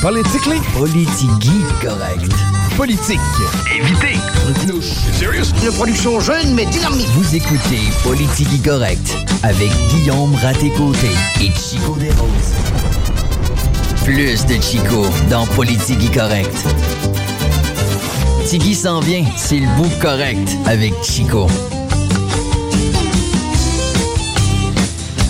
Politically? Politigui correct. Politique. Évitez. Serious? Une production jeune mais dynamique. Vous écoutez Politigui correct avec Guillaume Raté-Côté et Chico Desroses. Plus de Chico dans Politigui correct. Tigui s'en vient, c'est le bout correct avec Chico.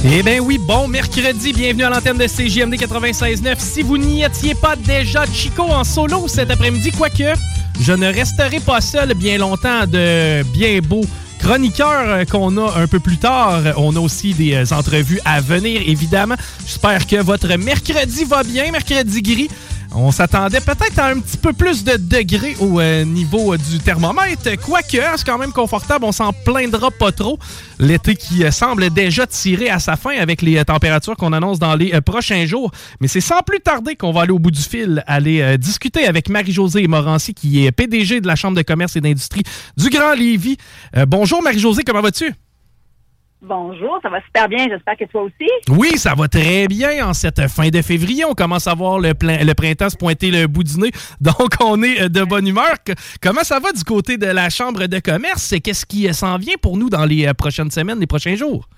Eh bien oui, bon mercredi, bienvenue à l'antenne de CJMD 96.9. Si vous n'y étiez pas déjà, Chico en solo cet après-midi, quoique je ne resterai pas seul bien longtemps de bien beaux chroniqueurs euh, qu'on a un peu plus tard. On a aussi des euh, entrevues à venir, évidemment. J'espère que votre mercredi va bien, mercredi gris. On s'attendait peut-être à un petit peu plus de degrés au euh, niveau euh, du thermomètre, quoique c'est quand même confortable, on s'en plaindra pas trop. L'été qui euh, semble déjà tirer à sa fin avec les températures qu'on annonce dans les prochains jours. Mais c'est sans plus tarder qu'on va aller au bout du fil, aller discuter avec Marie-Josée Morancy, qui est PDG de la Chambre de commerce et d'industrie du Grand Lévis. bonjour Marie-Josée, comment vas-tu? Bonjour, ça va super bien. J'espère que toi aussi. Oui, ça va très bien en cette fin de février. On commence à voir le, le printemps se pointer le bout du nez. Donc, on est euh, de bonne humeur. Comment ça va du côté de la Chambre de commerce? Qu'est-ce qui s'en vient pour nous dans les euh, prochaines semaines, les prochains jours?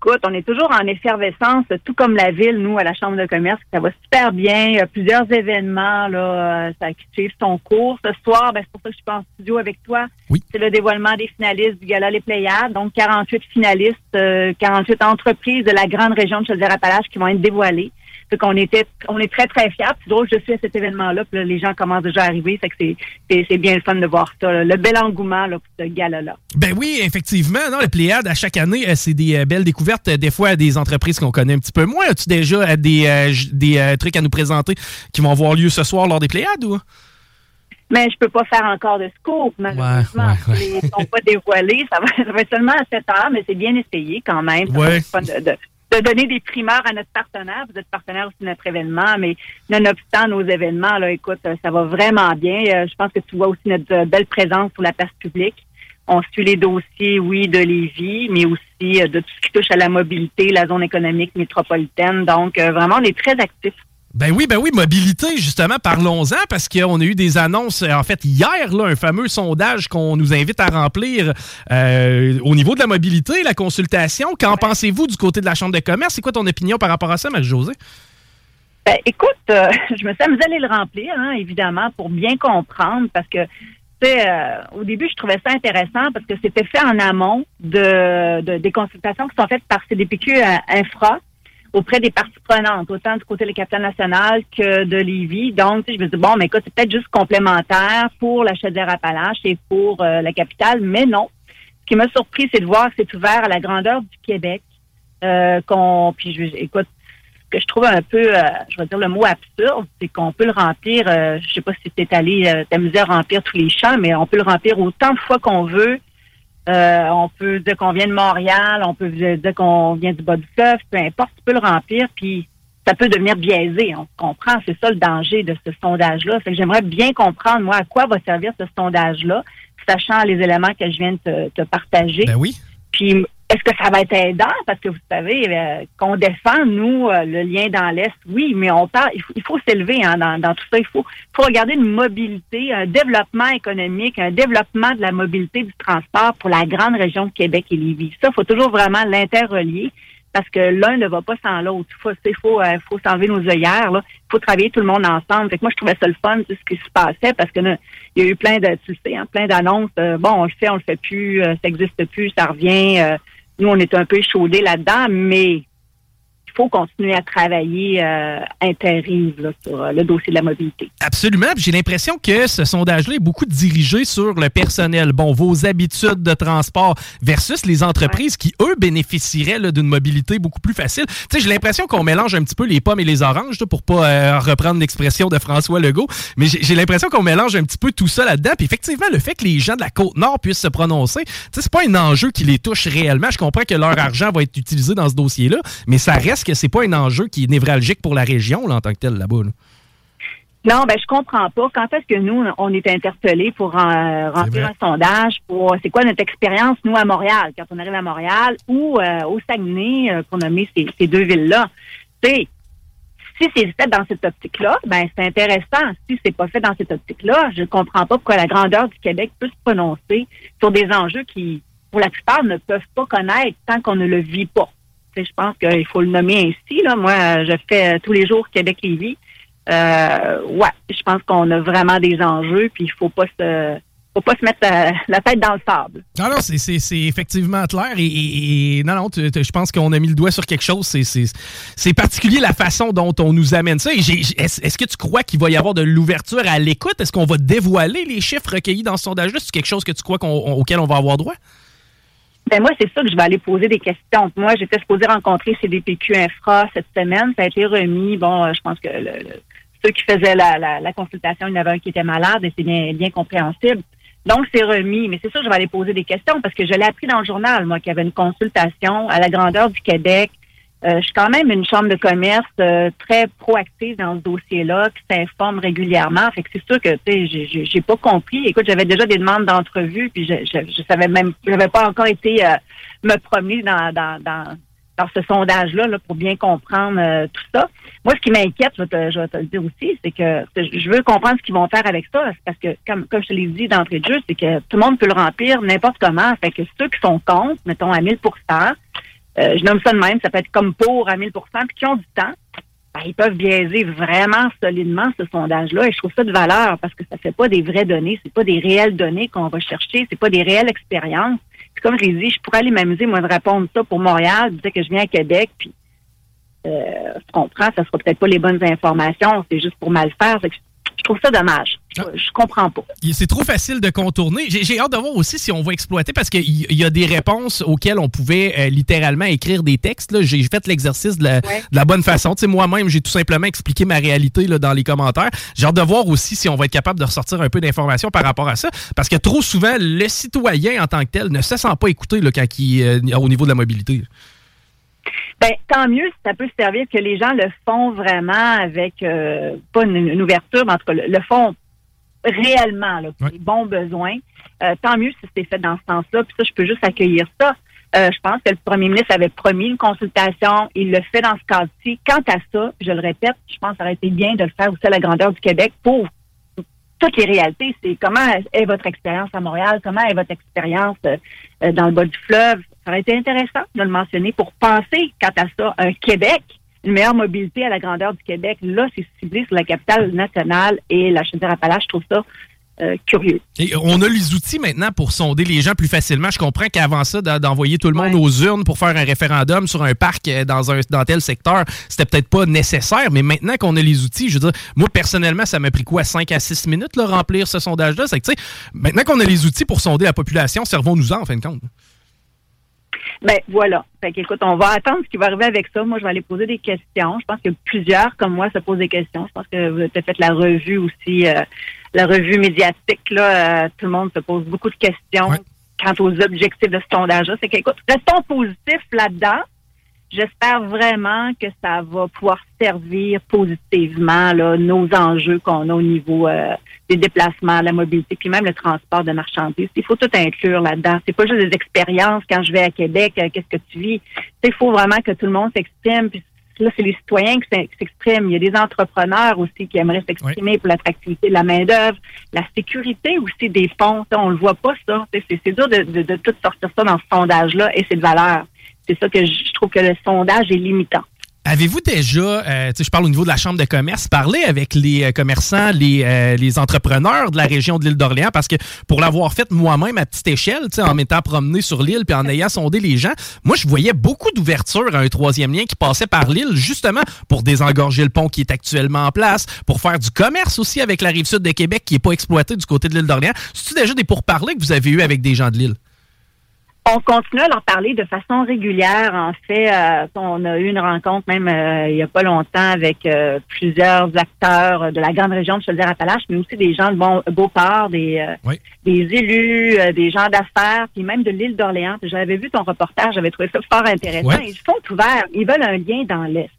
Écoute, on est toujours en effervescence, tout comme la ville, nous, à la Chambre de commerce. Ça va super bien. Il y a plusieurs événements là, euh, ça, qui suivent son cours. Ce soir, ben, c'est pour ça que je suis pas en studio avec toi. Oui. C'est le dévoilement des finalistes du Gala Les Pléiades. Donc, 48 finalistes, 48 euh, entreprises de la grande région de Chaudière-Appalaches qui vont être dévoilées. Fait qu'on était, on est très, très fiers. C'est drôle, je suis à cet événement-là, puis les gens commencent déjà à arriver. Fait que c'est, c'est, bien le fun de voir ça, le bel engouement là, pour ce gala-là. Ben oui, effectivement. Non, les Pléiades, à chaque année, euh, c'est des euh, belles découvertes, euh, des fois, à des entreprises qu'on connaît un petit peu moins. As-tu déjà des, des trucs à nous présenter qui vont avoir lieu ce soir lors des Pléiades ou? Mais je peux pas faire encore de scoop, malheureusement. Ils ne sont pas dévoilés. Ça va, ça va être seulement à 7 heures, mais c'est bien essayé quand même. De, de, de donner des primeurs à notre partenaire. Vous êtes partenaire aussi de notre événement, mais nonobstant nos événements, là, écoute, ça va vraiment bien. Euh, je pense que tu vois aussi notre euh, belle présence sur la place publique. On suit les dossiers, oui, de Lévis, mais aussi euh, de tout ce qui touche à la mobilité, la zone économique métropolitaine. Donc, vraiment, on est très actifs. Ben oui, ben oui, mobilité, justement, parlons-en, parce qu'on a eu des annonces, en fait, hier, là, un fameux sondage qu'on nous invite à remplir euh, au niveau de la mobilité, la consultation. Qu'en pensez-vous du côté de la Chambre de commerce? C'est quoi ton opinion par rapport à ça, Marie-Josée? Ben, écoute, euh, je me suis amusée à aller le remplir, hein, évidemment, pour bien comprendre, parce que euh, au début, je trouvais ça intéressant parce que c'était fait en amont de, de, des consultations qui sont faites par CDPQ Infra, auprès des parties prenantes, autant du côté de la capitale nationale que de Lévis. Donc, je me dis, bon, mais écoute, c'est peut-être juste complémentaire pour la Chaudière-Appalaches et pour euh, la capitale, mais non. Ce qui m'a surpris, c'est de voir que c'est ouvert à la grandeur du Québec. Euh, qu'on, puis, je, écoute, ce que je trouve un peu, euh, je vais dire le mot absurde, c'est qu'on peut le remplir, je sais pas si tu es allé t'amuser à remplir tous les champs, mais on peut le remplir autant de fois qu'on veut euh, on peut dire qu'on vient de Montréal, on peut dire qu'on vient du bas du fleuve, peu importe, tu peux le remplir, puis ça peut devenir biaisé. On comprend, c'est ça le danger de ce sondage-là. Fait que j'aimerais bien comprendre, moi, à quoi va servir ce sondage-là, sachant les éléments que je viens de te, partager. Ben oui. Puis est-ce que ça va être aidant? Parce que vous savez, euh, qu'on défend, nous, euh, le lien dans l'Est, oui, mais on parle, il faut, s'élever hein, dans, tout ça. Il faut, faut regarder une mobilité, un développement économique, un développement de la mobilité du transport pour la grande région de Québec et Lévis. Ça, il faut toujours vraiment l'interrelier parce que l'un ne va pas sans l'autre. Il faut, faut, euh, faut s'enlever nos œillères. Il faut travailler tout le monde ensemble. Fait que moi, je trouvais ça le fun, ce qui se passait, parce que il y a eu plein de, tu sais, hein, plein d'annonces. bon, on le fait, on le fait plus, ça n'existe plus, ça revient. Nous, on est un peu échaudés là-dedans, mais faut continuer à travailler euh, sur euh, le dossier de la mobilité. Absolument. J'ai l'impression que ce sondage-là est beaucoup dirigé sur le personnel. Bon, vos habitudes de transport versus les entreprises qui, eux, bénéficieraient d'une mobilité beaucoup plus facile. Tu sais, j'ai l'impression qu'on mélange un petit peu les pommes et les oranges, pour pas euh, reprendre l'expression de François Legault. Mais j'ai l'impression qu'on mélange un petit peu tout ça là-dedans. Puis effectivement, le fait que les gens de la Côte-Nord puissent se prononcer, tu sais, c'est pas un enjeu qui les touche réellement. Je comprends que leur argent va être utilisé dans ce dossier-là, mais ça reste que c'est pas un enjeu qui est névralgique pour la région en tant que tel là-bas. Non, ben je comprends pas. Quand est-ce que nous, on est interpellés pour euh, remplir un sondage pour c'est quoi notre expérience, nous, à Montréal, quand on arrive à Montréal ou euh, au Saguenay, euh, pour nommer ces, deux villes-là? si c'est fait dans cette optique-là, ben c'est intéressant. Si c'est pas fait dans cette optique-là, je ne comprends pas pourquoi la grandeur du Québec peut se prononcer sur des enjeux qui, pour la plupart, ne peuvent pas connaître tant qu'on ne le vit pas je pense qu'il faut le nommer ainsi. Là. Moi, je fais tous les jours Québec-Lévis. Euh, ouais, je pense qu'on a vraiment des enjeux, puis il faut pas se faut pas se mettre euh, la, tête dans le sable. Non, non, c'est effectivement clair. Et, non, non, je pense qu'on a mis le doigt sur quelque chose. C'est particulier la façon dont on nous amène ça. Est-ce que tu crois qu'il va y avoir de l'ouverture à l'écoute? Est-ce qu'on va dévoiler les chiffres recueillis dans ce sondage-là? C'est quelque chose que tu crois auquel on va avoir droit? Ben moi, c'est ça que je vais aller poser des questions. Moi, j'étais supposée rencontrer CDPQ Infra cette semaine. Ça a été remis. Bon, euh, je pense que ceux qui faisaient la, consultation, il y en avait un qui était malade et c'est bien, bien compréhensible. Donc, c'est remis. Mais c'est sûr, je vais aller poser des questions parce que je l'ai appris dans le journal, moi, qu'il y avait une consultation à la grandeur du Québec euh, je suis quand même une chambre de commerce euh, très proactive dans ce dossier-là, qui s'informe régulièrement. Fait que c'est sûr que tu sais, j'ai pas compris. Écoute, j'avais déjà des demandes d'entrevue, puis je, je, savais même, j'avais pas encore été euh, me promener dans, dans, dans, dans ce sondage-là là, pour bien comprendre tout ça. Moi, ce qui m'inquiète, je, je, vais te le dire aussi, c'est que je veux comprendre ce qu'ils vont faire avec ça, parce que comme, comme je te l'ai dit d'entrée de jeu, c'est que tout le monde peut le remplir n'importe comment. Fait que ceux qui sont contre, mettons à 1000 euh, je nomme ça de même, ça peut être comme pour à 1000% puis qui ont du temps, ben, ils peuvent biaiser vraiment solidement ce sondage-là. Et je trouve ça de valeur parce que ça fait pas des vraies données, c'est pas des réelles données qu'on va chercher, c'est pas des réelles expériences. Puis comme je l'ai dit, je pourrais aller m'amuser, moi, de répondre ça pour Montréal, dire que je viens à Québec, puis euh, je comprends, ça sera peut-être pas les bonnes informations, c'est juste pour mal faire. Je trouve ça dommage. Je, ah. comprends pas. C'est trop facile de contourner. J'ai hâte de voir aussi si on va exploiter parce qu'il y, a des réponses auxquelles on pouvait euh, littéralement écrire des textes. J'ai fait l'exercice de, la bonne façon. Moi-même, j'ai tout simplement expliqué ma réalité là, dans les commentaires. J'ai hâte de voir aussi si on va être capable de ressortir un peu d'informations par rapport à ça. Parce que trop souvent, le citoyen en tant que tel ne se sent pas écouté là, quand il, euh, au niveau de la mobilité. Ben, tant mieux si ça peut servir que les gens le font vraiment avec euh, pas une, ouverture, mais en tout cas le, font réellement, là, pour les bons besoins. Euh, tant mieux si c'est fait dans ce sens-là. Puis ça, je peux juste accueillir ça. Euh, je pense que le premier ministre avait promis une consultation. Il le fait dans ce cas-ci. Quant à ça, je le répète, je pense que ça aurait été bien de le faire aussi à la grandeur du Québec pour toutes les réalités. C'est comment est votre expérience à Montréal, comment est votre expérience dans le bas du fleuve, ça aurait été intéressant de le mentionner pour penser, quant à ça, un Québec, une meilleure mobilité à la grandeur du Québec. Là, c'est ciblé sur la capitale nationale et la Chaudière-Appalaches. Je trouve ça euh, curieux. Et on a les outils maintenant pour sonder les gens plus facilement. Je comprends qu'avant ça, d'envoyer tout le monde aux urnes pour faire un référendum sur un parc euh, dans un dans tel secteur, c'était peut-être pas nécessaire. Mais maintenant qu'on a les outils, je veux dire, moi personnellement, ça m'a pris quoi 5 à 6 minutes là, remplir ce sondage-là? C'est que, maintenant qu'on a les outils pour sonder la population, servons-nous-en en fin de compte. Ben voilà. Fait écoute, on va attendre ce qui va arriver avec ça. Moi, je vais aller poser des questions. Je pense que plusieurs comme moi se posent des questions. Je pense que vous avez fait la revue aussi, euh, la revue médiatique. Là, euh, tout le monde se pose beaucoup de questions quant aux objectifs de ce sondage-là. C'est qu'écoute, restons positifs là-dedans. j'espère vraiment que ça va pouvoir servir positivement là, nos enjeux qu'on a au niveau euh, des déplacements, la mobilité, puis même le transport de marchandises. Il faut tout inclure là-dedans. C'est pas juste des expériences. Quand je vais à Québec, euh, qu'est-ce que tu vis? Il faut vraiment que tout le monde s'exprime. Puis là, c'est les citoyens qui s'expriment. Il y a des entrepreneurs aussi qui aimeraient s'exprimer pour l'attractivité de la main-d'œuvre, la sécurité aussi des ponts. on le voit pas, ça. C'est dur de, de, de tout sortir ça dans ce sondage-là et c'est de valeur. C'est ça que je trouve que le sondage est limitant. Avez-vous déjà, euh, je parle au niveau de la Chambre de commerce, parlé avec les euh, commerçants, les, euh, les entrepreneurs de la région de l'île d'Orléans? Parce que pour l'avoir fait moi-même à petite échelle, en m'étant promené sur l'île puis en ayant sondé les gens, moi, je voyais beaucoup d'ouverture à un troisième lien qui passait par l'île, justement pour désengorger le pont qui est actuellement en place, pour faire du commerce aussi avec la rive sud de Québec qui n'est pas exploité du côté de l'île d'Orléans. C'est-tu déjà des pourparlers que vous avez eu avec des gens de l'île? On continue à leur parler de façon régulière. En fait, euh, on a eu une rencontre même euh, il n'y a pas longtemps avec euh, plusieurs acteurs de la grande région de Chaudière-Appalaches, mais aussi des gens de bon, Beauport, des, des élus, des gens d'affaires, puis même de l'île d'Orléans. J'avais vu ton reportage, j'avais trouvé ça fort intéressant. Ils sont ouverts, ils veulent un lien dans l'Est.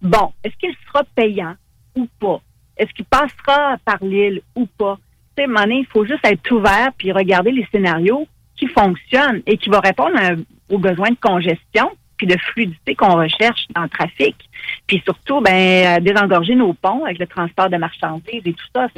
Bon, est-ce qu'il sera payant ou pas? Est-ce qu'il passera par l'île ou pas? Tu sais, il faut juste être ouvert puis regarder les scénarios qui fonctionne et qui va répondre aux besoins de congestion puis de fluidité qu'on recherche dans le trafic. Puis surtout, ben, désengorger nos ponts avec le transport de marchandises et tout ça.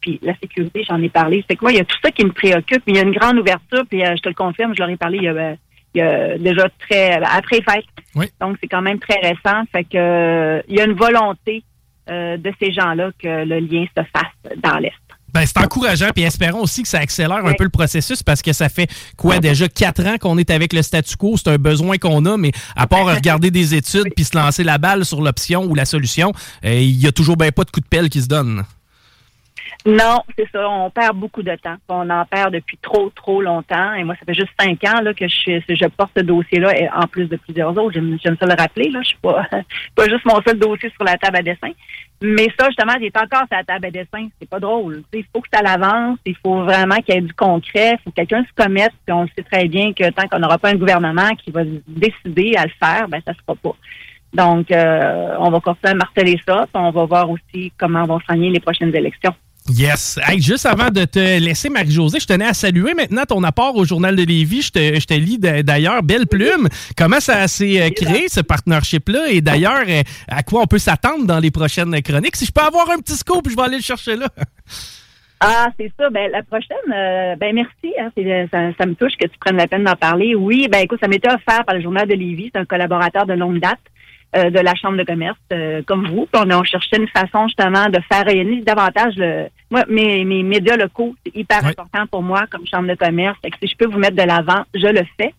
Puis la sécurité, j'en ai parlé. C'est que moi, il y a tout ça qui me préoccupe. Il y a une grande ouverture, puis euh, je te le confirme, je leur ai parlé il y a, il y a déjà très après fête. Oui. Donc c'est quand même très récent. Fait que il y a une volonté euh, de ces gens-là que le lien se fasse dans l'Est. Ben, c'est encourageant, puis espérons aussi que ça accélère un peu le processus parce que ça fait quoi déjà quatre ans qu'on est avec le statu quo, c'est un besoin qu'on a, mais à part regarder des études puis se lancer la balle sur l'option ou la solution, euh, il y a toujours bien pas de coup de pelle qui se donne. Non, c'est ça. On perd beaucoup de temps. On en perd depuis trop, trop longtemps. Et moi, ça fait juste cinq ans là, que je, je porte ce dossier-là, en plus de plusieurs autres. J'aime ça le rappeler. Là. Je suis pas, pas juste mon seul dossier sur la table à dessin. Mais ça, justement, est encore sur la table à dessin. C'est pas drôle. Il faut que ça l'avance. Il faut vraiment qu'il y ait du concret. Il faut que quelqu'un se commette. Puis on sait très bien que tant qu'on n'aura pas un gouvernement qui va décider à le faire, ben ça se fera pas. Donc, euh, on va continuer à marteler ça. Puis on va voir aussi comment vont s'enligner les prochaines élections. Yes. juste avant de te laisser, Marie-Josée, je tenais à saluer maintenant ton apport au Journal de Lévis. Je te, lis d'ailleurs, belle plume. Comment ça s'est euh, créé, ce partnership-là? Et d'ailleurs, euh, à quoi on peut s'attendre dans les prochaines chroniques? Si je peux avoir un petit scoop, je vais aller le chercher là. Ah, c'est ça. Ben, la prochaine, euh, ben merci. Hein, ça, ça, me touche que tu prennes la peine d'en parler. Oui, ben écoute, ça m'était offert par le Journal de Lévis. C'est un collaborateur de longue date. Euh, de la Chambre de commerce, euh, comme vous. on, a cherché une façon justement de faire rayonner davantage le. Moi, mes, mes médias locaux, c'est hyper important pour moi comme Chambre de commerce. Fait que si je peux vous mettre de l'avant, je le fais.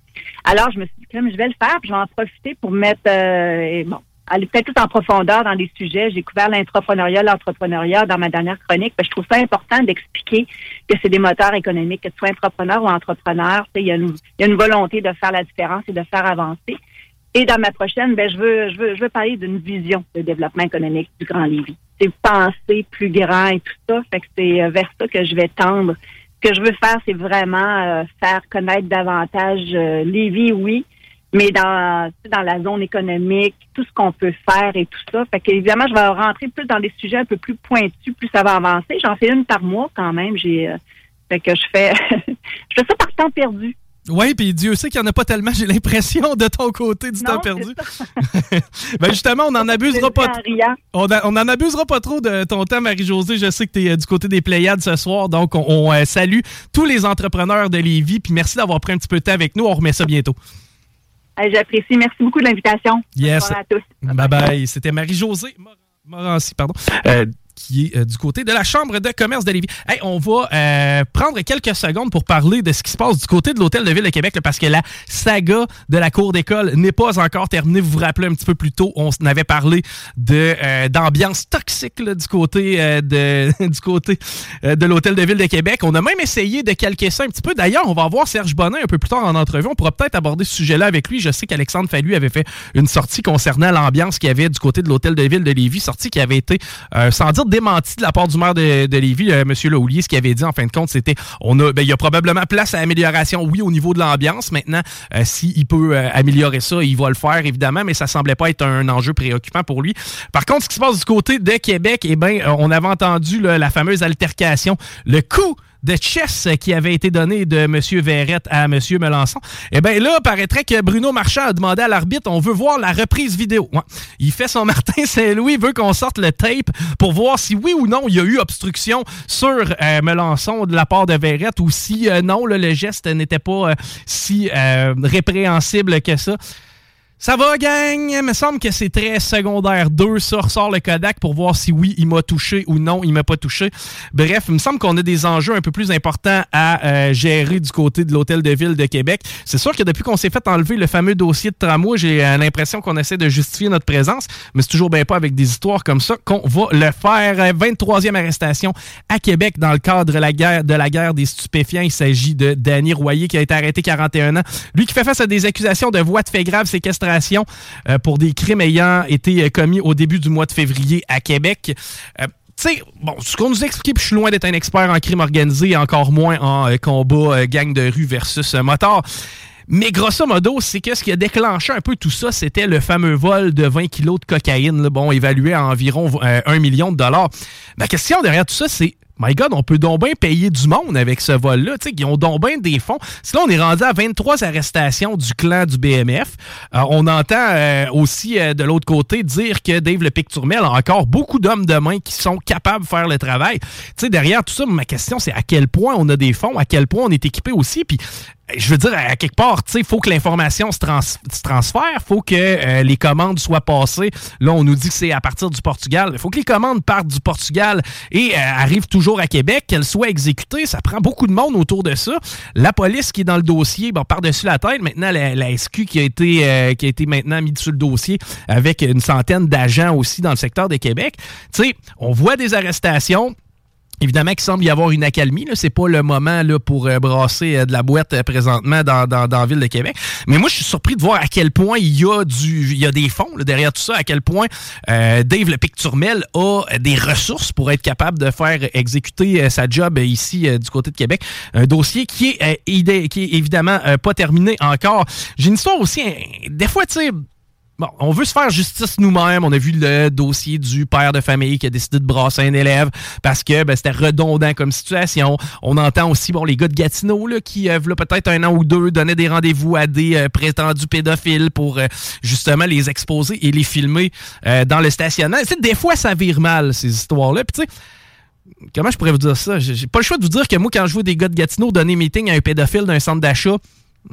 Alors, je me suis dit, comme je vais le faire, puis je vais en profiter pour mettre euh, bon, aller peut-être tout en profondeur dans les sujets. J'ai couvert l'intrapreneuriat, l'entrepreneuriat dans ma dernière chronique. je trouve ça important d'expliquer que c'est des moteurs économiques, que tu sois entrepreneur ou entrepreneur. Il y, a une, y a une volonté de faire la différence et de faire avancer. Et dans ma prochaine, ben, je veux, je veux, je veux parler d'une vision de développement économique du Grand Lévis. C'est penser plus grand et tout ça. Fait que c'est euh, vers ça que je vais tendre. Ce que je veux faire, c'est vraiment euh, faire connaître davantage euh, Lévis, oui, mais dans, dans la zone économique, tout ce qu'on peut faire et tout ça. Fait que, évidemment, je vais rentrer plus dans des sujets un peu plus pointus, plus ça va avancer. J'en fais une par mois quand même. J'ai, fait que je fais, je fais ça par temps perdu. Oui, puis Dieu sait qu'il n'y en a pas tellement, j'ai l'impression, de ton côté du temps perdu. ben justement, on n'en abusera pas on, on en abusera pas trop de ton temps, Marie-Josée. Je sais que tu es euh, du côté des Pléiades ce soir, donc on, euh, salue tous les entrepreneurs de Lévis, puis merci d'avoir pris un petit peu de temps avec nous. On remet ça bientôt. J'apprécie. Merci beaucoup de l'invitation. Yes. à tous. Bye bye. C'était Marie-Josée Morancy, pardon. Euh, qui est euh, du côté de la Chambre de commerce de Lévis. On va euh, prendre quelques secondes pour parler de ce qui se passe du côté de l'Hôtel de Ville de Québec, parce que la saga de la cour d'école n'est pas encore terminée. Vous vous rappelez un petit peu plus tôt, on avait parlé euh, d'ambiance toxique du côté de du côté de l'Hôtel de Ville de Québec. On a même essayé de calquer ça un petit peu. D'ailleurs, on va voir Serge Bonin un peu plus tard en entrevue. On pourra peut-être aborder ce sujet-là avec lui. Je sais qu'Alexandre Fallu avait fait une sortie concernant l'ambiance qu'il y avait du côté de l'Hôtel de Ville de Lévis, sortie qui avait été, sans dire démenti de la part du maire de, de Lévis, M. Laulier, ce qu'il avait dit en fin de compte, c'était on a, ben, il y a probablement place à amélioration, oui, au niveau de l'ambiance. Maintenant, s'il peut améliorer ça, il va le faire, évidemment, mais ça semblait pas être un enjeu préoccupant pour lui. Par contre, ce qui se passe du côté de Québec, eh ben, on avait entendu la fameuse altercation, le coup de chess qui avait été donné de M. Verrette à M. Melançon. Eh bien là, paraîtrait que Bruno Marchand a demandé à l'arbitre, on veut voir la reprise vidéo. Il fait son Martin Saint-Louis, veut qu'on sorte le tape pour voir si oui ou non il y a eu obstruction sur euh, de la part de Verrette ou si euh, non, le geste n'était pas euh, si répréhensible que ça. Ça va, gang? Il me semble que c'est très secondaire. Deux, ça ressort le Kodak pour voir si oui, il m'a touché ou non, il m'a pas touché. Bref, il me semble qu'on a des enjeux un peu plus importants à euh, gérer du côté de l'Hôtel de Ville de Québec. C'est sûr que depuis qu'on s'est fait enlever le fameux dossier de tramway, j'ai euh, l'impression qu'on essaie de justifier notre présence, mais c'est toujours bien pas avec des histoires comme ça qu'on va le faire. 23e arrestation à Québec dans le cadre de la guerre, de la guerre des stupéfiants. Il s'agit de Danny Royer qui a été arrêté 41 ans. Lui qui fait face à des accusations de voies de fait grave, séquestration euh, pour des crimes ayant été euh, commis au début du mois de février à Québec. Euh, tu sais, bon, ce qu'on nous explique, puis je suis loin d'être un expert en crime organisé, encore moins en combat gang de rue versus moteur. Mais grosso modo, c'est que ce qui a déclenché un peu tout ça, c'était le fameux vol de 20 kilos de cocaïne, bon, évalué à environ 1 million de dollars. Ma question derrière tout ça, c'est My God, on peut donc bien payer du monde avec ce vol-là. Ils ont donc bien des fonds. Si là, on est rendu à 23 arrestations du clan du BMF, euh, on entend euh, aussi euh, de l'autre côté dire que Dave Le Picturmel a encore beaucoup d'hommes de main qui sont capables de faire le travail. sais, derrière tout ça, ma question, c'est à quel point on a des fonds, à quel point on est équipé aussi. Puis je veux dire, à quelque part, il faut que l'information se, transfère, il faut que euh, les commandes soient passées. Là, on nous dit que c'est à partir du Portugal. Il faut que les commandes partent du Portugal et euh, arrivent toujours à Québec, qu'elles soient exécutées. Ça prend beaucoup de monde autour de ça. La police qui est dans le dossier, bon, par-dessus la tête, maintenant, la, SQ qui a, été, euh, qui a été maintenant mis dessus le dossier avec une centaine d'agents aussi dans le secteur de Québec. Tu sais, on voit des arrestations Évidemment qu'il semble y avoir une accalmie. Ce n'est pas le moment là, pour euh, brasser euh, de la boîte euh, présentement dans, dans, dans, la ville de Québec. Mais moi, je suis surpris de voir à quel point il y a du il y a des fonds derrière tout ça, à quel point Dave Le Picturmel a des ressources pour être capable de faire exécuter sa job ici du côté de Québec. Un dossier qui est, qui est évidemment pas terminé encore. J'ai une histoire aussi, des fois, tu sais, Bon, on veut se faire justice nous-mêmes. On a vu le dossier du père de famille qui a décidé de brasser un élève parce que ben, c'était redondant comme situation. On entend aussi bon les gars de Gatineau là, qui, euh, peut-être un an ou deux, donnaient des rendez-vous à des euh, prétendus pédophiles pour euh, justement les exposer et les filmer euh, dans le stationnement. des fois, ça vire mal, ces histoires-là. Tu comment je pourrais vous dire ça? J'ai pas le choix de vous dire que moi, quand je vois des gars de Gatineau donner meeting à un pédophile d'un centre d'achat,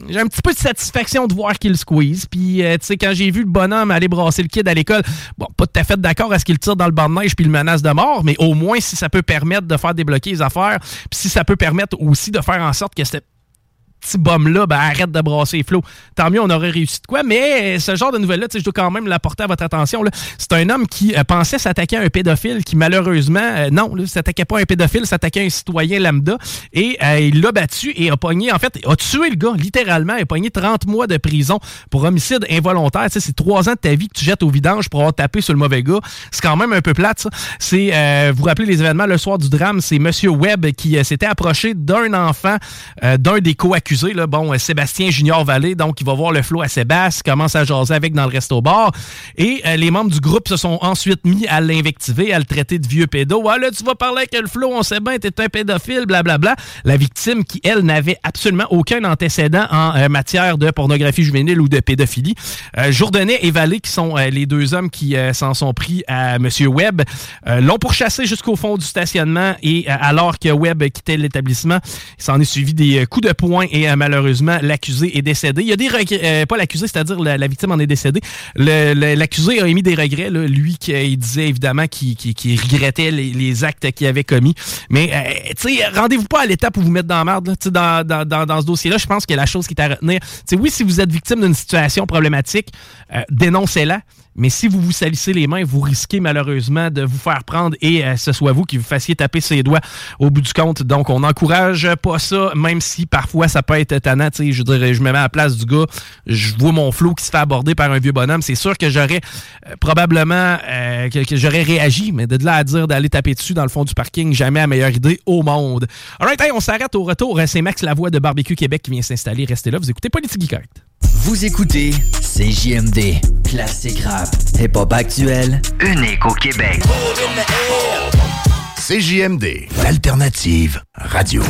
j'ai un petit peu de satisfaction de voir qu'il squeeze. Puis, euh, tu sais, quand j'ai vu le bonhomme aller brasser le kid à l'école, bon, pas tout à fait d'accord à ce qu'il tire dans le banc de neige puis le menace de mort, mais au moins, si ça peut permettre de faire débloquer les affaires, puis si ça peut permettre aussi de faire en sorte que cette petit bum-là, ben, arrête de brasser les flots. Tant mieux, on aurait réussi de quoi. Mais ce genre de nouvelle-là, je dois quand même l'apporter à votre attention. C'est un homme qui euh, pensait s'attaquer à un pédophile qui, malheureusement, euh, non, s'attaquait pas à un pédophile, s'attaquait à un citoyen lambda. Et euh, il l'a battu et a pogné, en fait, a tué le gars, littéralement. Il a pogné 30 mois de prison pour homicide involontaire. c'est trois ans de ta vie que tu jettes au vidange pour avoir tapé sur le mauvais gars. C'est quand même un peu plate, ça. C'est, vous vous rappelez les événements le soir du drame, c'est M. Webb qui s'était approché d'un enfant, d'un des co-accusés bon, euh, Sébastien Junior Vallée, donc il va voir le flot à Sébastien, commence à jaser avec dans le resto-bar. Et euh, les membres du groupe se sont ensuite mis à l'invectiver, à le traiter de vieux pédo. Ah là, tu vas parler avec le flot, on sait bien, t'es un pédophile, blablabla. La victime, qui, elle, n'avait absolument aucun antécédent en euh, matière de pornographie juvénile ou de pédophilie. Jourdanet et Vallée, qui sont les deux hommes qui s'en sont pris à M. Webb, l'ont pourchassé jusqu'au fond du stationnement et alors que Webb quittait l'établissement, il s'en est suivi des coups de poing et malheureusement, l'accusé est décédé. Il y a des regrets, euh, pas l'accusé, c'est-à-dire la, victime en est décédée. L'accusé a émis des regrets, lui, qui il disait évidemment qu'il regrettait les, actes qu'il avait commis. Mais, euh, tu rendez-vous pas à l'étape où vous mettez dans la merde. Dans, dans, ce dossier-là, je pense que la chose qui est à retenir, oui, si vous êtes victime d'une situation problématique, euh, dénoncez-la. Mais si vous vous salissez les mains, vous risquez malheureusement de vous faire prendre et euh, ce soit vous qui vous fassiez taper ses doigts au bout du compte. Donc, on n'encourage pas ça, même si parfois ça peut être tannant. Je je me mets à la place du gars, je vois mon flot qui se fait aborder par un vieux bonhomme. C'est sûr que j'aurais euh, probablement euh, que, j'aurais réagi, mais de là à dire d'aller taper dessus dans le fond du parking, jamais la meilleure idée au monde. Alright, on s'arrête au retour. C'est Max Lavoie de Barbecue Québec qui vient s'installer. Restez là, vous écoutez Politique Correct. Vous écoutez CJMD, classique rap, hip-hop actuel, unique au Québec. CJMD, l'alternative radio.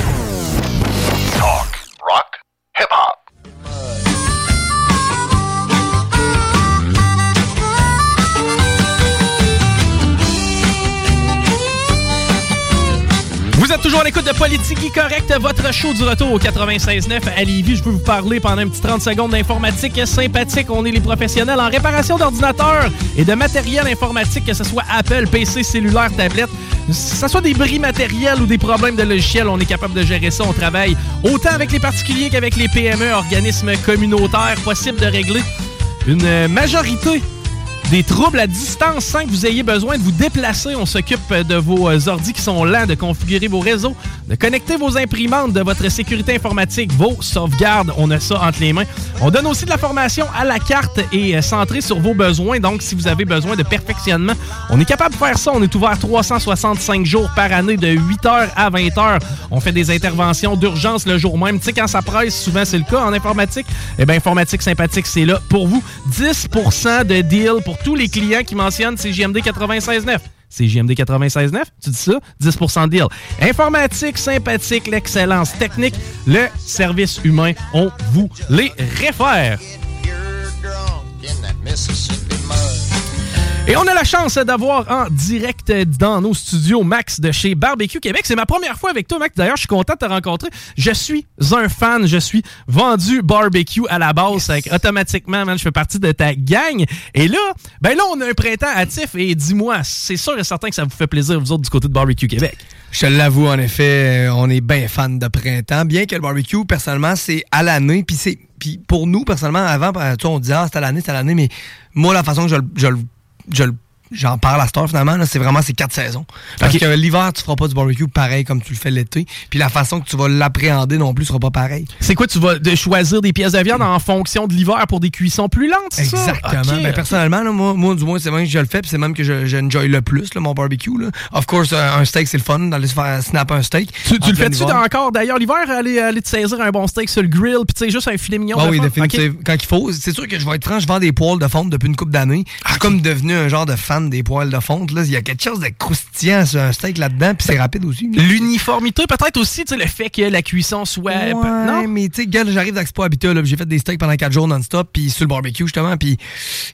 Vous êtes toujours à l'écoute de Politique Correct, votre show du retour au 96.9 à Lévis. Je peux vous parler pendant un petit 30 secondes d'informatique sympathique. On est les professionnels en réparation d'ordinateurs et de matériel informatique, que ce soit Apple, PC, cellulaire, tablette, que ce soit des bris matériels ou des problèmes de logiciel, on est capable de gérer ça. On travaille autant avec les particuliers qu'avec les PME, organismes communautaires, possible de régler une majorité des troubles à distance sans que vous ayez besoin de vous déplacer. On s'occupe de vos euh, ordis qui sont lents, de configurer vos réseaux, de connecter vos imprimantes, de votre sécurité informatique, vos sauvegardes. On a ça entre les mains. On donne aussi de la formation à la carte et euh, centrée sur vos besoins. Donc, si vous avez besoin de perfectionnement, on est capable de faire ça. On est ouvert 365 jours par année de 8h à 20h. On fait des interventions d'urgence le jour même. Tu sais, quand ça presse, souvent c'est le cas en informatique. Eh bien, Informatique Sympathique, c'est là pour vous. 10 de deal pour tous les clients qui mentionnent CJMD 96.9. CJMD 96.9, tu dis ça? 10 de deal. Informatique, sympathique, l'excellence technique, le service humain, on vous les réfère. Et on a la chance d'avoir en direct dans nos studios Max de chez Barbecue Québec. C'est ma première fois avec toi, Max. D'ailleurs, je suis content de te rencontrer. Je suis un fan. Je suis vendu barbecue à la base. Automatiquement, man, je fais partie de ta gang. Et là, ben là, on a un printemps hâtif. Et dis-moi, c'est sûr et certain que ça vous fait plaisir, vous autres, du côté de Barbecue Québec. Je te l'avoue, en effet, on est bien fan de printemps. Bien que le barbecue, personnellement, c'est à l'année. Puis c'est puis pour nous, personnellement, avant, on disait, ah, c'est à l'année, c'est à l'année. Mais moi, la façon que je, je le je le j'en parle à Star finalement, c'est vraiment ces quatre saisons. Parce que l'hiver, tu feras pas du barbecue pareil comme tu le fais l'été. Puis la façon que tu vas l'appréhender non plus sera pas pareil. C'est quoi, tu vas de choisir des pièces de viande en fonction de l'hiver pour des cuissons plus lentes, ça? Exactement. Ben, personnellement, moi, du moins, c'est même que je le fais, puis c'est même que je, je le plus, mon barbecue. Là. Of course, un steak, c'est le fun d'aller se faire snap un steak. Tu, le fais-tu encore d'ailleurs l'hiver, aller, aller te saisir un bon steak sur le grill, puis tu sais, juste un filet mignon? Ah oui, définitivement. Quand il faut. C'est sûr que je vais être franc, je vends des poils de fonte depuis une couple d'années. Je suis comme devenu un genre de fan des poils de fonte il y a quelque chose de croustillant sur un steak là-dedans, puis c'est rapide aussi. L'uniformité, peut-être aussi, le fait que la cuisson soit. non, mais tu sais, j'arrive d'Expo Habitat, j'ai fait des steaks pendant 4 jours non-stop, puis sur le barbecue, justement, puis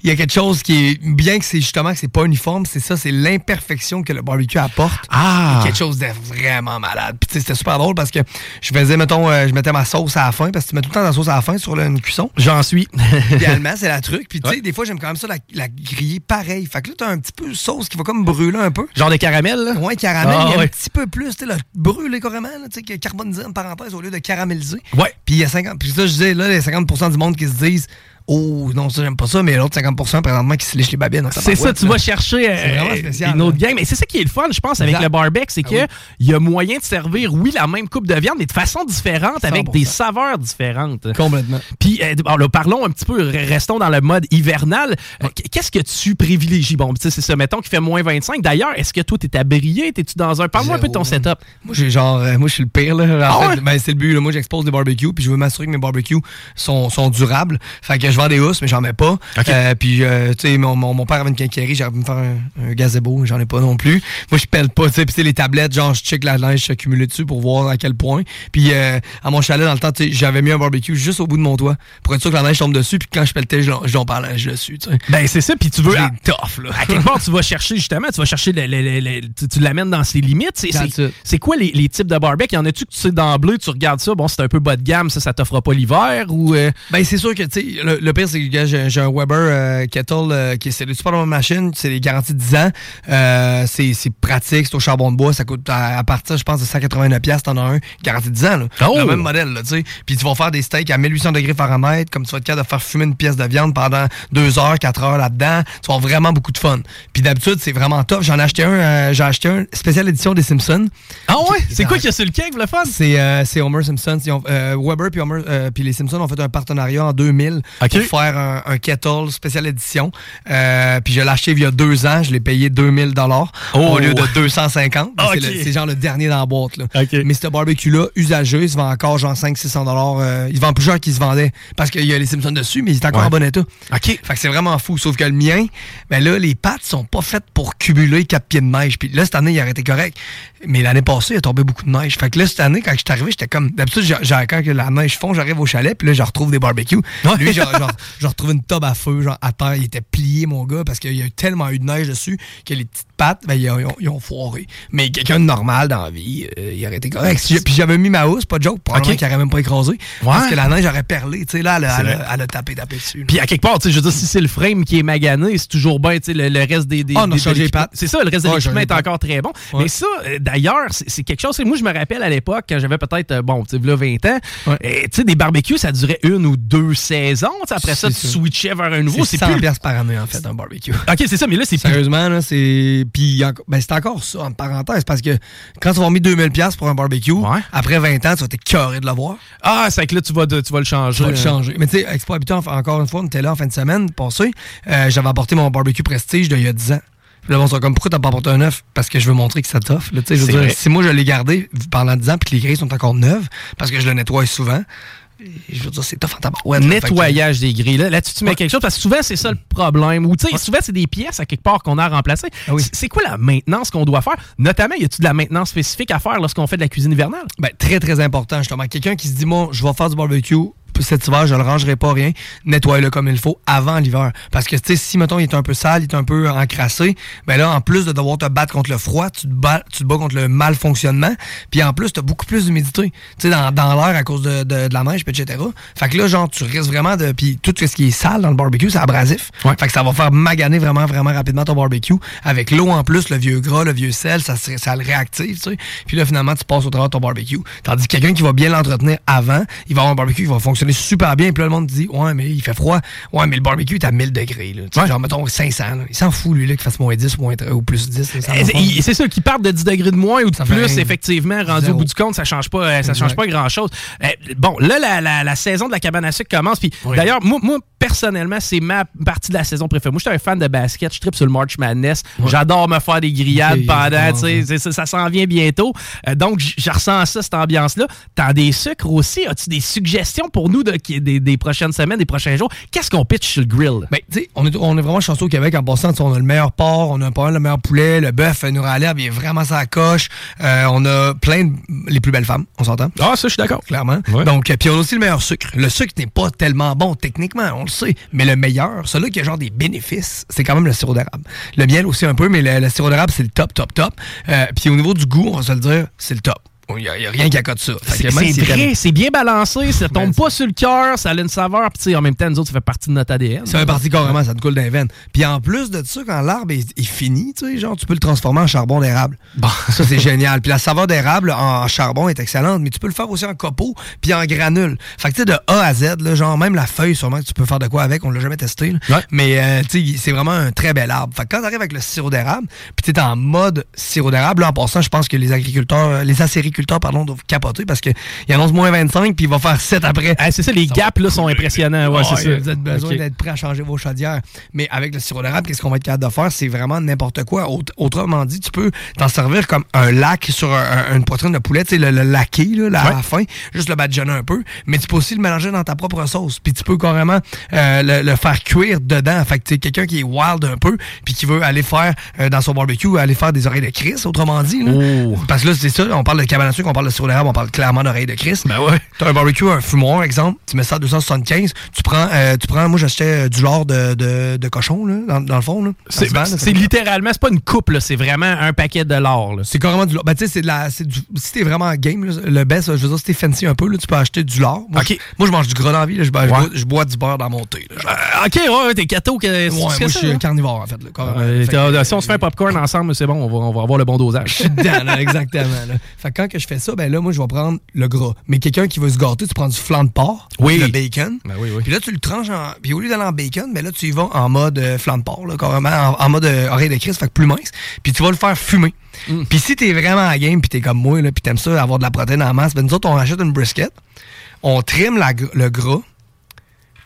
il y a quelque chose qui est. Bien que c'est justement que c'est pas uniforme, c'est ça, c'est l'imperfection que le barbecue apporte. Ah! quelque chose de vraiment malade. Puis c'était super drôle parce que je faisais, mettons, euh, je mettais ma sauce à la fin, parce que tu mets tout le temps la sauce à la fin sur une cuisson. J'en suis. Idéalement, c'est la truc. Puis tu sais, des fois, j'aime quand même ça la, griller pareil. Fait que là, t'as un petit peu sauce qui va comme brûler un peu. Genre de caramel, là? Ouais, caramel, ah, un petit peu plus, tu sais, brûler carrément, tu sais, carboniser en parenthèse au lieu de caraméliser. Ouais. Puis il y a 50, puis ça, je disais, là, les 50% du monde qui se disent, Oh, non, ça, j'aime pas ça, mais l'autre 50% présentement qui se lèche les babines. C'est ça, tu vas chercher euh, une autre game. Mais c'est ça qui est le fun, je pense, avec le barbecue, c'est ah qu'il y a moyen de servir, oui, la même coupe de viande, mais de façon différente, avec des saveurs différentes. Complètement. Puis, euh, parlons un petit peu, restons dans le mode hivernal. Euh, qu'est-ce que tu privilégies? Bon, tu sais, c'est ça, mettons qu'il fait moins 25. D'ailleurs, est-ce que toi, t'es abrié? T'es-tu dans un... Parle-moi un peu de ton setup. Moi, j'ai genre... moi, je suis le pire, là. Ah ben, c'est le but, Moi, j'expose des barbecues, puis je veux m'assurer que mes barbecues sont, sont durables. Fait que je vends des housses, mais j'en mets pas. Euh, puis, euh, tu sais, mon, mon, père avait une quincaillerie, j'aurais pu me faire un, gazebo, j'en ai pas non plus. Moi, je pèle pas, tu sais, puis les tablettes, genre, je check la neige accumulée dessus pour voir à quel point. Puis, euh, à mon chalet, dans le temps, tu sais, j'avais mis un barbecue juste au bout de mon toit pour être sûr que la neige tombe dessus, puis quand je pelletais, je j'en parlais dessus, tu sais. Ben, c'est ça, puis tu veux... À, tough, là. À quelque part, tu vas chercher, justement, tu vas chercher, tu, l'amènes dans ses limites. C'est quoi les, les, types de barbecue? Y en a-tu que tu sais d'emblée, tu regardes ça, bon, c'est un peu bas de gamme, ça, ça t'offre pas l'hiver, ou... Ben, c'est sûr que, tu sais, le pire, c'est que j'ai j'ai un Weber euh, Kettle euh, qui c'est une super bonne machine, c'est des garanties de 10 ans. Euh, c'est c'est pratique, c'est au charbon de bois, ça coûte à, à partir, je pense, de 189 pièces t'en as un, garantie de 10 ans. Là. Oh! Le même modèle, là, tu sais. Puis tu vas faire des steaks à 1800 degrés Fahrenheit, comme tu vas être capable de faire fumer une pièce de viande pendant 2 heures, 4 heures là-dedans. Tu vas avoir vraiment beaucoup de fun. Puis d'habitude, c'est vraiment top. J'en ai acheté un, euh, j'ai acheté un spécial édition des Simpsons. Ah ouais? C'est quoi qu'il y a sur le cake, le fun? C'est euh, c'est Homer Simpson. Ont- euh, Weber puis Homer, puis les Simpsons ont fait un partenariat en 2000 Pour faire un, un kettle spécial édition. Euh, puis je l'ai acheté il y a deux ans. Je l'ai payé 2000 dollars Oh. au lieu de 250. Ah, C'est ok. le- C'est genre le dernier dans la boîte. Là. Ok. Mais ce barbecue-là, usagé, il se vend encore genre 500-600 dollars. Euh, il se vend plus cher qu'il se vendait parce qu'il y a les Simpsons dessus, mais il est encore Ouais. en bon état. OK. Fait que c'est vraiment fou. Sauf que le mien, ben là, les pattes sont pas faites pour cumuler quatre pieds de neige. Puis là, cette année, il aurait été correct. Mais l'année passée, il a tombé beaucoup de neige. Fait que là, cette année, quand je suis arrivé, j'étais comme. D'habitude, j'ai- j'ai- quand que la neige fond, j'arrive au chalet, puis là, je retrouve des barbecues. Lui, genre, genre, je retrouve une tube à feu, genre à terre. Il était plié, mon gars, parce qu'il y a eu tellement eu de neige dessus que les petites pattes, ben, ils ont, ils foiré. Mais quelqu'un de normal dans la vie, euh, il aurait été correct. Si puis j'avais mis ma housse, pas de joke, probablement Ok. qu'il aurait même pas écrasé. Parce que la neige aurait perlé. Tu sais, là, elle, elle, elle a tapé, tapé dessus. Puis à quelque part, tu sais, je veux dire, si c'est le frame qui est magané, c'est toujours bien, tu sais, le, le reste des. des Ah, a des-. C'est ça, le reste de Ouais, l'équipement est encore très bon. Ouais. Mais ça, euh, d'ailleurs, c'est quelque chose. Moi, je me rappelle à l'époque, quand j'avais peut-être, euh, bon, tu sais, là, 20 ans, Ouais. tu sais, des barbecues, ça durait une ou deux saisons. Après ça, tu ça. switchais vers un nouveau. C'est C'est 100 plus. par année, en fait, un barbecue. Ok, c'est ça, mais là, c'est plus. Sérieusement, là, c'est. Puis, ben, c'est encore ça, en parenthèse, parce que quand tu vas mis 2000$ piastres pour un barbecue, Ouais. après 20 ans, tu vas t'écœurer de le voir. Ah, c'est que là, tu vas, de- tu vas le changer. Tu vas le changer. Mais tu sais, Expo Habitant, encore une fois, on était là en fin de semaine passée. Euh, J'avais apporté mon barbecue Prestige d'il y a 10 ans. Puis là, bon, c'est comme, pourquoi t'as pas apporté un neuf? Parce que je veux montrer que ça t'offre. si moi je l'ai gardé pendant 10 ans puis que les grilles sont encore neuves, parce que je le nettoie souvent, je veux dire, c'est tough en là. Fait que- nettoyage des grilles. Là, Là-dessus, tu mets Ouais. quelque chose parce que souvent, c'est ça le problème. Ou, tu sais, souvent, c'est des pièces à quelque part qu'on a remplacées. Ah oui. C'est- C'est quoi la maintenance qu'on doit faire? Notamment, y a-tu de la maintenance spécifique à faire lorsqu'on fait de la cuisine hivernale? Ben, très, très important, justement. Quelqu'un qui se dit, moi, je vais faire du barbecue cet hiver, je le rangerai pas rien, nettoie-le comme il faut avant l'hiver. Parce que, tu sais, si, mettons, il est un peu sale, il est un peu encrassé, ben là, en plus de devoir te battre contre le froid, tu te bats, tu te bats contre le mal fonctionnement, puis en plus, tu as beaucoup plus d'humidité, tu sais, dans, dans l'air à cause de, de- de la neige, etc. Fait que là, genre, tu risques vraiment de... Puis tout ce qui est sale dans le barbecue, c'est abrasif. Ouais. Fait que ça va faire maganer vraiment, vraiment rapidement ton barbecue. Avec l'eau en plus, le vieux gras, le vieux sel, ça, ça le réactive, tu sais. Puis là, finalement, tu passes au travers de ton barbecue. Tandis que quelqu'un qui va bien l'entretenir avant, il va avoir un barbecue qui va fonctionner super bien. Puis là, le monde dit, ouais, mais il fait froid. Ouais, mais le barbecue est à 1000 degrés, là. Ouais. Genre, mettons 500, là. Il s'en fout, lui, là, qu'il fasse moins 10 ou, moins, ou plus 10. là, ça va Eh, pas. il- C'est sûr qu'ils partent de 10 degrés de moins ou de Ça plus, effectivement, rendu Zéro. au bout du compte, ça change pas, euh, ça change pas grand-chose. Euh, bon, là, la, la- la saison de la cabane à sucre commence. Puis Oui. d'ailleurs, moi, moi, personnellement, c'est ma partie de la saison préférée. Moi, je suis un fan de basket, je tripe sur le March Madness. J'adore me faire des grillades pendant, ça, ça s'en vient bientôt. Euh, donc, je ressens ça, cette ambiance-là. T'as des sucres aussi. As-tu des suggestions pour nous de, qui- des, des prochaines semaines, des prochains jours? Qu'est-ce qu'on pitch sur le grill? Ben, tu sais, on est, on est vraiment chanceux au Québec en passant. On a le meilleur porc, on a pas mal le meilleur poulet, le bœuf euh, nous l'herbe, il est vraiment sa coche. Euh, on a plein de. les plus belles femmes, on s'entend? Ah, ça, je suis d'accord. Clairement. Ouais. Donc, euh, puis on a aussi le meilleur sucre. Le sucre n'est pas tellement bon techniquement, on le sait. Mais le meilleur, celui qui a genre des bénéfices, c'est quand même le sirop d'érable. Le miel aussi un peu, mais le, le sirop d'érable, c'est le top, top, top. Euh, puis au niveau du goût, on va se le dire, c'est le top. Il n'y a, a rien qui accote ça. C'est c'est vrai, c'est bien balancé, ça tombe Ben, pas sur le cœur, ça a une saveur, puis en même temps, nous autres, ça fait partie de notre ADN. Ça fait partie carrément, ça te coule dans les veines. Puis en plus de ça, quand l'arbre est, est fini, tu sais, genre, tu peux le transformer en charbon d'érable. Ça, c'est génial. Puis la saveur d'érable en charbon est excellente, mais tu peux le faire aussi en copeaux puis en granule. Fait que tu sais, de A à Z, là, genre, même la feuille, sûrement que tu peux faire de quoi avec, on l'a jamais testé. là. Ouais. Mais euh, tu sais, c'est vraiment un très bel arbre. Fait que quand tu arrives avec le sirop d'érable, puis tu es en mode sirop d'érable, là, en passant, je pense que les agriculteurs, les acériculteurs, pardon, doivent capoter parce qu'ils annoncent moins 25 puis il va faire 7 après. Ah, c'est ça, les gaps là, sont impressionnants. Ouais, c'est ça. Vous avez besoin d'être prêt à changer vos chaudières. Mais avec le sirop d'érable, qu'est-ce qu'on va être capable de faire? C'est vraiment n'importe quoi. Aut- Autrement dit, tu peux t'en servir comme un lac sur un- un- une poitrine de poulet, tu sais, le, le laqué, là, là, à la fin, juste le badigeonner un peu. Mais tu peux aussi le mélanger dans ta propre sauce. Puis tu peux carrément euh, le, le faire cuire dedans. Fait que quelqu'un qui est wild un peu, puis qui veut aller faire euh, dans son barbecue, aller faire des oreilles de Chris, autrement dit. là. Oh. Parce que là, c'est ça, on parle de cabane à sucre, on parle de sirop d'érable, on parle clairement d'oreille de Christ. Ben ouais. T'as un barbecue, un fumoir, exemple, tu mets ça à 275, tu prends, euh, tu prends moi j'achetais euh, du lard de, de, de cochon, là, dans, dans le fond. C'est ça- littéralement, c'est pas une coupe, là, c'est vraiment un paquet de l'or. là. C'est carrément du lard. Ben, tu sais, c'est de la. c'est du- si t'es vraiment game, là, le best, je veux dire, si t'es fancy un peu, là, tu peux acheter du lard. Moi, je, moi, je mange du gras dans la vie, là, je, ben, Ouais. bois, je bois du beurre dans mon thé. genre. Euh, ok, ouais, t'es cato. Que, Ouais, moi, je ça, suis carnivore, en fait. là. Euh, si on se fait un popcorn ensemble, c'est bon, on va, on va avoir le bon dosage. Je suis dedans, là, exactement. Là. Fait que quand que je fais ça, ben là, moi, je vais prendre le gras. Mais quelqu'un qui veut se gâter, tu prends du flan de porc, Oui. le bacon. Ben oui, oui. Puis là, tu le tranches en. Puis au lieu d'aller en bacon, ben là, tu y vas en mode euh, flan de porc, là, carrément, en, en mode euh, oreille de Christ, fait que plus mince. Puis tu vas le faire fumer. Mm. Puis si t'es vraiment à game, puis t'es comme moi, là, puis t'aimes ça, avoir de la protéine en masse, ben nous autres, on achète une brisket, on trim la gr- le gras.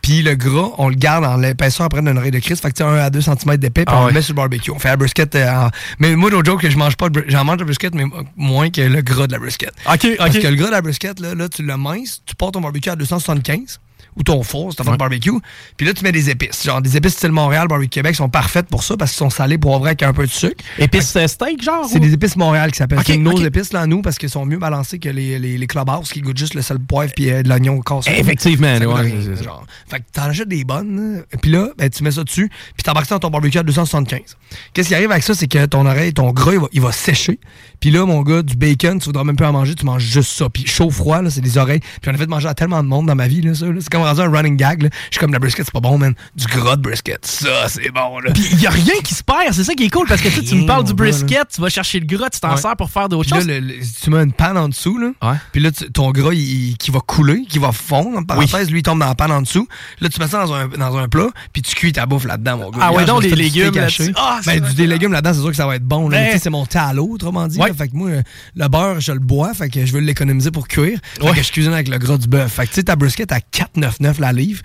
Puis le gras, on le garde en l'épaisseur après d'une oreille de Christ. Fait que tu sais, 1 à 2 cm d'épais, puis Ah on ouais. le met sur le barbecue. On fait la brisket euh, en... Mais moi, l'autre joke, que je mange pas de J'en mange de la brisket, mais moins que le gras de la brisket. Ok, Parce que le gras de la brisket, là, là tu le minces, tu portes ton barbecue à 275 ou ton four, c'est Ouais. barbecue. Puis là, tu mets des épices. Genre, des épices style Montréal, barbecue Québec sont parfaites pour ça parce qu'ils sont salés pour vrai avec un peu de sucre. Épices euh, steak, genre? C'est ou- des épices Montréal qui s'appellent. Ok, c'est nos épices, là, nous, parce qu'ils sont mieux balancés que les, les, les clubhouse qui goûtent juste le sel poivre puis euh, de l'oignon cassé. Effectivement, ouais, rien, ça. genre. Fait que t'en achètes des bonnes, là, puis là, ben, tu mets ça dessus, puis t'embarques ça dans ton barbecue à 275. Qu'est-ce qui arrive avec ça, c'est que ton oreille, ton gras, il va, il va sécher. Puis là, mon gars, du bacon, tu voudras même plus en manger, tu manges juste ça. Puis chaud-froid, là, c'est des oreilles. Puis on a fait manger à tellement de monde dans ma vie, là, ça. là. C'est comme rendu un running gag, là. Je suis comme la brisket, c'est pas bon, man. Du gras de brisket, ça, c'est bon, là. Puis il y a rien qui se perd, c'est ça qui est cool parce que tu sais, tu me Rien, parles du brisket, tu vas chercher le gras, tu t'en Ouais. sers pour faire d'autres là, choses. le- le- tu mets une panne en dessous, là. Ouais. Puis là, tu- ton gras, il, il- qui va couler, qui va fondre, en parenthèse, lui, il tombe dans la panne en dessous. Là, tu mets ça dans un, dans un plat, puis tu cuis ta bouffe là-dedans, mon gars. Ah ouais, donc du légumes. Ah, ben, du des légumes là-dedans, c'est sûr que ça va être bon. là. Ben. C'est mon talot, autrement dit. Ouais. là. Fait que moi, euh, le beurre, je le bois, fait que je veux l'économiser pour cuire. Fait que je cuisine avec le gras du bœuf. Fait que tu sais, ta brisket à 4,99 la livre.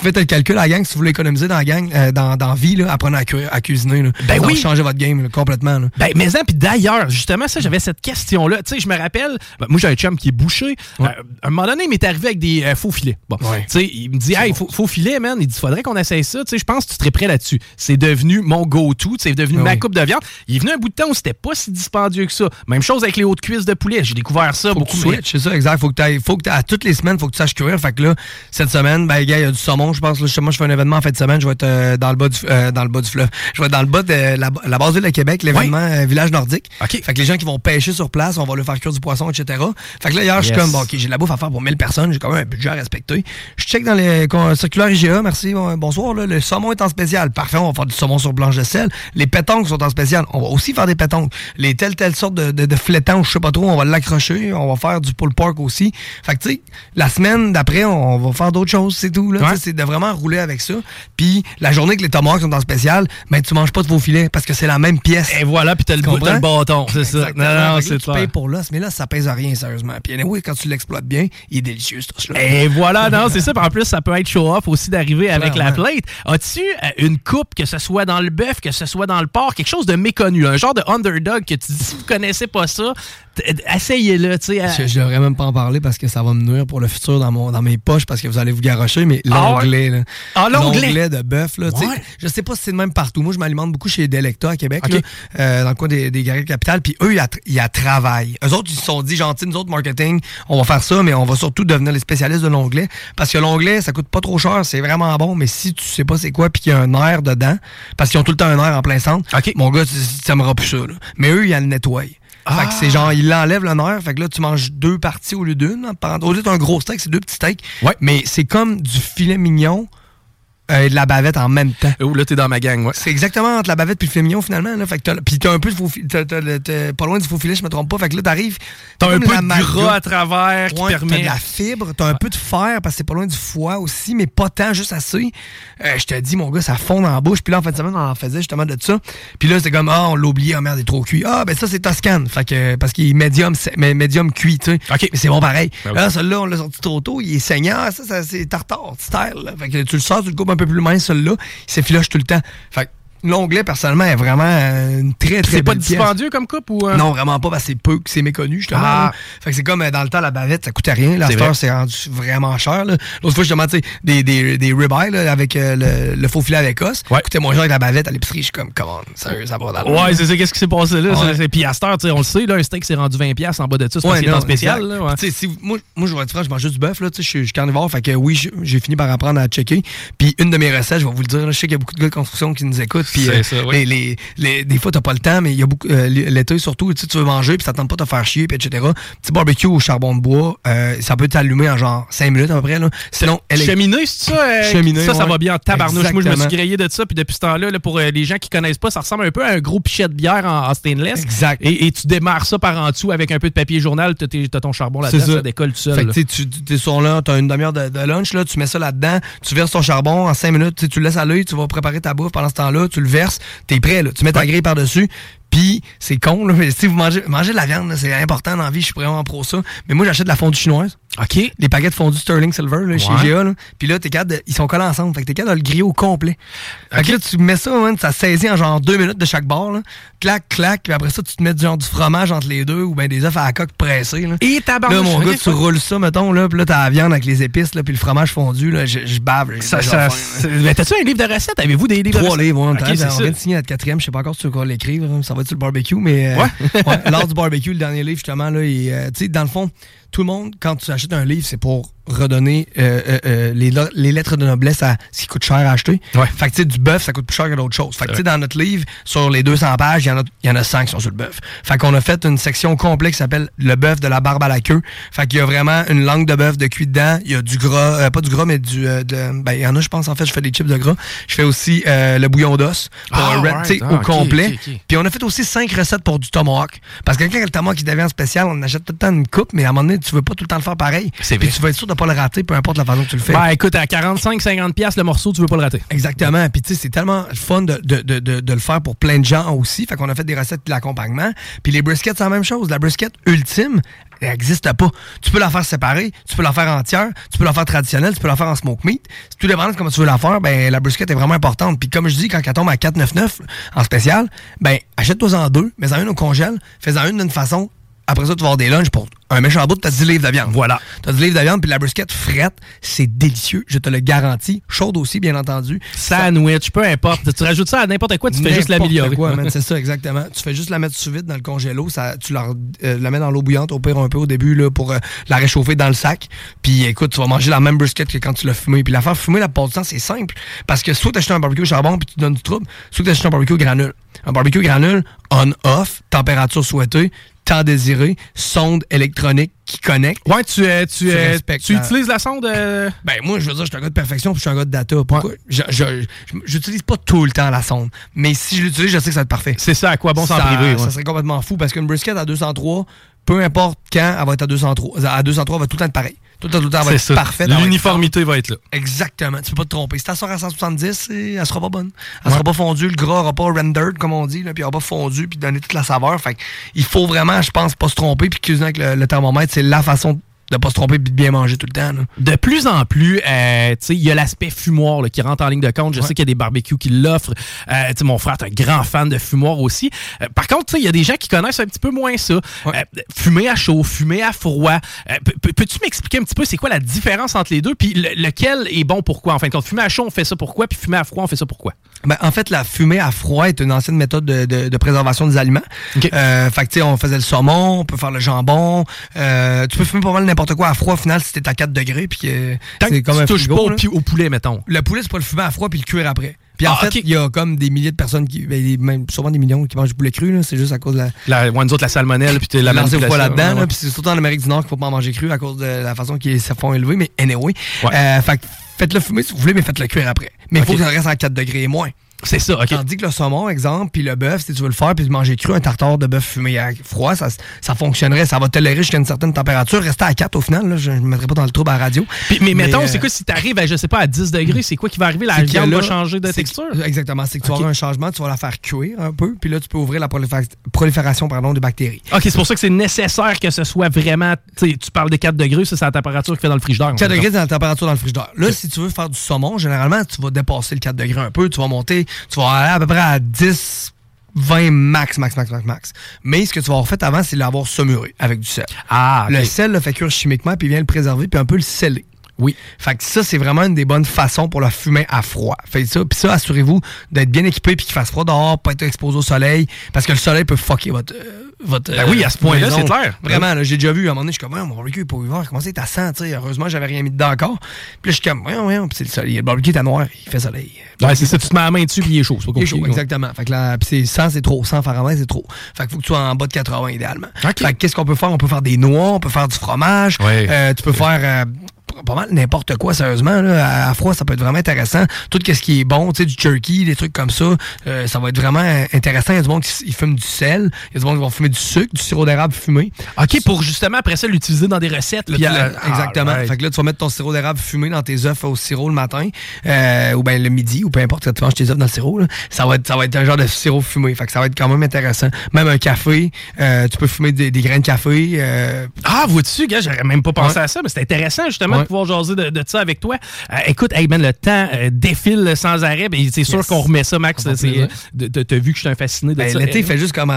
Faites le calcul à la gang, si vous voulez économiser dans la gang, euh, dans, dans vie, là, apprenez à, cuisiner. Là. Ben va oui. changer votre game là, complètement. Là. Ben, mais hein, puis d'ailleurs, justement, ça, j'avais cette question-là. Tu sais, je me rappelle, ben, moi, j'ai un chum qui est bouché. Euh, à un moment donné, il m'est arrivé avec des euh, faux filets. Bon, Ouais. tu sais, il me dit, hey, faux, faux filet, man. Il dit, faudrait qu'on essaye ça. Tu sais, je pense que tu serais prêt là-dessus. C'est devenu mon go-to. tu C'est devenu Ah ma coupe de viande. Il est venu un bout de temps où c'était pas si dispendieux que ça. Même chose avec les hautes cuisses de poulet. J'ai découvert ça faut beaucoup. tu c'est ça, exact. Faut que t'ailles- faut que à toutes les semaines, faut que tu saches cuire. Fait que là, cette semaine, ben, gars, il y a du saumon, je pense. Là, justement, je fais un événement en fin de semaine. Je vais être euh, dans le bas du, euh, dans le bas du fleuve. Je vais être dans le bas de la, la base de Québec, l'événement euh, village nordique. OK. Fait que les gens qui vont pêcher sur place, on va leur faire cuire du poisson, etc. Fait que là, hier, je suis comme, bon, OK, j'ai de la bouffe à faire pour 1000 personnes. J'ai quand même un budget à respecter. Je check dans les circulaires IGA. Merci. bon- bonsoir. Là, le saumon est en spécial. Parfait. On va faire du saumon sur blanche de sel. Les pétanques sont en spécial. On va aussi faire des pétanques. Les telles, telles sortes de, de, de flétans, je sais pas trop, on va l'accrocher. On va faire du pull pork aussi. Fait que, tu sais, la semaine d'après, on va faire d'autres choses. C'est tout. Là, Ouais. C'est de vraiment rouler avec ça. Puis, la journée que les tomates sont en spécial, ben, tu manges pas de vos filets parce que c'est la même pièce. Et voilà, puis t'as le, le bâton. C'est ça. Non, non, c'est tu payes pour l'os, mais là, ça pèse à rien, sérieusement. Puis, anyway, quand tu l'exploites bien, il est délicieux, ce. Et voilà, non, c'est ça. Puis en plus, ça peut être show-off aussi d'arriver avec la plate. As-tu euh, une coupe, que ce soit dans le bœuf, que ce soit dans le porc, quelque chose de méconnu, un genre de underdog que tu dis, si vous connaissez pas ça, essayez-le, tu sais. à- Je, devrais même pas en parler parce que ça va me nuire pour le futur dans, mon, dans mes poches parce que vous allez vous garocher, mais Ah l'onglet, là. Ah, l'onglet? L'onglet de bœuf, là. tu sais. Je sais pas si c'est le même partout. Moi, je m'alimente beaucoup chez Delecta à Québec, là, euh, dans le coin des, des Galeries Capitales. Puis eux, ils à travaillent. Eux autres, ils se sont dit, gentils, nous autres, marketing, on va faire ça, mais on va surtout devenir les spécialistes de l'onglet. Parce que l'onglet, ça coûte pas trop cher, c'est vraiment bon, mais si tu sais pas c'est quoi, puis qu'il y a un air dedans, parce qu'ils ont tout le temps un air en plein centre, Ok. mon gars, tu t'aimeras plus ça. là. Mais eux, ils le nettoient. Fait que c'est genre, ils l'enlèvent le nerf. Fait que là, tu manges deux parties au lieu d'une. parenthèse. Au lieu d'un gros steak, c'est deux petits steaks. Ouais. Mais c'est comme du filet mignon et de la bavette en même temps. Oh, là, t'es dans ma gang, ouais. C'est exactement entre la bavette puis le mignon, finalement. Là. Fait que t'as, puis t'as un peu de faux t'as pas loin du faux filet, je me trompe pas. Fait que là, t'arrives. T'as un peu de gras à travers qui Ouais, T'as permet. de la fibre, t'as un peu de fer parce que c'est pas loin du foie aussi, mais pas tant, juste assez. Euh, je te dis, mon gars, ça fond dans la bouche. Puis là, en fin de semaine, on en faisait justement de ça. Puis là, c'était comme, ah, on l'a oublié, ah merde, il est trop cuit. Ah, ben ça, c'est Toscane. Fait que, parce qu'il est médium, c'est- mais médium cuit, tu sais. OK. Mais c'est bon pareil. Ben. Là, celui-là, on l'a sorti trop tôt, il est saignant. Ça, ça c'est tartare, style. là. Fait que tu le sors, tu le coupes un peu plus mince, celui-là, il s'effiloche tout le temps. Fait l'onglet, personnellement, est vraiment euh, une très, très C'est pas dispendieux comme coupe ou. euh? Non, vraiment pas, parce que c'est peu, que c'est méconnu, justement. Ah. Fait que c'est comme euh, dans le temps, la bavette, ça coûtait rien. La C'est star, c'est rendu vraiment cher. là. L'autre fois, justement, tu sais, des, des, des ribeyes avec euh, le, le faux filet avec os. Ouais. coûtait moins cher que la bavette à l'épicerie. Je suis comme, comment, sérieux, ça va dans Ouais, c'est ça, qu'est-ce qui s'est passé là? Ouais. C'est- c'est- Puis à tu sais, on le sait, là, un steak s'est rendu 20$ en bas de ça, c'est parce Ouais, en spécial. Là, ouais. Si- moi, moi, je vais être franc, je mange juste du bœuf, là, tu sais, je suis- carnivore, fait que oui, j'ai- fini par apprendre à checker. Puis une de mes recettes, je vais vous le dire, je sais qu'il y a beaucoup de gars de construction qui nous écoutent, puis euh, ça, oui. les, les, les- des fois, t'as pas le temps, mais il y a beaucoup, euh, l'été surtout, tu veux manger, puis ça tente pas de te faire chier, puis etc. Petit barbecue au charbon de bois, euh, ça peut t'allumer en genre 5 minutes à peu près, là. Sinon, elle est- Cheminée, c'est ça? euh, Cheminée, ça, ça ouais. va bien en tabarnouche. Moi, je me suis grillé de ça, puis depuis ce temps-là, là, pour les gens qui connaissent pas, ça ressemble un peu à un gros pichet de bière en, en stainless. Exact. Et, et tu démarres ça par en dessous avec un peu de papier journal, t'as ton charbon là-dedans, ça. ça. décolle tout seul. Fait que tu t'es sur là, t'as une demi-heure de, de lunch, là, tu mets ça là-dedans, tu verses ton charbon en 5 minutes, tu le laisses à l'œil, tu vas préparer ta bouffe pendant ce temps-là, tu le verses, t'es prêt, là, tu mets ta grille par-dessus, puis c'est con, là, mais si vous mangez, mangez de la viande, c'est important dans la vie, je suis vraiment pro ça, mais moi j'achète de la fondue chinoise. OK. Les paquets de fondue Sterling Silver là, Ouais. chez GA, là. puis là, t'es capable de- ils sont collés ensemble, fait que t'es capable de le griller au complet. Fait que là, tu mets ça, man, ça saisit en genre deux minutes de chaque bord, là. clac, clac, puis après ça, tu te mets du genre du fromage entre les deux ou ben des œufs à la coque pressés. Là. Et tabarnouche, Là, mon gars, tu ouais. roules ça, mettons, là, puis là, t'as la viande avec les épices, là, puis le fromage fondu, là, je, je bave. Ça, ça, faim, mais t'as-tu un livre de recettes? Avez-vous des livres de Trois recettes? livres, ouais, on, Ok, t'arrête, c'est on vient de signer notre quatrième, je sais pas encore si tu veux encore l'écrire, hein, ça va être sur le barbecue, mais euh, Ouais. ouais, l'art du barbecue, le dernier livre, justement, là, euh, tu sais, dans le fond, tout le monde, quand tu achètes un livre, c'est pour redonner euh, euh, euh, les, les lettres de noblesse à ce qui coûte cher à acheter. Ouais. Fait que, tu sais, du bœuf, ça coûte plus cher que d'autres choses. Fait que, tu sais, dans notre livre, sur les 200 pages, il y en a, il y en a 100 qui sont sur le bœuf. Fait qu'on a fait une section complète qui s'appelle le bœuf de la barbe à la queue. Fait qu'il y a vraiment une langue de bœuf de cuit dedans. Il y a du gras, euh, pas du gras, mais du, de, ben, il y en a, je pense, en fait, je fais des chips de gras. Je fais aussi le bouillon d'os pour Ah, un red, right. Ah, au complet. Puis on a fait aussi cinq recettes pour du tomahawk. Parce que quand le tomahawk il devient spécial, on achète tout le temps une coupe, mais à un moment donné, tu veux pas tout le temps le faire pareil. C'est Puis tu vas être sûr de pas le rater, peu importe la façon que tu le fais. Ben écoute, à 45-50$ piastres le morceau, tu veux pas le rater. Exactement. Puis tu sais, c'est tellement fun de, de, de, le faire pour plein de gens aussi. Fait qu'on a fait des recettes de l'accompagnement. Puis les briskets, c'est la même chose. La brisket ultime, elle n'existe pas. Tu peux la faire séparée, tu peux la faire entière, tu peux la faire traditionnelle, tu peux la faire en smoke meat. C'est tout dépendant de comment tu veux la faire. Ben la brisket est vraiment importante. Puis comme je dis, quand elle tombe à 4,99 en spécial, ben achète-toi en deux, mets-en une au congèle, fais-en une d'une façon. Après ça, tu vas avoir des lunchs pour un méchant bout, t'as 10 livres de viande. Voilà. T'as 10 livres de viande, puis la brisket frette, c'est délicieux, je te le garantis. Chaude aussi, bien entendu. Sandwich, peu importe. Tu rajoutes ça à n'importe quoi, tu fais juste l'améliorer. c'est ça, exactement. Tu fais juste la mettre sous vide dans le congélo, ça, tu la, euh, la mets dans l'eau bouillante, au pire un peu au début, là, pour euh, la réchauffer dans le sac. Puis écoute, tu vas manger la même brisket que quand tu l'as fumé. Puis la faire fumer, la plupart du temps, c'est simple. Parce que soit t'achètes un barbecue au charbon puis tu donnes du trouble, soit t'achètes un barbecue au granule. Un barbecue granule, on-off, température souhaitée, temps désiré, sonde électronique qui connecte. Ouais, tu, euh, tu, Tu euh, tu utilises la sonde. euh, Ben moi, je veux dire, je suis un gars de perfection puis je suis un gars de data. Pourquoi? Je- je- je- J'utilise pas tout le temps la sonde. Mais si je l'utilise, je sais que ça va être parfait. C'est ça, à quoi bon s'en priver. ouais. ça serait complètement fou parce qu'une brisket à 203, peu importe quand, elle va être à 203. À 203, elle va tout le temps être pareil. Tout le temps, tout le temps, elle va C'est être ça. être L'uniformité va être là. Exactement. Tu peux pas te tromper. Si tu sors à 170, c'est- elle sera pas bonne. Elle sera pas fondue, le gras aura pas rendered, comme on dit, là, puis elle aura pas fondu, puis donner toute la saveur. Fait que il faut vraiment, je pense, pas se tromper, puis cuisiner avec le, le thermomètre, c'est la façon de pas se tromper puis de bien manger tout le temps. là. De plus en plus, euh, tu sais, il y a l'aspect fumoir là, qui rentre en ligne de compte. Je sais qu'il y a des barbecues qui l'offrent. Euh, mon frère est un grand fan de fumoir aussi. Euh, par contre, tu sais, il y a des gens qui connaissent un petit peu moins ça. Euh, fumer à chaud, fumer à froid. Pe- pe- Peux-tu m'expliquer un petit peu c'est quoi la différence entre les deux? Puis le- lequel est bon pourquoi? En fin de compte, fumer à chaud, on fait ça pourquoi? Puis fumer à froid, on fait ça pourquoi? Ben, en fait, la fumée à froid est une ancienne méthode de, de- de préservation des aliments. Ok. Euh, fait que, tu sais, on faisait le saumon, on peut faire le jambon. Tu peux fumer pas mal n'importe quoi à froid, au final, si t'es à 4 degrés. Puis que Tant que c'est comme tu un touches frigo, pas au, poulet, mettons. Le poulet, c'est pas le fumer à froid puis le cuire après. Puis en Ah, fait, il y a comme des milliers de personnes qui. Ben, même sûrement des millions qui mangent du poulet cru. C'est juste à cause de la. La, ouais, nous autres, la salmonelle, puis la manipulation. poids là-dedans, Ouais, là, ouais. puis c'est surtout en Amérique du Nord qu'il faut pas en manger cru à cause de la façon qu'ils se font élever, mais anyway. Euh, fait que faites-le fumer si vous voulez, mais faites-le cuire après. Mais il faut que ça reste à 4 degrés et moins. C'est ça, OK. Tandis que le saumon, exemple, puis le bœuf, si tu veux le faire, puis manger cru, un tartare de bœuf fumé à froid, ça, ça fonctionnerait. Ça va tolérer jusqu'à une certaine température. Rester à 4 au final, là, je ne me mettrai pas dans le trouble à la radio. Puis, mais, mettons, euh, c'est quoi si t'arrives à, je sais pas, à 10 degrés, c'est quoi qui va arriver? La viande va changer de que- texture? Exactement. C'est que tu vas avoir un changement, tu vas la faire cuire un peu, puis là, tu peux ouvrir la proliféra- prolifération pardon, des bactéries. OK, c'est pour ça que c'est nécessaire que ce soit vraiment. Tu tu parles de 4 degrés, ça, c'est la température qu'il fait dans le frigidaire. 4 degrés, c'est la température dans le frigidaire. Là, si tu veux faire du saumon, généralement, tu vas dépasser le 4 degrés un peu. Tu vas monter Tu vas aller à peu près à 10, 20 max, max, max, max, max. Mais ce que tu vas avoir fait avant, c'est l'avoir saumuré avec du sel. Ah, Le sel le fait cuire chimiquement, puis vient le préserver, puis un peu le sceller. Oui. Fait que ça, c'est vraiment une des bonnes façons pour le fumer à froid. Faites ça. Puis ça, assurez-vous d'être bien équipé puis qu'il fasse froid dehors, pas être exposé au soleil. Parce que le soleil peut fucker votre. euh, votre Ben oui, à ce point-là, c'est clair. Vraiment, là, j'ai déjà vu. À un moment donné, je suis comme, mon barbecue est pas ouvert. Comment c'est à 100, tu sais. Heureusement, j'avais rien mis dedans encore. Puis là, je suis comme, ouais, ouais, puis c'est le soleil. Le barbecue est à noir, il fait soleil. Ouais, c'est ça, tu te mets la main dessus puis il est chaud. C'est pas Il est compliqué. chaud, exactement. Fait que là, c'est 100, c'est trop. 100 Fahrenheit, c'est trop. Fait qu'il faut que tu sois en bas de 80 idéalement. Fait que qu'est-ce qu'on peut faire? On peut faire des noix, on peut faire du fromage. Euh, tu peux faire euh, pas mal n'importe quoi, sérieusement. Là. À, à froid, ça peut être vraiment intéressant. Tout ce qui est bon, tu sais, du jerky, des trucs comme ça, euh, ça va être vraiment intéressant. Il y a du monde qui fume du sel, il y a du monde qui va fumer du sucre, du sirop d'érable fumé. OK, pour justement après ça l'utiliser dans des recettes. là, l'as- exactement. Fait que là, tu vas mettre ton sirop d'érable fumé dans tes œufs au sirop le matin, euh, ou bien le midi, ou peu importe quand tu manges tes œufs dans le sirop. là. Ça, va être, ça va être un genre de sirop fumé. Fait que ça va être quand même intéressant. Même un café, euh, tu peux fumer des, des grains de café. euh, Ah, vois-tu, gars, j'aurais même pas pensé Ouais. à ça, mais c'est intéressant justement de pouvoir jaser de, de ça avec toi. Euh, écoute, hey man, le temps euh, défile sans arrêt, ben, c'est sûr Yes. qu'on remet ça, Max. T'as vu que je suis un fasciné de ben, ça. L'été Euh, fait juste comme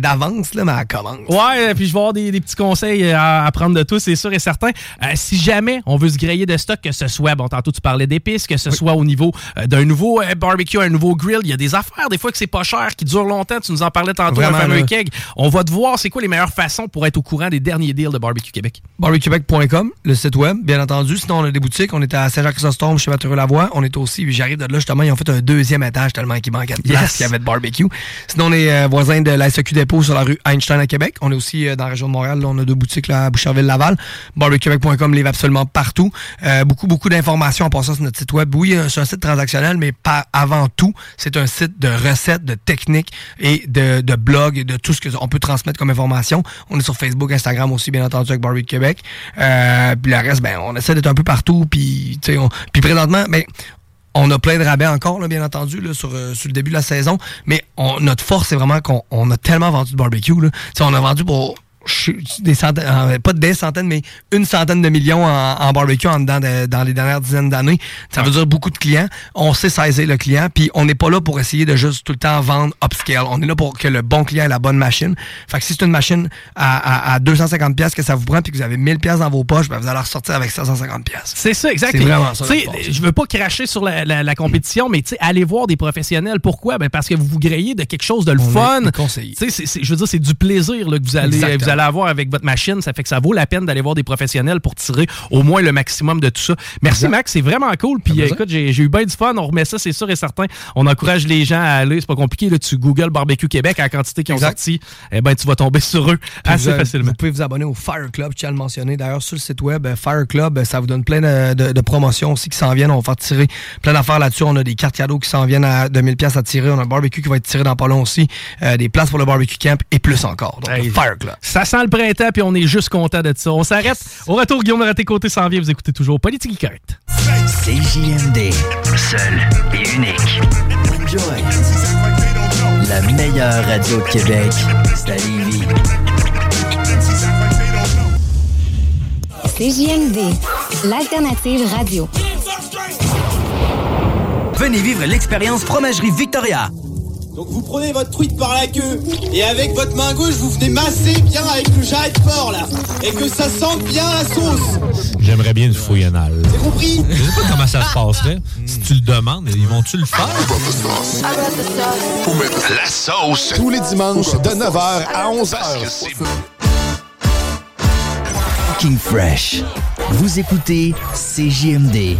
d'avance, là, mais elle commence. Ouais, puis je vais avoir des, des petits conseils à, à prendre de toi, c'est sûr et certain. Euh, si jamais on veut se griller de stock, que ce soit, bon, tantôt tu parlais d'épices, que ce soit au niveau d'un nouveau barbecue, un nouveau grill, il y a des affaires, des fois que c'est pas cher, qui durent longtemps. Tu nous en parlais tantôt, Vraiment, un fameux là. keg. On va te voir, c'est quoi les meilleures façons pour être au courant des derniers deals de Barbecue Québec? barbecuebec.com, le site web, bien entendu. Sinon, on a des boutiques. On est à Saint-Jacques-Chrysostome, chez Mathieu Lavoie. On est aussi, j'arrive de là, justement, ils ont fait un deuxième étage tellement qu'il manquait de place, Yes. qu'il y avait de barbecue. Sinon, on est euh, voisins de la SQ Dépôt sur la rue Einstein à Québec. On est aussi euh, dans la région de Montréal. Là, on a deux boutiques là, à Boucherville-Laval. Barbecuebec.com livre absolument partout. Euh, beaucoup, beaucoup d'informations en passant sur notre site web. Oui, c'est un site transactionnel, mais pas avant tout, c'est un site de recettes, de techniques et de, de blogs et de tout ce qu'on peut transmettre comme information. On est sur Facebook, Instagram aussi, bien entendu, avec Barbecue Québec. Euh, puis le reste, ben, on essaie d'être un peu partout. Puis, on- présentement, ben, on a plein de rabais encore, bien entendu, euh, sur le début de la saison. Mais on- notre force, c'est vraiment qu'on on a tellement vendu de barbecue. Là. On a vendu pour des centaines, pas des centaines, mais une centaine de millions en, en barbecue en dedans de- dans les dernières dizaines d'années. Ça veut dire beaucoup de clients. On sait saisir le client, puis on n'est pas là pour essayer de juste tout le temps vendre upscale. On est là pour que le bon client ait la bonne machine. Fait que si c'est une machine à, à, à 250 pièces que ça vous prend, puis que vous avez 1000 pièces dans vos poches, ben vous allez ressortir avec 750 pièces. C'est ça, exact. C'est vraiment ça. Je veux pas cracher sur la, la- la compétition, mais tu sais, allez voir des professionnels. Pourquoi? Ben parce que vous vous grillez de quelque chose de le On fun. c'est- c'est- je veux dire, c'est du plaisir là, que vous allez, Exactement. Allez avoir avec votre machine. Ça fait que ça vaut la peine d'aller voir des professionnels pour tirer au moins le maximum de tout ça. Merci. Max. C'est vraiment cool. Puis écoute, j'ai eu bien du fun. On remet ça, c'est sûr et certain. On encourage les gens à aller. C'est pas compliqué. Là, tu Google Barbecue Québec à la quantité qui ont sorti. Eh ben, tu vas tomber sur eux Puis assez vous, facilement. Vous pouvez vous abonner au Fire Club, tiens à le mentionner. D'ailleurs, sur le site web, euh, Fire Club, euh, ça vous donne plein de, de- de promotions aussi qui s'en viennent. On va faire tirer plein d'affaires là-dessus. On a des cartes cadeaux qui s'en viennent à 2000 pièces à tirer. On a un barbecue qui va être tiré dans pas long aussi. Euh, des places pour le barbecue camp et plus encore. Donc, Hey, le Fire Club. Ça sent le printemps, puis on est juste content de ça. On s'arrête. Au retour, Guillaume de Côté s'en vient. Vous écoutez toujours Politique Correct. CJMD, seul et unique. Enjoy. La meilleure radio de Québec, c'est à Lévis. CJMD, l'alternative radio. Venez vivre l'expérience Fromagerie Victoria. Donc vous prenez votre truite par la queue et avec votre main gauche vous venez masser bien avec le jarret de porc là et que ça sente bien la sauce. J'aimerais bien une fouille anale. T'as compris? Je sais pas comment ça se passerait. Si tu le demandes, ils vont-tu le faire? La sauce. Tous les dimanches de 9h à 11h. King Fresh. Vous écoutez CJMD.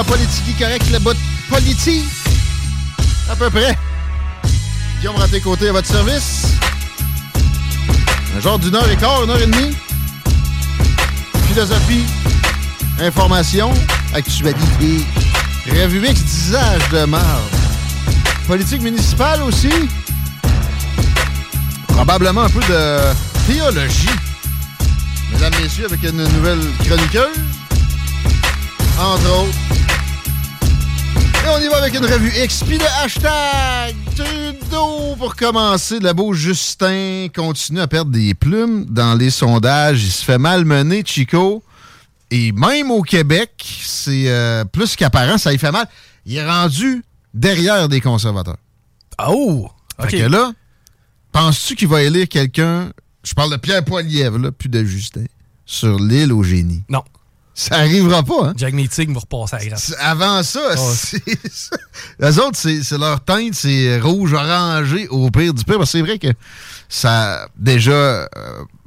Dans Politique Correct, le bout de politique. À peu près. Guillaume Raté-Côté à votre service. Un genre d'une heure et quart, une heure et demie. Philosophie, information, actualité. Revue X, disage de marde. Politique municipale aussi. Probablement un peu de théologie. Mesdames, messieurs, avec une nouvelle chroniqueuse. Entre autres. Et on y va avec une revue X, puis le hashtag Trudeau pour commencer. Le beau Justin continue à perdre des plumes dans les sondages. Il se fait malmener, Chico. Et même au Québec, c'est euh, plus qu'apparent, ça y fait mal. Il est rendu derrière des conservateurs. Oh! Fait que là, penses-tu qu'il va élire quelqu'un, je parle de Pierre Poilievre, là, plus de Justin, sur l'île au génie? Non. Ça arrivera pas, hein? Jack Meeting va repasser à la grappe. Avant ça, Oh. c'est. Les autres, c'est leur teinte, c'est rouge orangé au pire du pire. Parce que c'est vrai que ça a déjà euh,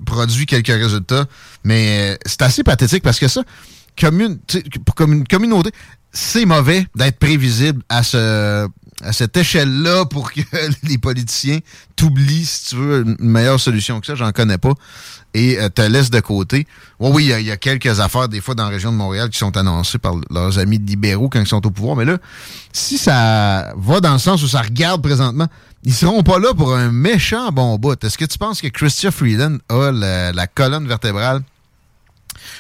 produit quelques résultats, mais euh, c'est assez pathétique parce que ça, comme une, comme une communauté, c'est mauvais d'être prévisible à ce à cette échelle-là pour que les politiciens t'oublient, si tu veux, une meilleure solution que ça, j'en connais pas, et euh, te laissent de côté. Oui, oui, il y y, a quelques affaires, des fois, dans la région de Montréal qui sont annoncées par leurs amis libéraux quand ils sont au pouvoir, mais là, si ça va dans le sens où ça regarde présentement, ils seront pas là pour un méchant bon bout. Est-ce que tu penses que Christian Freeland a la, la colonne vertébrale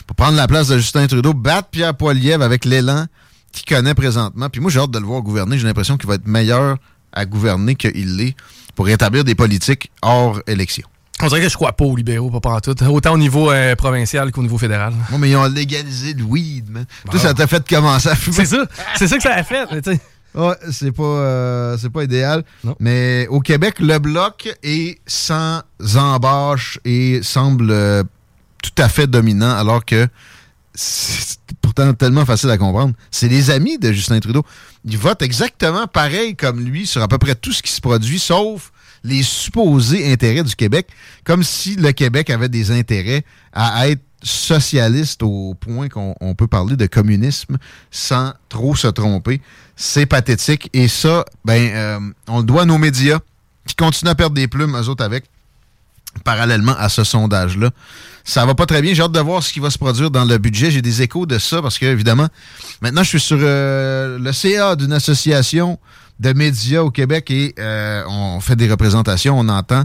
pour prendre la place de Justin Trudeau, battre Pierre Poilievre avec l'élan qu'il connaît présentement? Puis moi, j'ai hâte de le voir gouverner. J'ai l'impression qu'il va être meilleur à gouverner qu'il l'est pour établir des politiques hors élection. On dirait que je crois pas aux libéraux, pas partout. Autant au niveau euh, provincial qu'au niveau fédéral. Moi, mais ils ont légalisé le weed, man. Bon. Toi, ça t'a fait commencer à fumer. C'est ça. C'est ça que ça a fait. tu sais. Ouais, c'est pas, euh, c'est pas idéal. Mais au Québec, le bloc est sans embâche et semble euh, tout à fait dominant, alors que c'est pourtant tellement facile à comprendre. C'est les amis de Justin Trudeau. Ils votent exactement pareil comme lui sur à peu près tout ce qui se produit, sauf les supposés intérêts du Québec, comme si le Québec avait des intérêts à être socialiste au point qu'on on peut parler de communisme sans trop se tromper. C'est pathétique. Et ça, ben, euh, on le doit à nos médias qui continuent à perdre des plumes, eux autres, avec, parallèlement à ce sondage-là. Ça va pas très bien. J'ai hâte de voir ce qui va se produire dans le budget. J'ai des échos de ça parce que, évidemment, maintenant, je suis sur euh, le CA d'une association de médias au Québec et euh, on fait des représentations, on entend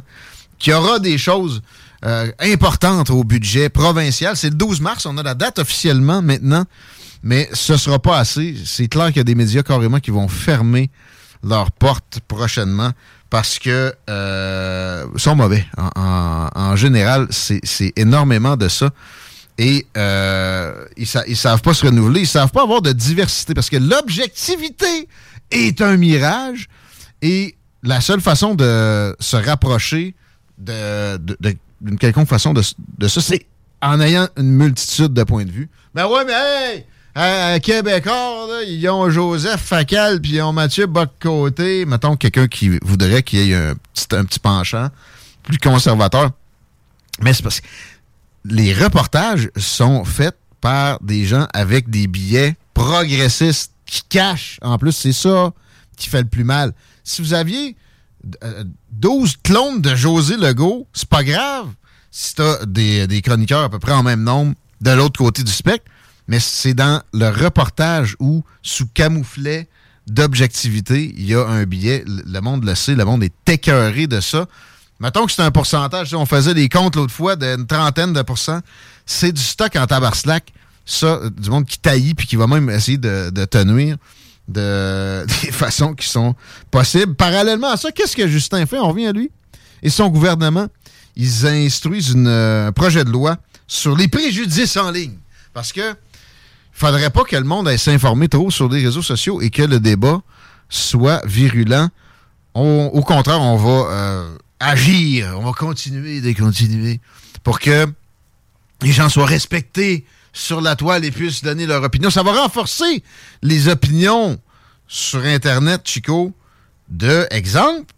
qu'il y aura des choses euh, importantes au budget provincial. C'est le 12 mars, on a la date officiellement maintenant, mais ce sera pas assez. C'est clair qu'il y a des médias carrément qui vont fermer leurs portes prochainement parce que euh, sont mauvais. En, général, c'est énormément de ça. Et euh, ils, ils savent pas se renouveler, ils savent pas avoir de diversité parce que l'objectivité est un mirage et la seule façon de se rapprocher de- de- d'une quelconque façon de, ça, c'est en ayant une multitude de points de vue. Ben ouais, mais hey! À Québécois, ils ont Joseph Facal puis ils ont Mathieu Bock-Côté. Mettons quelqu'un qui voudrait qu'il y ait un petit, un petit penchant plus conservateur. Mais c'est parce que les reportages sont faits par des gens avec des billets progressistes qui cachent. En plus, c'est ça qui fait le plus mal. Si vous aviez euh, 12 clones de José Legault, c'est pas grave si t'as des, des chroniqueurs à peu près en même nombre de l'autre côté du spectre, mais c'est dans le reportage où, sous camouflet d'objectivité, il y a un billet. Le monde le sait, le monde est écœuré de ça. Mettons que c'est un pourcentage, on faisait des comptes l'autre fois d'une trentaine de pourcents. C'est du stock en tabarslac. Ça, du monde qui taillit puis qui va même essayer de, de te nuire de des façons qui sont possibles. Parallèlement à ça, qu'est-ce que Justin fait? On revient à lui. Et son gouvernement, ils instruisent une, euh, un projet de loi sur les préjudices en ligne. Parce que faudrait pas que le monde aille s'informer trop sur les réseaux sociaux et que le débat soit virulent. Au contraire, on va euh, agir, on va continuer de continuer pour que les gens soient respectés sur la toile et puissent donner leur opinion. Ça va renforcer les opinions sur Internet, Chico, de, exemple,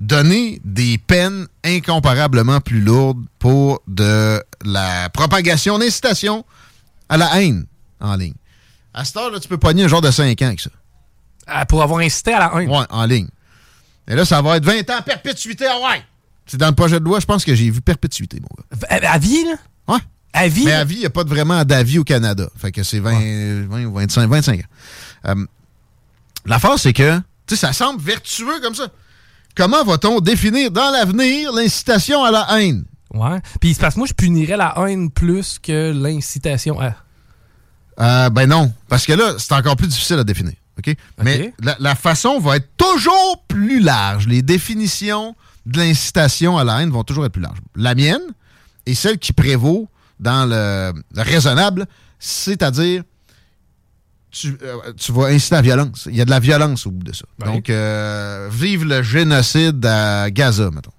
donner des peines incomparablement plus lourdes pour de la propagation d'incitation à la haine en ligne. À cette heure-là, tu peux pogner un genre de 5 ans avec ça. Ah, pour avoir incité à la haine. Ouais, en ligne. Et là, ça va être 20 ans perpétuité, ah ouais! C'est dans le projet de loi, je pense que j'ai vu perpétuité, mon gars. À, à vie, là? Ouais. À vie? Mais à vie, il n'y a pas de vraiment d'avis au Canada. Fait que c'est 20, 20 ou 25, 25 ans. Euh, L'affaire, c'est que, tu sais, ça semble vertueux comme ça. Comment va-t-on définir dans l'avenir l'incitation à la haine? Ouais. Puis parce que moi, je punirais la haine plus que l'incitation à. Euh, ben non, parce que là, c'est encore plus difficile à définir. OK? Mais la, la façon va être toujours plus large. Les définitions de l'incitation à la haine vont toujours être plus larges. La mienne et celle qui prévaut dans le, le raisonnable, c'est-à-dire tu, euh, tu vas inciter à la violence. Il y a de la violence au bout de ça. Donc, euh, vive le génocide à Gaza, mettons.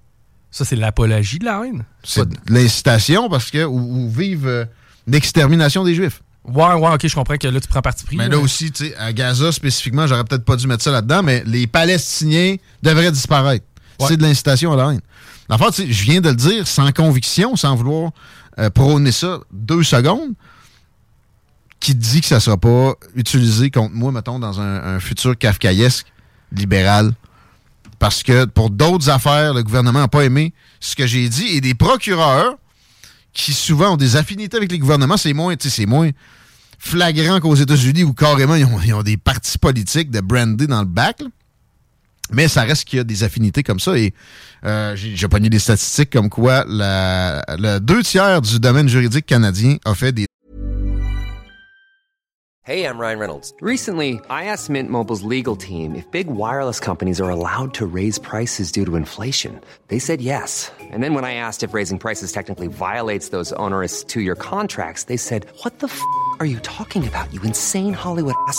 Ça, c'est l'apologie de la haine? C'est de l'incitation parce que, ou, ou vive euh, l'extermination des Juifs. Ouais, ouais, ok, je comprends que là, tu prends parti pris. Mais là aussi, tu sais, à Gaza spécifiquement, j'aurais peut-être pas dû mettre ça là-dedans, mais les Palestiniens devraient disparaître. C'est de l'incitation à la haine. En fait, tu sais, je viens de le dire sans conviction, sans vouloir euh, prôner ça deux secondes. Qui dit que ça sera pas utilisé contre moi, mettons, dans un, futur kafkaïesque libéral? Parce que pour d'autres affaires, le gouvernement n'a pas aimé ce que j'ai dit. Et des procureurs qui souvent ont des affinités avec les gouvernements, c'est moins, c'est moins flagrant qu'aux États-Unis où carrément ils ont, des partis politiques de brandy dans le bac. Mais ça reste qu'il y a des affinités comme ça. Et euh, j'ai pogné des statistiques comme quoi la, le deux tiers du domaine juridique canadien a fait des Hey, I'm Ryan Reynolds. Recently, I asked Mint Mobile's legal team if big wireless companies are allowed to raise prices due to inflation. They said yes. And then when I asked if raising prices technically violates those onerous two year contracts, they said, What the f are you talking about, you insane Hollywood ass?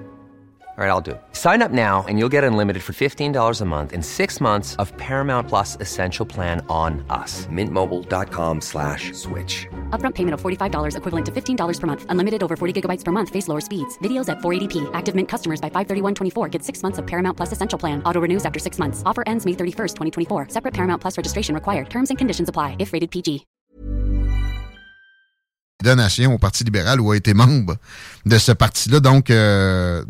All right, I'll do it. Sign up now and you'll get unlimited for $15 a month and six months of Paramount Plus Essential Plan on us. Mintmobile.com slash switch. Upfront payment of $45 equivalent to $15 per month. Unlimited over 40 gigabytes per month. Face lower speeds. Videos at 480p. Active Mint customers by 531.24 get six months of Paramount Plus Essential Plan. Auto renews after six months. Offer ends May 31st, 2024. Separate Paramount Plus registration required. Terms and conditions apply if rated PG. donations au Parti libéral ou a été membre de ce parti-là. Donc, euh,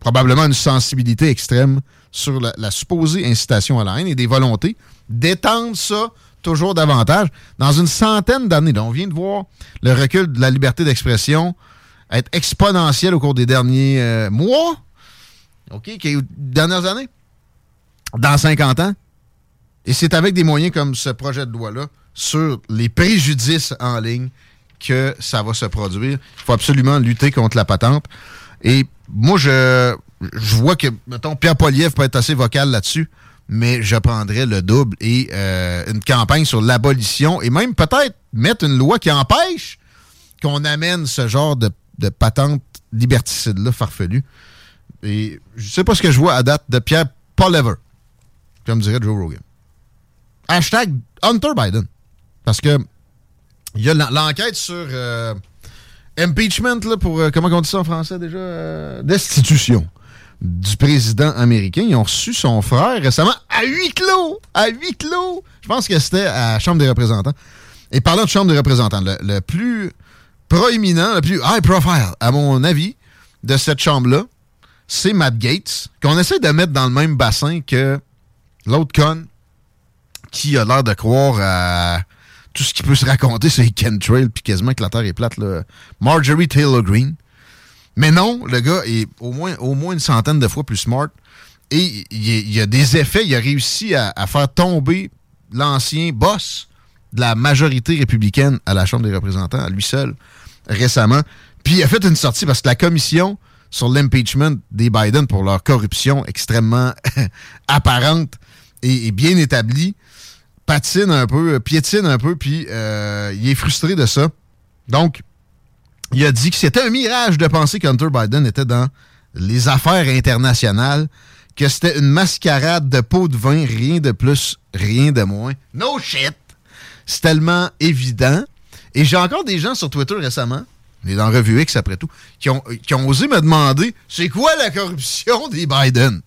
probablement une sensibilité extrême sur la, supposée incitation à la haine et des volontés d'étendre ça toujours davantage. Dans une centaine d'années, on vient de voir le recul de la liberté d'expression être exponentiel au cours des derniers euh, mois, OK, qui- dernières années, dans 50 ans. Et c'est avec des moyens comme ce projet de loi-là sur les préjudices en ligne que ça va se produire. Il faut absolument lutter contre la patente. Et moi, je, je vois que, mettons, Pierre Poliev peut être assez vocal là-dessus, mais je prendrais le double et euh, une campagne sur l'abolition et même peut-être mettre une loi qui empêche qu'on amène ce genre de, de patente liberticide-là farfelu. Et je sais pas ce que je vois à date de Pierre Poliever, comme dirait Joe Rogan. Hashtag Hunter Biden. Parce que il y a l'en- l'enquête sur euh, impeachment, là, pour, euh, comment on dit ça en français déjà? Euh, destitution du président américain. Ils ont reçu son frère récemment à huis clos. À huis clos. Je pense que c'était à la Chambre des représentants. Et parlant de Chambre des représentants, le, plus proéminent, le plus high profile, à mon avis, de cette chambre-là, c'est Matt Gates, qu'on essaie de mettre dans le même bassin que l'autre con qui a l'air de croire à tout ce qui peut se raconter sur les chemtrails, puis quasiment que la Terre est plate. Là. Marjorie Taylor Greene. Mais non, le gars est au moins, une centaine de fois plus smart. Et il, y a des effets. Il a réussi à, faire tomber l'ancien boss de la majorité républicaine à la Chambre des représentants, à lui seul, récemment. Puis il a fait une sortie parce que la commission sur l'impeachment des Biden pour leur corruption extrêmement apparente et bien établie patine un peu, piétine un peu, puis euh, il est frustré de ça. Donc, il a dit que c'était un mirage de penser qu'Hunter Biden était dans les affaires internationales, que c'était une mascarade de pot de vin, rien de plus, rien de moins. No shit! C'est tellement évident. Et j'ai encore des gens sur Twitter récemment est dans Revue X après tout, qui ont, qui ont osé me demander c'est quoi la corruption des Biden?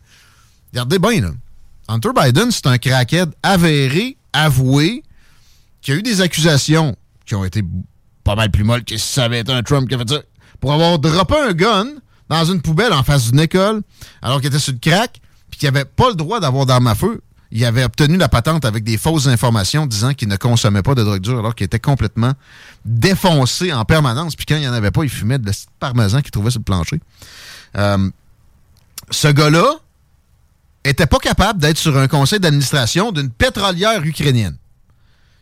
Regardez bien, là. Hunter Biden, c'est un crackhead avéré, avoué, qui a eu des accusations qui ont été pas mal plus molles que si ça avait été un Trump qui a fait pour avoir droppé un gun dans une poubelle en face d'une école, alors qu'il était sur le crack, puis qu'il n'avait pas le droit d'avoir d'arme à feu. Il avait obtenu la patente avec des fausses informations disant qu'il ne consommait pas de drogue dure alors qu'il était complètement défoncé en permanence. Puis quand il n'y en avait pas, il fumait de la parmesan qu'il trouvait sur le plancher. Euh, ce gars-là était pas capable d'être sur un conseil d'administration d'une pétrolière ukrainienne.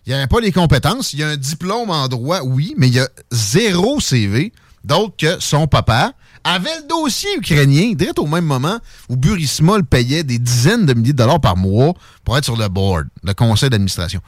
Il n'avait pas les compétences. Il a un diplôme en droit, oui, mais il a zéro CV, d'autre que son papa avait le dossier ukrainien, direct au même moment où Burisma le payait des dizaines de milliers de dollars par mois pour être sur le board, le conseil d'administration.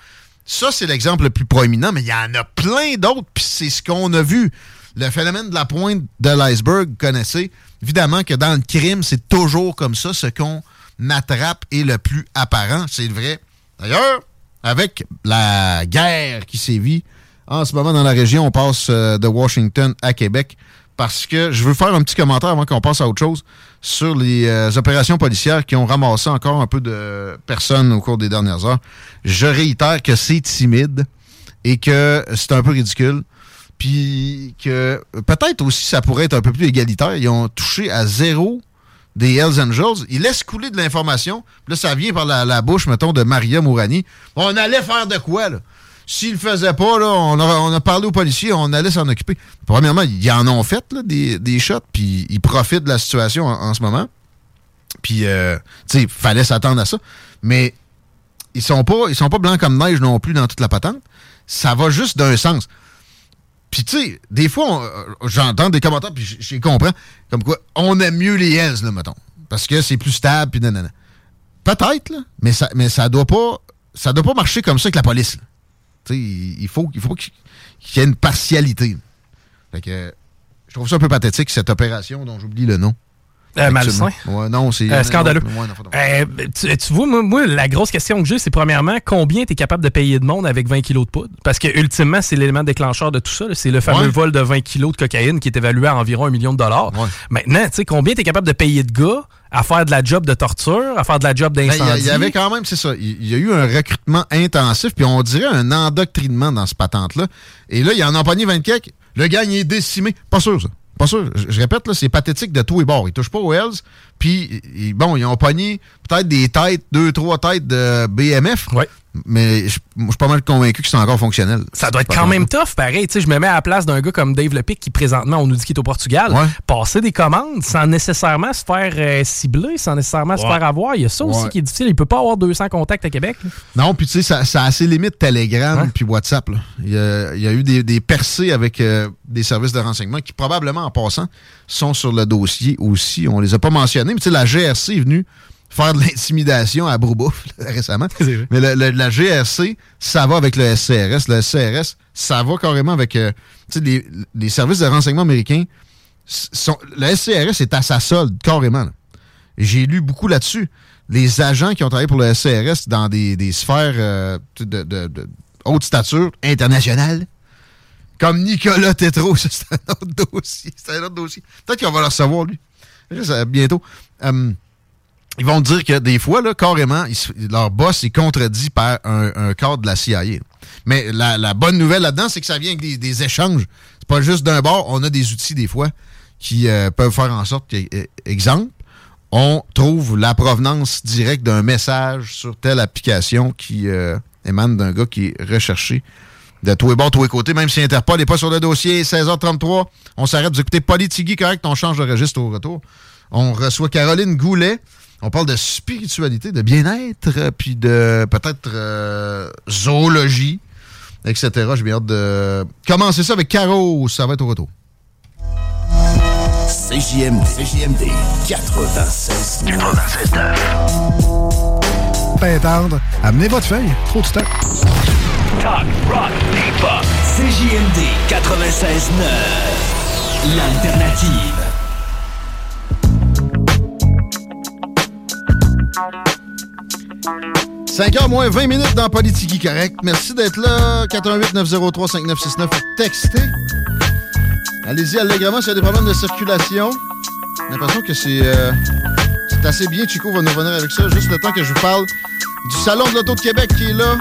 Ça, c'est l'exemple le plus proéminent, mais il y en a plein d'autres, puis c'est ce qu'on a vu. Le phénomène de la pointe de l'iceberg, vous connaissez. Évidemment que dans le crime, c'est toujours comme ça. Ce qu'on attrape est le plus apparent, c'est vrai. D'ailleurs, avec la guerre qui sévit en ce moment dans la région, on passe euh, de Washington à Québec parce que je veux faire un petit commentaire avant qu'on passe à autre chose sur les euh, opérations policières qui ont ramassé encore un peu de personnes au cours des dernières heures. Je réitère que c'est timide et que c'est un peu ridicule. Puis que peut-être aussi ça pourrait être un peu plus égalitaire. Ils ont touché à zéro des Hells Angels. Ils laissent couler de l'information. Là, ça vient par la, bouche, mettons, de Maria Mourani. On allait faire de quoi, là? S'ils le faisaient pas, là, on, a, parlé aux policiers, on allait s'en occuper. Premièrement, ils en ont fait des, des shots, puis ils profitent de la situation en, ce moment. Puis, euh, tu sais, fallait s'attendre à ça. Mais ils sont pas ils sont pas blancs comme neige non plus dans toute la patente. Ça va juste d'un sens. Puis, tu sais, des fois, euh, j'entends des commentaires, puis je comprends, comme quoi, on aime mieux les Hells, là, mettons. Parce que c'est plus stable, puis nanana. Peut-être, là, mais ça, mais ça doit pas ça doit pas marcher comme ça avec la police. Là il faut, il faut qu'il y ait une partialité. je trouve ça un peu pathétique, cette opération dont j'oublie le nom. Euh, malsain. Ouais, non, c'est. Euh, scandaleux. Euh, tu, vois, moi, la grosse question que j'ai, c'est premièrement, combien tu es capable de payer de monde avec 20 kilos de poudre? Parce que, ultimement, c'est l'élément déclencheur de tout ça. C'est le fameux vol de 20 kilos de cocaïne qui est évalué à environ un million de dollars. Maintenant, tu sais, combien tu es capable de payer de gars à faire de la job de torture, à faire de la job ben, d'incendie? Il y, avait quand même, c'est ça, il y a eu un recrutement intensif, puis on dirait un endoctrinement dans ce patente-là. Et là, il y en a empoigné 24. Le gars, il est décimé. Pas sûr, ça. Pas sûr. Je, répète, là, c'est pathétique de tout et bord. Ils touchent pas aux Hells. Puis, bon, ils ont pogné peut-être des têtes, deux, trois têtes de BMF. Mais je, suis pas mal convaincu que c'est encore fonctionnel. Ça doit être quand même tough, pareil. Tu sais, je me mets à la place d'un gars comme Dave Lepic qui présentement, on nous dit qu'il est au Portugal. Passer des commandes sans nécessairement se faire euh, cibler, sans nécessairement se faire avoir. Il y a ça aussi qui est difficile. Il peut pas avoir 200 contacts à Québec. Non, puis tu sais, ça, ça, a ses limites Telegram puis WhatsApp. Il y, a, eu des, percées avec euh, des services de renseignement qui probablement en passant sont sur le dossier aussi. On les a pas mentionnés, mais tu sais, la GRC est venue faire de l'intimidation à Broubouf récemment. Mais la GRC, ça va avec le SCRS. Le SCRS, ça va carrément avec euh, les, les, services de renseignement américains. Sont, le SCRS est à sa solde, carrément. J'ai lu beaucoup là-dessus. Les agents qui ont travaillé pour le SCRS dans des, des sphères euh, de, de, de, haute stature internationale, comme Nicolas Tétrault, c'est un autre dossier. C'est un autre dossier. Peut-être qu'on va le recevoir, lui. Bientôt. Hum, ils vont dire que des fois, là, carrément, leur boss est contredit par un, cadre de la CIA. Mais la, bonne nouvelle là-dedans, c'est que ça vient avec des, échanges. C'est pas juste d'un bord, on a des outils des fois qui euh, peuvent faire en sorte que, euh, exemple, on trouve la provenance directe d'un message sur telle application qui euh, émane d'un gars qui est recherché de tous les bords, tous les côtés, même si Interpol n'est pas sur le dossier. 16h33, on s'arrête d'écouter Politigui, correct, on change de registre au retour. On reçoit Caroline Goulet, on parle de spiritualité, de bien-être, puis de peut-être euh, zoologie, etc. J'ai bien hâte de commencer ça avec Caro. Ça va être au retour. CJMD, CJMD 96 96 Pas tendre. Amenez votre feuille. Trop de stock. Talk, rock, hip-hop. CJMD 96 L'alternative. 5h moins 20 minutes dans Politique Correct. Merci d'être là. 418-903-5969 texter. Allez-y allègrement s'il y a des problèmes de circulation. J'ai l'impression que c'est euh, c'est assez bien. Chico va nous revenir avec ça. Juste le temps que je vous parle du Salon de l'Auto de Québec qui est là.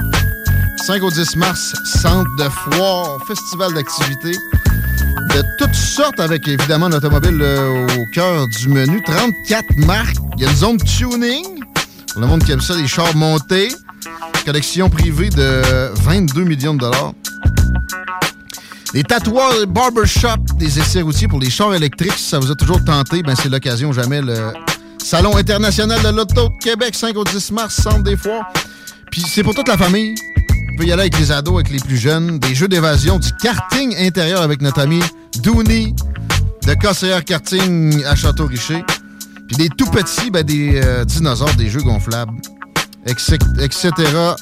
5 au 10 mars, centre de foire, festival d'activités de toutes sortes avec évidemment l'automobile euh, au cœur du menu. 34 marques. Il y a une zone tuning. Le monde qui aime ça, les chars montés. Collection privée de 22 millions de dollars. Les tatoueurs barbershop, des essais routiers pour les chars électriques, si ça vous a toujours tenté, ben c'est l'occasion jamais. Le Salon international de l'auto Québec, 5 au 10 mars, centre des foires. Puis c'est pour toute la famille. On peut y aller avec les ados, avec les plus jeunes. Des jeux d'évasion, du karting intérieur avec notre ami Dooney de KCR Karting à Château-Richer. Puis des tout petits, ben, des euh, dinosaures, des jeux gonflables, etc.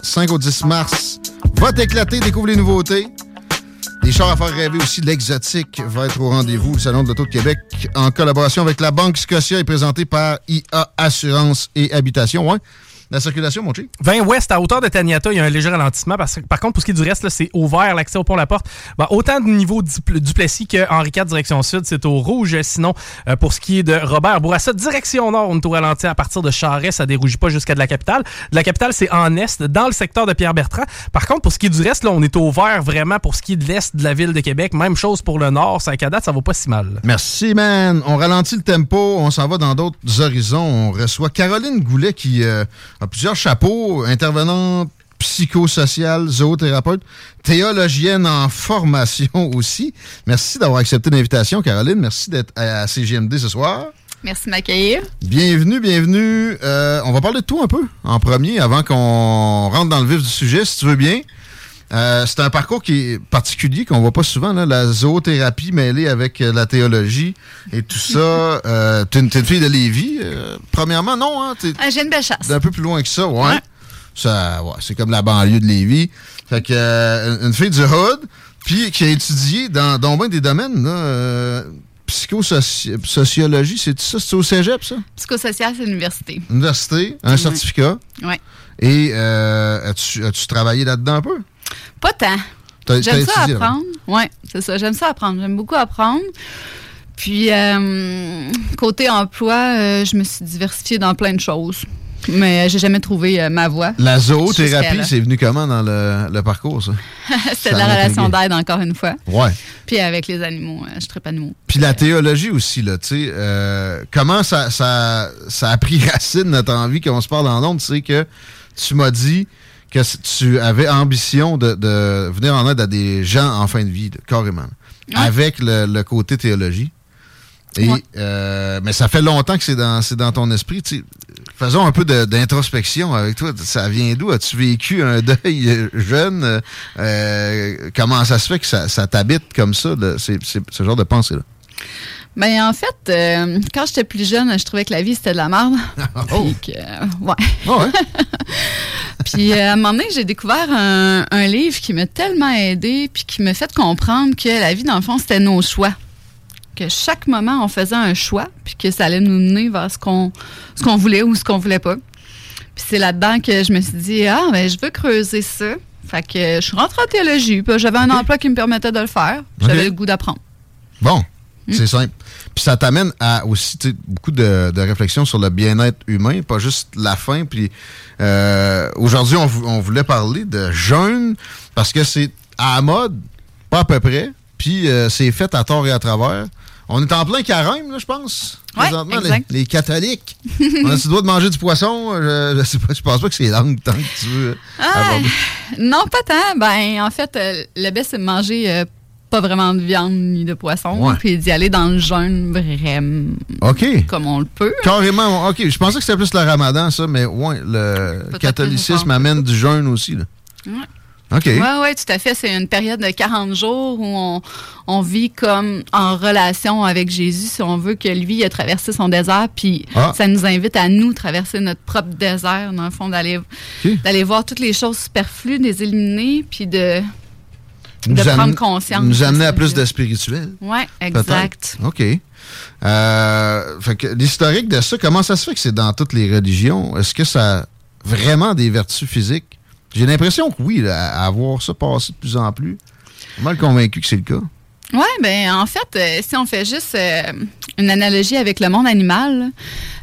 5 au 10 mars. Va t'éclater, découvre les nouveautés. Des chars à faire rêver aussi, l'exotique va être au rendez-vous. Le Salon de l'Auto de Québec, en collaboration avec la Banque Scotia, est présenté par IA Assurance et Habitation. La circulation, mon chic. 20 ouest, à hauteur de Taniata, il y a un léger ralentissement. Parce, par contre, pour ce qui est du reste, c'est ouvert l'accès au pont La Porte. Ben, autant de niveau du, Duplessis que Henri IV direction sud, c'est au rouge. Sinon, euh, pour ce qui est de Robert Bourassa, direction nord, on est au ralenti à partir de Charest. Ça dérougit pas jusqu'à de la capitale. De la capitale, c'est en est, dans le secteur de Pierre-Bertrand. Par contre, pour ce qui est du reste, là, on est au vert vraiment pour ce qui est de l'est de la ville de Québec. Même chose pour le nord. Ça, à date, ça va pas si mal. Merci, man. On ralentit le tempo. On s'en va dans d'autres horizons. On reçoit Caroline Goulet qui euh, plusieurs chapeaux intervenante psychosociale, zoothérapeute, théologienne en formation aussi. Merci d'avoir accepté l'invitation, Caroline. Merci d'être à CGMD ce soir. Merci de m'accueillir. Bienvenue, bienvenue. Euh, on va parler de tout un peu en premier avant qu'on rentre dans le vif du sujet, si tu veux bien. Euh, c'est un parcours qui est particulier, qu'on voit pas souvent, là, la zoothérapie mêlée avec euh, la théologie et tout ça. euh, t'es, une, fille de Lévis, euh, premièrement, non? Hein, t'es Ah, J'ai une belle chasse. un peu plus loin que ça, ouais. Ça, ouais, c'est comme la banlieue de Lévis. Fait que, une fille du Hood, puis qui a étudié dans, dans bien des domaines, là, psychosociologie, c'est ça? C'est au cégep, ça? Psychosocial, c'est l'université. Université, un certificat. Oui. Et euh, as-tu, as-tu travaillé là-dedans un peu? Pas tant. J'aime ça étudié, apprendre. Oui, c'est ça. J'aime ça apprendre. J'aime beaucoup apprendre. Puis, euh, côté emploi, euh, je me suis diversifiée dans plein de choses. Mais euh, j'ai jamais trouvé euh, ma voie. La zoothérapie, c'est venu comment dans le, le parcours, ça? C'était de la relation d'aide, encore une fois. Ouais. Puis avec les animaux, euh, je traite animaux. Puis la théologie aussi, là, tu sais, comment ça, ça, ça a pris racine, notre envie qu'on se parle en ondes, c'est que tu m'as dit que tu avais ambition de, de venir en aide à des gens en fin de vie, là, carrément, là, avec le, le côté théologie. Et, Ouais. euh, mais ça fait longtemps que c'est dans, dans ton esprit. Faisons un peu d'introspection avec toi. Ça vient d'où? As-tu vécu un deuil jeune? Euh, comment ça se fait que ça, ça t'habite comme ça, ce genre de pensée-là? Ben, en fait, euh, quand j'étais plus jeune, je trouvais que la vie, c'était de la merde. Oh. Puis que, euh, ouais. puis euh, à un moment donné, j'ai découvert un, un livre qui m'a tellement aidé puis qui m'a fait comprendre que la vie, dans le fond, c'était nos choix. Que chaque moment, on faisait un choix puis que ça allait nous mener vers ce qu'on ce qu'on voulait ou ce qu'on voulait pas. Puis c'est là-dedans que je me suis dit, ah, ben, je veux creuser ça. Fait que je suis rentrée en théologie. puis J'avais un emploi qui me permettait de le faire. J'avais le goût d'apprendre. Bon, c'est simple. Puis ça t'amène à aussi beaucoup de, de réflexions sur le bien-être humain, pas juste la faim. Puis euh, aujourd'hui, on, vou- on voulait parler de jeûne parce que c'est à la mode, pas à peu près. Puis euh, c'est fait à tort et à travers. On est en plein carême, là, je pense. Ouais, présentement, les, catholiques. on a-tu le droit de manger du poisson? Je, je sais pas, je pense pas que c'est langue tant que tu veux Ah, non, pas tant. Ben, en fait, euh, le best, c'est de manger euh, pas vraiment de viande ni de poisson, Ouais. puis d'y aller dans le jeûne vraiment comme on le peut. Carrément, OK. Je pensais que c'était plus le ramadan, ça, mais ouais, le catholicisme amène du jeûne aussi. Là. Ouais. OK. Oui, ouais, tout à fait. C'est une période de 40 jours où on, on vit comme en relation avec Jésus, si on veut que lui il a traversé son désert, puis Ah. ça nous invite à nous traverser notre propre désert, dans le fond, d'aller d'aller voir toutes les choses superflues, de les éliminer, puis de, de prendre conscience. Nous amener à plus de spirituel. Oui, exact. OK. Euh, fait que l'historique de ça, comment ça se fait que c'est dans toutes les religions? Est-ce que ça a vraiment des vertus physiques? J'ai l'impression que oui, là, à voir ça passer de plus en plus. Je suis mal convaincu que c'est le cas. Oui, ben en fait, euh, si on fait juste euh, une analogie avec le monde animal,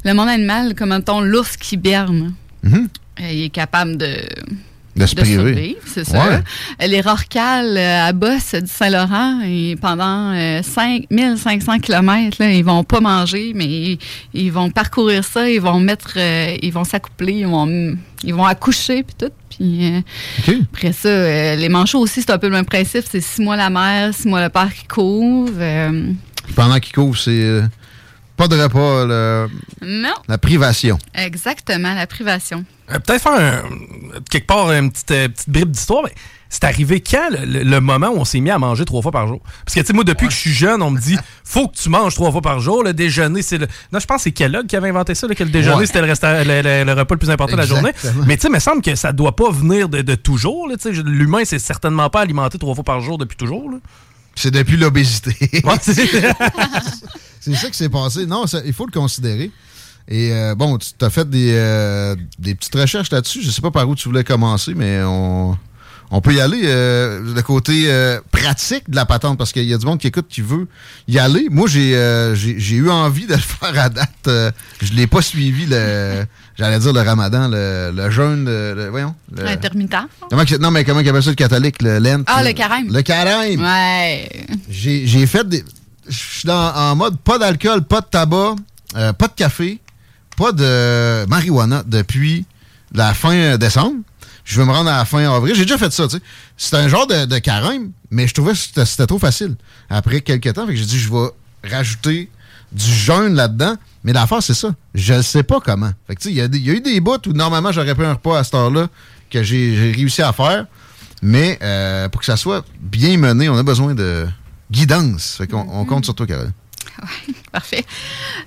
le monde animal, comme mettons l'ours qui berne, Mhm. il est capable de, De se priver. c'est ça. Ouais. Les rorquals euh, à Bosse du Saint-Laurent, et pendant euh, 5500 km, là, ils vont pas manger, mais ils, ils vont parcourir ça, ils vont mettre, euh, ils vont s'accoupler, ils vont, ils vont accoucher puis tout. Puis euh, après ça, euh, les manchots aussi, c'est un peu le même principe. C'est six mois la mère, six mois le père qui couvre. euh, Pendant qu'il couvre, c'est pas de repas, le- non, la privation. exactement, la privation. Euh, Peut-être faire un- quelque part une petite, euh, petite bribe d'histoire, mais c'est arrivé quand le, le- le moment où on s'est mis à manger trois fois par jour? Parce que, tu sais, moi, depuis que je suis jeune, on me dit faut que tu manges trois fois par jour. Le déjeuner, c'est le. Non, je pense que c'est Kellogg qui avait inventé ça, là, que le déjeuner, Ouais. c'était le, resta- le- le- le repas le plus important de la journée. Mais, tu sais, il me semble que ça doit pas venir de, de toujours. là, tu sais. L'humain, c'est certainement pas alimenté trois fois par jour depuis toujours. C'est depuis l'obésité. Ouais, c'est- ça qui s'est passé. Non, ça- il faut le considérer. Et euh, bon, tu as fait des, euh, des petites recherches là-dessus. Je sais pas par où tu voulais commencer, mais on, on peut y aller. euh, le côté pratique de la patente, parce qu'il y a du monde qui écoute qui veut y aller. Moi, j'ai j'ai j'ai eu envie de le faire à date. Je l'ai pas suivi, le j'allais dire le ramadan, le, le jeûne, le, le- voyons. le- Intermittent. Comment que- non, mais comment ils appellent ça le catholique, le lent? Ah, le carême. Le carême. Ouais. J'ai j'ai fait des. Je suis en mode pas d'alcool, pas de tabac, euh, pas de café, pas de marijuana depuis la fin décembre. Je veux me rendre à la fin avril. J'ai déjà fait ça, tu sais. C'est un genre de, carême, mais je trouvais que c'était trop facile. Après quelques temps, j'ai dit, je vais rajouter du jeûne là-dedans. Mais l'affaire, c'est ça. Je ne sais pas comment. Fait il y, a eu des bouts où normalement j'aurais pris un repas à cette heure-là que j'ai j'ai réussi à faire. Mais euh, pour que ça soit bien mené, on a besoin de guidance. Fait qu'on on compte sur toi, Carole. Parfait.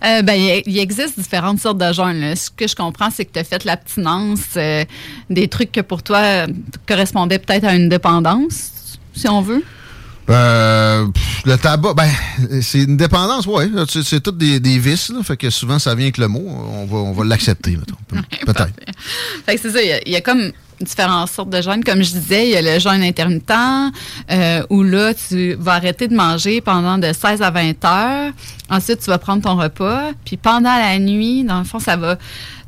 Euh, ben, il existe différentes sortes de jeûnes. là. Ce que je comprends, c'est que tu as fait l'abstinence, euh, des trucs que pour toi euh, correspondaient peut-être à une dépendance, si on veut. Pff, le tabac, ben, c'est une dépendance, ouais. C'est, c'est tout des, des vices, là. Fait que souvent, ça vient avec le mot. On va, on va l'accepter, Peut-être. Fait que c'est ça, il y a- il y, a comme différentes sortes de jeûnes. Comme je disais, il y a le jeûne intermittent, euh, où là, tu vas arrêter de manger pendant de 16 à 20 heures. Ensuite, tu vas prendre ton repas. Puis pendant la nuit, dans le fond, ça va...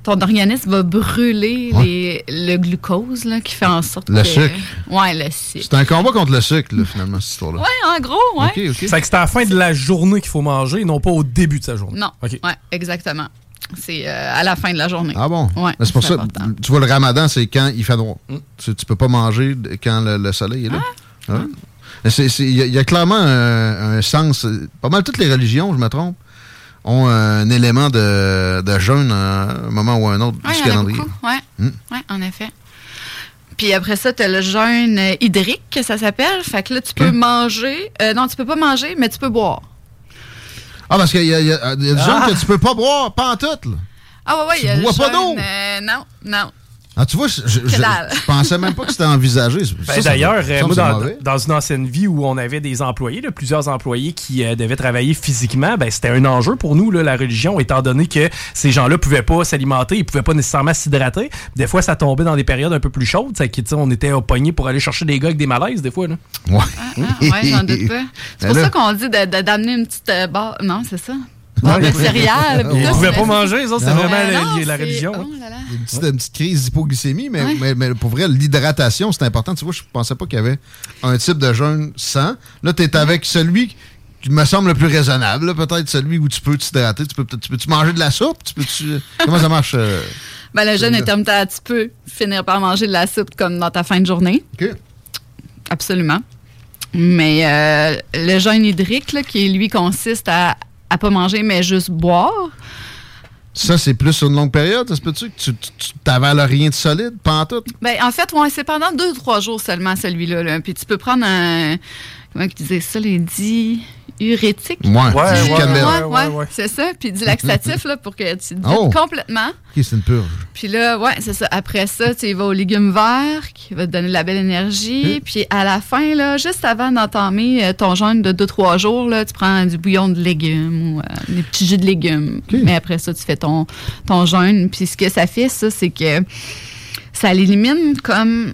Ton organisme va brûler les- le glucose, là, qui fait en sorte Le que... sucre. Ouais, le sucre. C'est un combat contre le sucre, là, finalement, cette histoire-là. Ouais, en gros, ouais. OK, OK. C'est que c'est à la fin de la journée qu'il faut manger, non pas au début de sa journée. Non. OK. Ouais, exactement. C'est euh, à la fin de la journée. Ah bon? Ouais. Ben, c'est pour ça, important. tu vois, le ramadan, c'est quand il fait noir. Tu, tu peux pas manger quand le, le soleil est là. Ah. C'est- Il y, a- il y a clairement un, un sens. Pas mal toutes les religions, je me trompe, ont un élément de, de jeûne à un moment ou à un autre Ouais, du calendrier. Ouais. Hmm. Ouais, en effet. Puis après ça, tu as le jeûne hydrique, que ça s'appelle. Fait que là, tu peux manger. euh, non, tu peux pas manger, mais tu peux boire. Ah, parce qu'il y a, il y a- il y a des Ah. gens que tu peux pas boire, pas en tout. Là. Ah ouais, ouais, Tu il y a le bois pas d'eau? euh, non, non. Ah, tu vois, je, je- je- dalle. je pensais même pas que c'était envisagé. Ben, D'ailleurs, euh, moi, dans, une ancienne vie où on avait des employés, là, plusieurs employés qui euh, devaient travailler physiquement, ben, c'était un enjeu pour nous, là, la religion, étant donné que ces gens-là pouvaient pas s'alimenter, ils pouvaient pas nécessairement s'hydrater. Des fois, ça tombait dans des périodes un peu plus chaudes. ça, qui, tu sais, on était au poignet pour aller chercher des gars avec des malaises, des fois. Là. Ouais. Ah, ouais, j'en doute pas. C'est pour Ben ça qu'on dit de- de- d'amener une petite euh, barre. Non, c'est ça. Barre de céréales. Ils tout, pouvaient pas c'est- manger, ça, c'est Non. vraiment Euh, la- c'est- religion. oh là là. une petite, une petite crise d'hypoglycémie, mais, mais, mais pour vrai, l'hydratation, c'est important. Tu vois, je pensais pas qu'il y avait un type de jeûne sans. Là, tu es avec celui qui me semble le plus raisonnable, peut-être celui où tu peux t'hydrater. Tu peux, tu peux -tu manger de la soupe? Tu peux -tu, comment ça marche? euh? Ben, le jeûne intermittent, tu peux finir par manger de la soupe comme dans ta fin de journée. OK. Absolument. Mais euh, le jeûne hydrique, là, qui lui consiste à à pas manger, mais juste boire. Ça, c'est plus sur une longue période, ça se peut-tu? que Tu t'avales rien de solide, pas en tout? Ben, en fait, ouais, c'est pendant deux ou trois jours seulement, celui-là. là. Puis tu peux prendre un. Comment ils disaient ça, les diurétiques? Ouais, Ouais, du ouais, ouais, c'est ça. Puis du laxatif, là, pour que tu te Oh. complètement. OK, c'est une purge. Puis là, ouais, c'est ça. Après ça, tu vas aux légumes verts, qui va te donner de la belle énergie. Hmm. Puis à la fin, là, juste avant d'entamer euh, ton jeûne de 2-3 jours, là, tu prends du bouillon de légumes ou euh, des petits jus de légumes. Mais après ça, tu fais ton, ton jeûne. Puis ce que ça fait, ça, c'est que ça l'élimine comme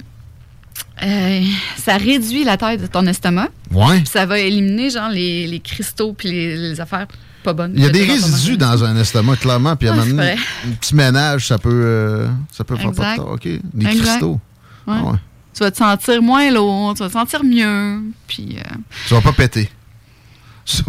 Euh, ça réduit la taille de ton estomac. Ouais. Ça va éliminer, genre, les, les cristaux puis les, les affaires pas bonnes. Il y a des résidus dans un estomac, clairement. Puis à un Ouais, moment donné, un petit ménage, ça peut, euh, ça peut faire pas de tort. OK. Des Exact. cristaux. Ouais. Ah ouais. Tu vas te sentir moins lourd, tu vas te sentir mieux. Puis. euh, Tu vas pas péter.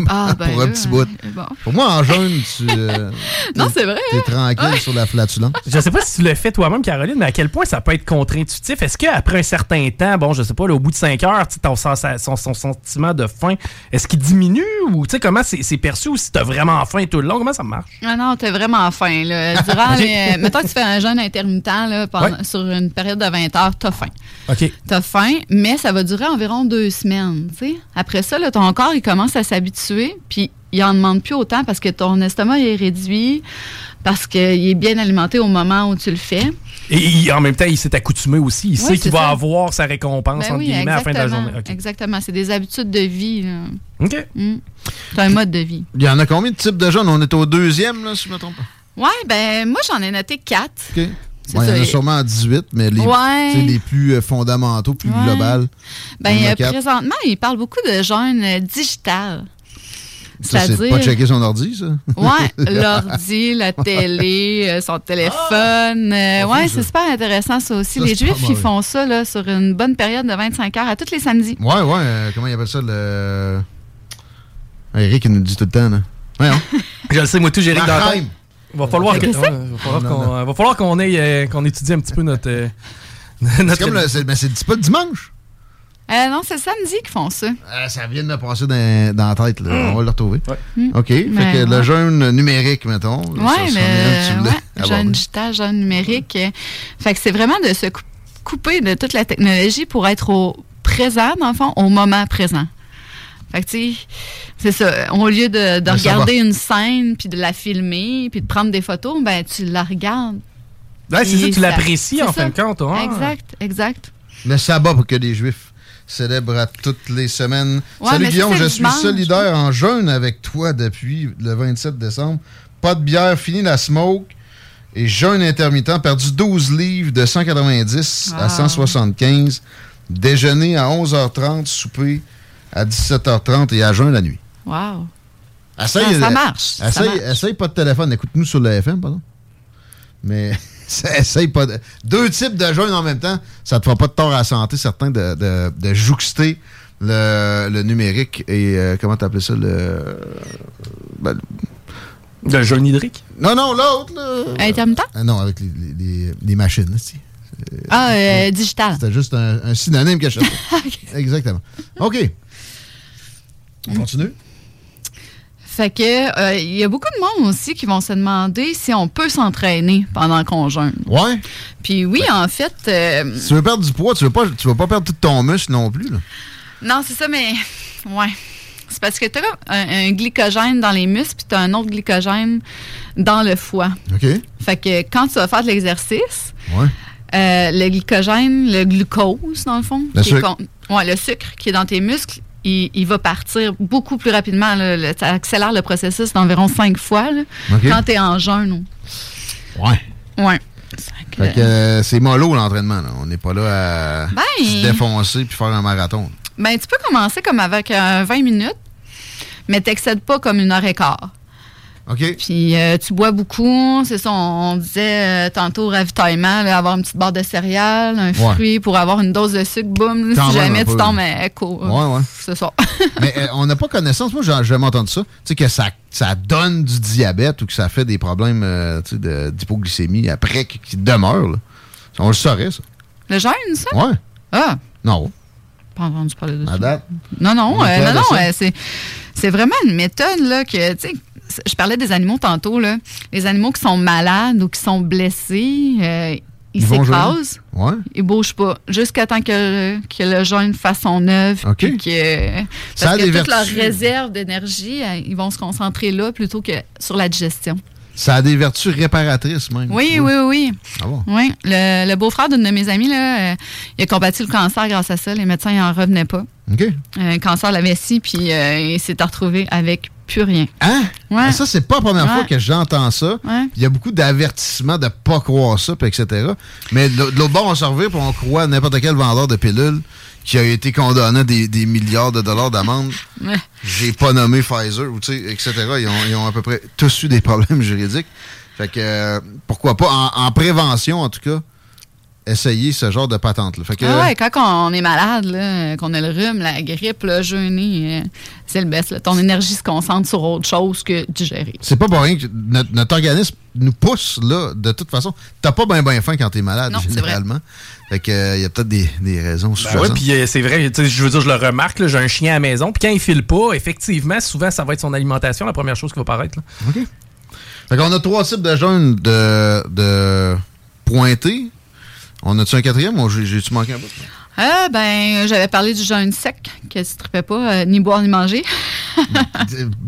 Ah, ben pour un petit bout. euh, bon. Pour moi, en jeûne, tu. euh, Non, c'est vrai. T'es hein? tranquille Ouais. sur la flatulence. Je sais pas si tu le fais toi-même, Caroline, mais à quel point ça peut être contre-intuitif? Est-ce qu'après un certain temps, bon, je sais pas, là, au bout de 5 heures, ton, son, son sentiment de faim, est-ce qu'il diminue ou tu sais comment c'est perçu ou si t'as vraiment faim tout le long, comment ça marche? Ah non, t'es vraiment faim. Là. Durant les- mettons que tu fais un jeûne intermittent là, pendant- Ouais. sur une période de 20 heures, t'as faim. OK. T'as faim, mais ça va durer environ deux semaines. tu sais. Après ça, là, ton corps il commence à s'habituer, puis il en demande plus autant parce que ton estomac il est réduit, parce qu'il est bien alimenté au moment où tu le fais. Et il- en même temps, il s'est accoutumé aussi. Il sait qu'il va avoir sa récompense Ben entre oui, guillemets, à la fin de la exactement. journée. Exactement. C'est des habitudes de vie. là. OK. Mm. C'est un mode de vie. Il y en a combien de types de jeûnes? On est au deuxième, là, si je me trompe pas. Ouais, ben moi j'en ai noté quatre. OK. Il y en a sûrement 18, mais les, Ouais. plus euh, fondamentaux, plus Ouais. globales. Ben, euh, présentement, il parle beaucoup de jeûne euh, digital. Ça, c'est C'est-à-dire- pas checker son ordi, ça? Ouais, l'ordi, la télé, euh, son téléphone. euh, Ah, ouais, ça. c'est super intéressant ça aussi. Ça, les Juifs, ils font ça là, sur une bonne période de 25 heures à tous les samedis. Ouais, ouais. euh, comment il appelle ça? Le... Eric, il nous le dit tout le temps, là. Ouais, hein? Je le sais, moi tout, j'ai Eric dans la. Il va falloir qu'on euh, va falloir qu'on ait, euh, qu'on étudie un petit peu notre. euh, C'est notre- comme le. c'est- Mais c'est c'est pas le dimanche. Euh, non, c'est le samedi qu'ils font ça. Euh, ça vient de me passer dans, dans la tête, là. On va le retrouver. Mm. OK. Fait Ben, que le jeûne numérique, mettons. Oui, le jeune digital, jeune numérique. Fait que c'est vraiment de se cou- couper de toute la technologie pour être au présent, dans le fond, au moment présent. Fait que, tu sais, c'est ça. Au lieu de, de Ben, regarder une scène, puis de la filmer, puis de prendre des photos, ben tu la regardes. Ouais, c'est ça, tu l'apprécies, en ça. fin de compte, hein. Exact, exact. Le sabbat pour que les Juifs célèbrent à toutes les semaines. Ouais, Salut ça, Guillaume, je suis dimanche. solidaire en jeûne avec toi depuis le 27 décembre. Pas de bière, fini la smoke. Et jeûne intermittent, perdu 12 livres de 190 à Wow. 175. Déjeuner à 11h30, souper à 17h30 et à jeûne la nuit. Wow. Essaye, Ah, ça marche, ça Essaye, marche. essaye pas de téléphone. Écoute-nous sur le FM, pardon. Mais essaye pas de. Deux types de jeûne en même temps, ça te fera pas de tort à la santé, certain, de, de, de jouxter le, le numérique et. euh, comment t'appelles ça Le. ben, Le jeûne hydrique? Non, non, l'autre, là. Intermittent? Ah non, avec les, les, les- les machines, Ah, euh, digital. C'était juste un, un synonyme que je. Exactement. OK. On continue? Fait que euh, il y a beaucoup de monde aussi qui vont se demander si on peut s'entraîner pendant qu'on jeûne. Ouais. Puis oui, en fait, euh, Si tu veux perdre du poids, tu veux pas, tu veux pas perdre tout ton muscle non plus, là. non, c'est ça, mais ouais. C'est parce que tu as un, un glycogène dans les muscles, puis tu as un autre glycogène dans le foie. OK. Fait que quand tu vas faire de l'exercice, Ouais. euh, le glycogène, le glucose, dans le fond, Le qui est sucre. con- ouais, le sucre qui est dans tes muscles, il, il va partir beaucoup plus rapidement. là. Le- ça accélère le processus d'environ cinq fois là, quand tu es en jeûne. Ouais. Ouais. Fait que euh, c'est mollo l'entraînement. là. On n'est pas là à Ben- se défoncer puis faire un marathon. Ben, tu peux commencer comme avec euh, 20 minutes, mais t'excèdes pas comme une heure et quart. OK? Puis euh, tu bois beaucoup, c'est ça, on, on disait euh, tantôt ravitaillement, là, avoir une petite barre de céréales, un Ouais. fruit pour avoir une dose de sucre, boum, si jamais tu tombes à écho. Ouais, ouais. C'est ça. Mais euh, on n'a pas connaissance. Moi, j'ai jamais entendu ça. Tu sais, que ça, ça donne du diabète ou que ça fait des problèmes de- d'hypoglycémie après qui, qui demeurent. là. On le saurait, ça. Le jeûne, ça? Ouais. Ah, Non. pas entendu parler de ça. Non, non, euh, non, non, euh, c'est, c'est vraiment une méthode là, que, tu sais, je parlais des animaux tantôt, là. Les animaux qui sont malades ou qui sont blessés, euh, ils, s'écrasent. Ouais. Ils bougent pas. Jusqu'à temps que, que le jeûne fasse son œuvre. Puis que, parce que toute leur réserve d'énergie, euh, ils vont se concentrer là plutôt que sur la digestion. Ça a des vertus réparatrices, même. Oui, oui, oui. Ah bon? Oui. Le, le beau-frère d'une de mes amies, là, euh, il a combattu le cancer grâce à ça. Les médecins n'en revenaient pas. Un cancer de la vessie, puis euh, il s'est retrouvé avec plus rien. Hein? Ouais. Ça, c'est pas la première Ouais. fois que j'entends ça. Ouais. Il y a beaucoup d'avertissements de pas croire ça, puis etc. Mais de l'autre bord, on se revient puis on croit n'importe quel vendeur de pilules qui a été condamné à des, des milliards de dollars d'amende. J'ai pas nommé Pfizer, ou etc. Ils ont, ils ont à peu près tous eu des problèmes juridiques. Fait que, euh, pourquoi pas, en, en prévention, en tout cas, essayer ce genre de patente-là. Fait que, Ah ouais, quand on est malade, là, qu'on a le rhume, la grippe, le jeûner, euh, c'est le best. là. Ton énergie se concentre sur autre chose que digérer. c'est pas pour rien que notre, notre organisme nous pousse, là, de toute façon. T'as pas bien ben faim quand t'es malade, Non, généralement. Fait que, euh, il y a peut-être des, des raisons Ben ouais, puis euh, c'est vrai, tu sais, je veux dire, je le remarque, là, j'ai un chien à la maison, puis quand il file pas, effectivement, souvent, ça va être son alimentation, la première chose qui va paraître. là. OK. Fait qu'on a trois types de jeûnes de, de pointés. On a-tu un quatrième ou j'ai- j'ai-tu manqué un bout? Ah, ben, j'avais parlé du jeûne sec, que tu ne pas, euh, ni boire ni manger.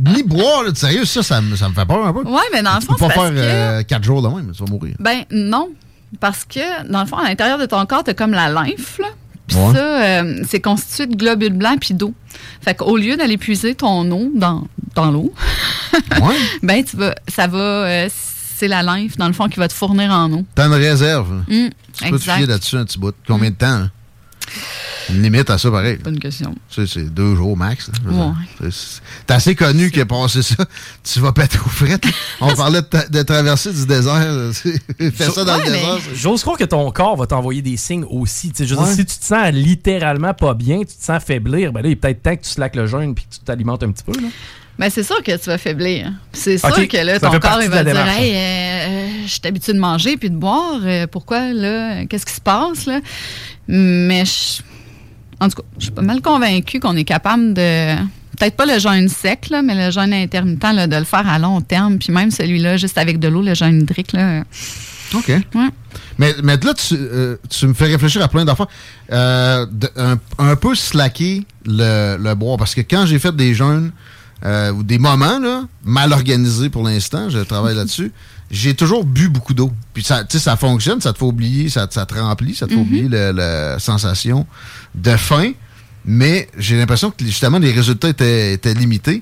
Ni boire, là, sérieux, ça, ça, me- ça me fait peur un peu. Ouais, mais dans le tu fond, peux pas faire parce que- euh, quatre jours de même, tu vas mourir. Ben, non. Parce que, dans le fond, à l'intérieur de ton corps, tu as comme la lymphe, là. Puis Ouais. ça, euh, c'est constitué de globules blancs puis d'eau. Fait qu'au lieu d'aller puiser ton eau dans, dans l'eau, ben, tu vas, ça va, c'est la lymphe, dans le fond, qui va te fournir en eau. T'as une réserve. Mm, tu peux te exact. fier là-dessus un petit bout. Combien de temps? hein? Une limite à ça, pareil. Bonne question. Tu sais, c'est deux jours max. Ouais. T'es assez connu que passer ça, tu vas péter aux frettes. On parlait de, ta- de traverser du désert. Fais ça dans le désert. J'ose croire que ton corps va t'envoyer des signes aussi. Je dire, si tu te sens littéralement pas bien, tu te sens faiblir, ben là, il est peut-être temps que tu slackes le jeûne puis que tu t'alimentes un petit peu. Là. Ben, c'est sûr que tu vas faiblir. C'est sûr que là, ton corps il va dire Hey, euh, je suis habitué de manger puis de boire. euh, pourquoi, là? Qu'est-ce qui se passe, là? Mais, je- en tout cas, je suis pas mal convaincue qu'on est capable de. Peut-être pas le jeûne sec, là, mais le jeûne intermittent, là, de le faire à long terme. Puis même celui-là, juste avec de l'eau, le jeûne hydrique, là. OK. Mais, mais là, tu, euh, tu me fais réfléchir à plein d'affaires. Euh, un, un peu slacker le, le boire. Parce que quand j'ai fait des jeûnes euh, ou des moments là, mal organisés pour l'instant, je travaille là-dessus, j'ai toujours bu beaucoup d'eau. Puis ça, tu sais, ça fonctionne, ça te fait oublier, ça, ça te remplit, ça te fait Mhm. oublier la sensation de faim. Mais j'ai l'impression que justement les résultats étaient, étaient limités.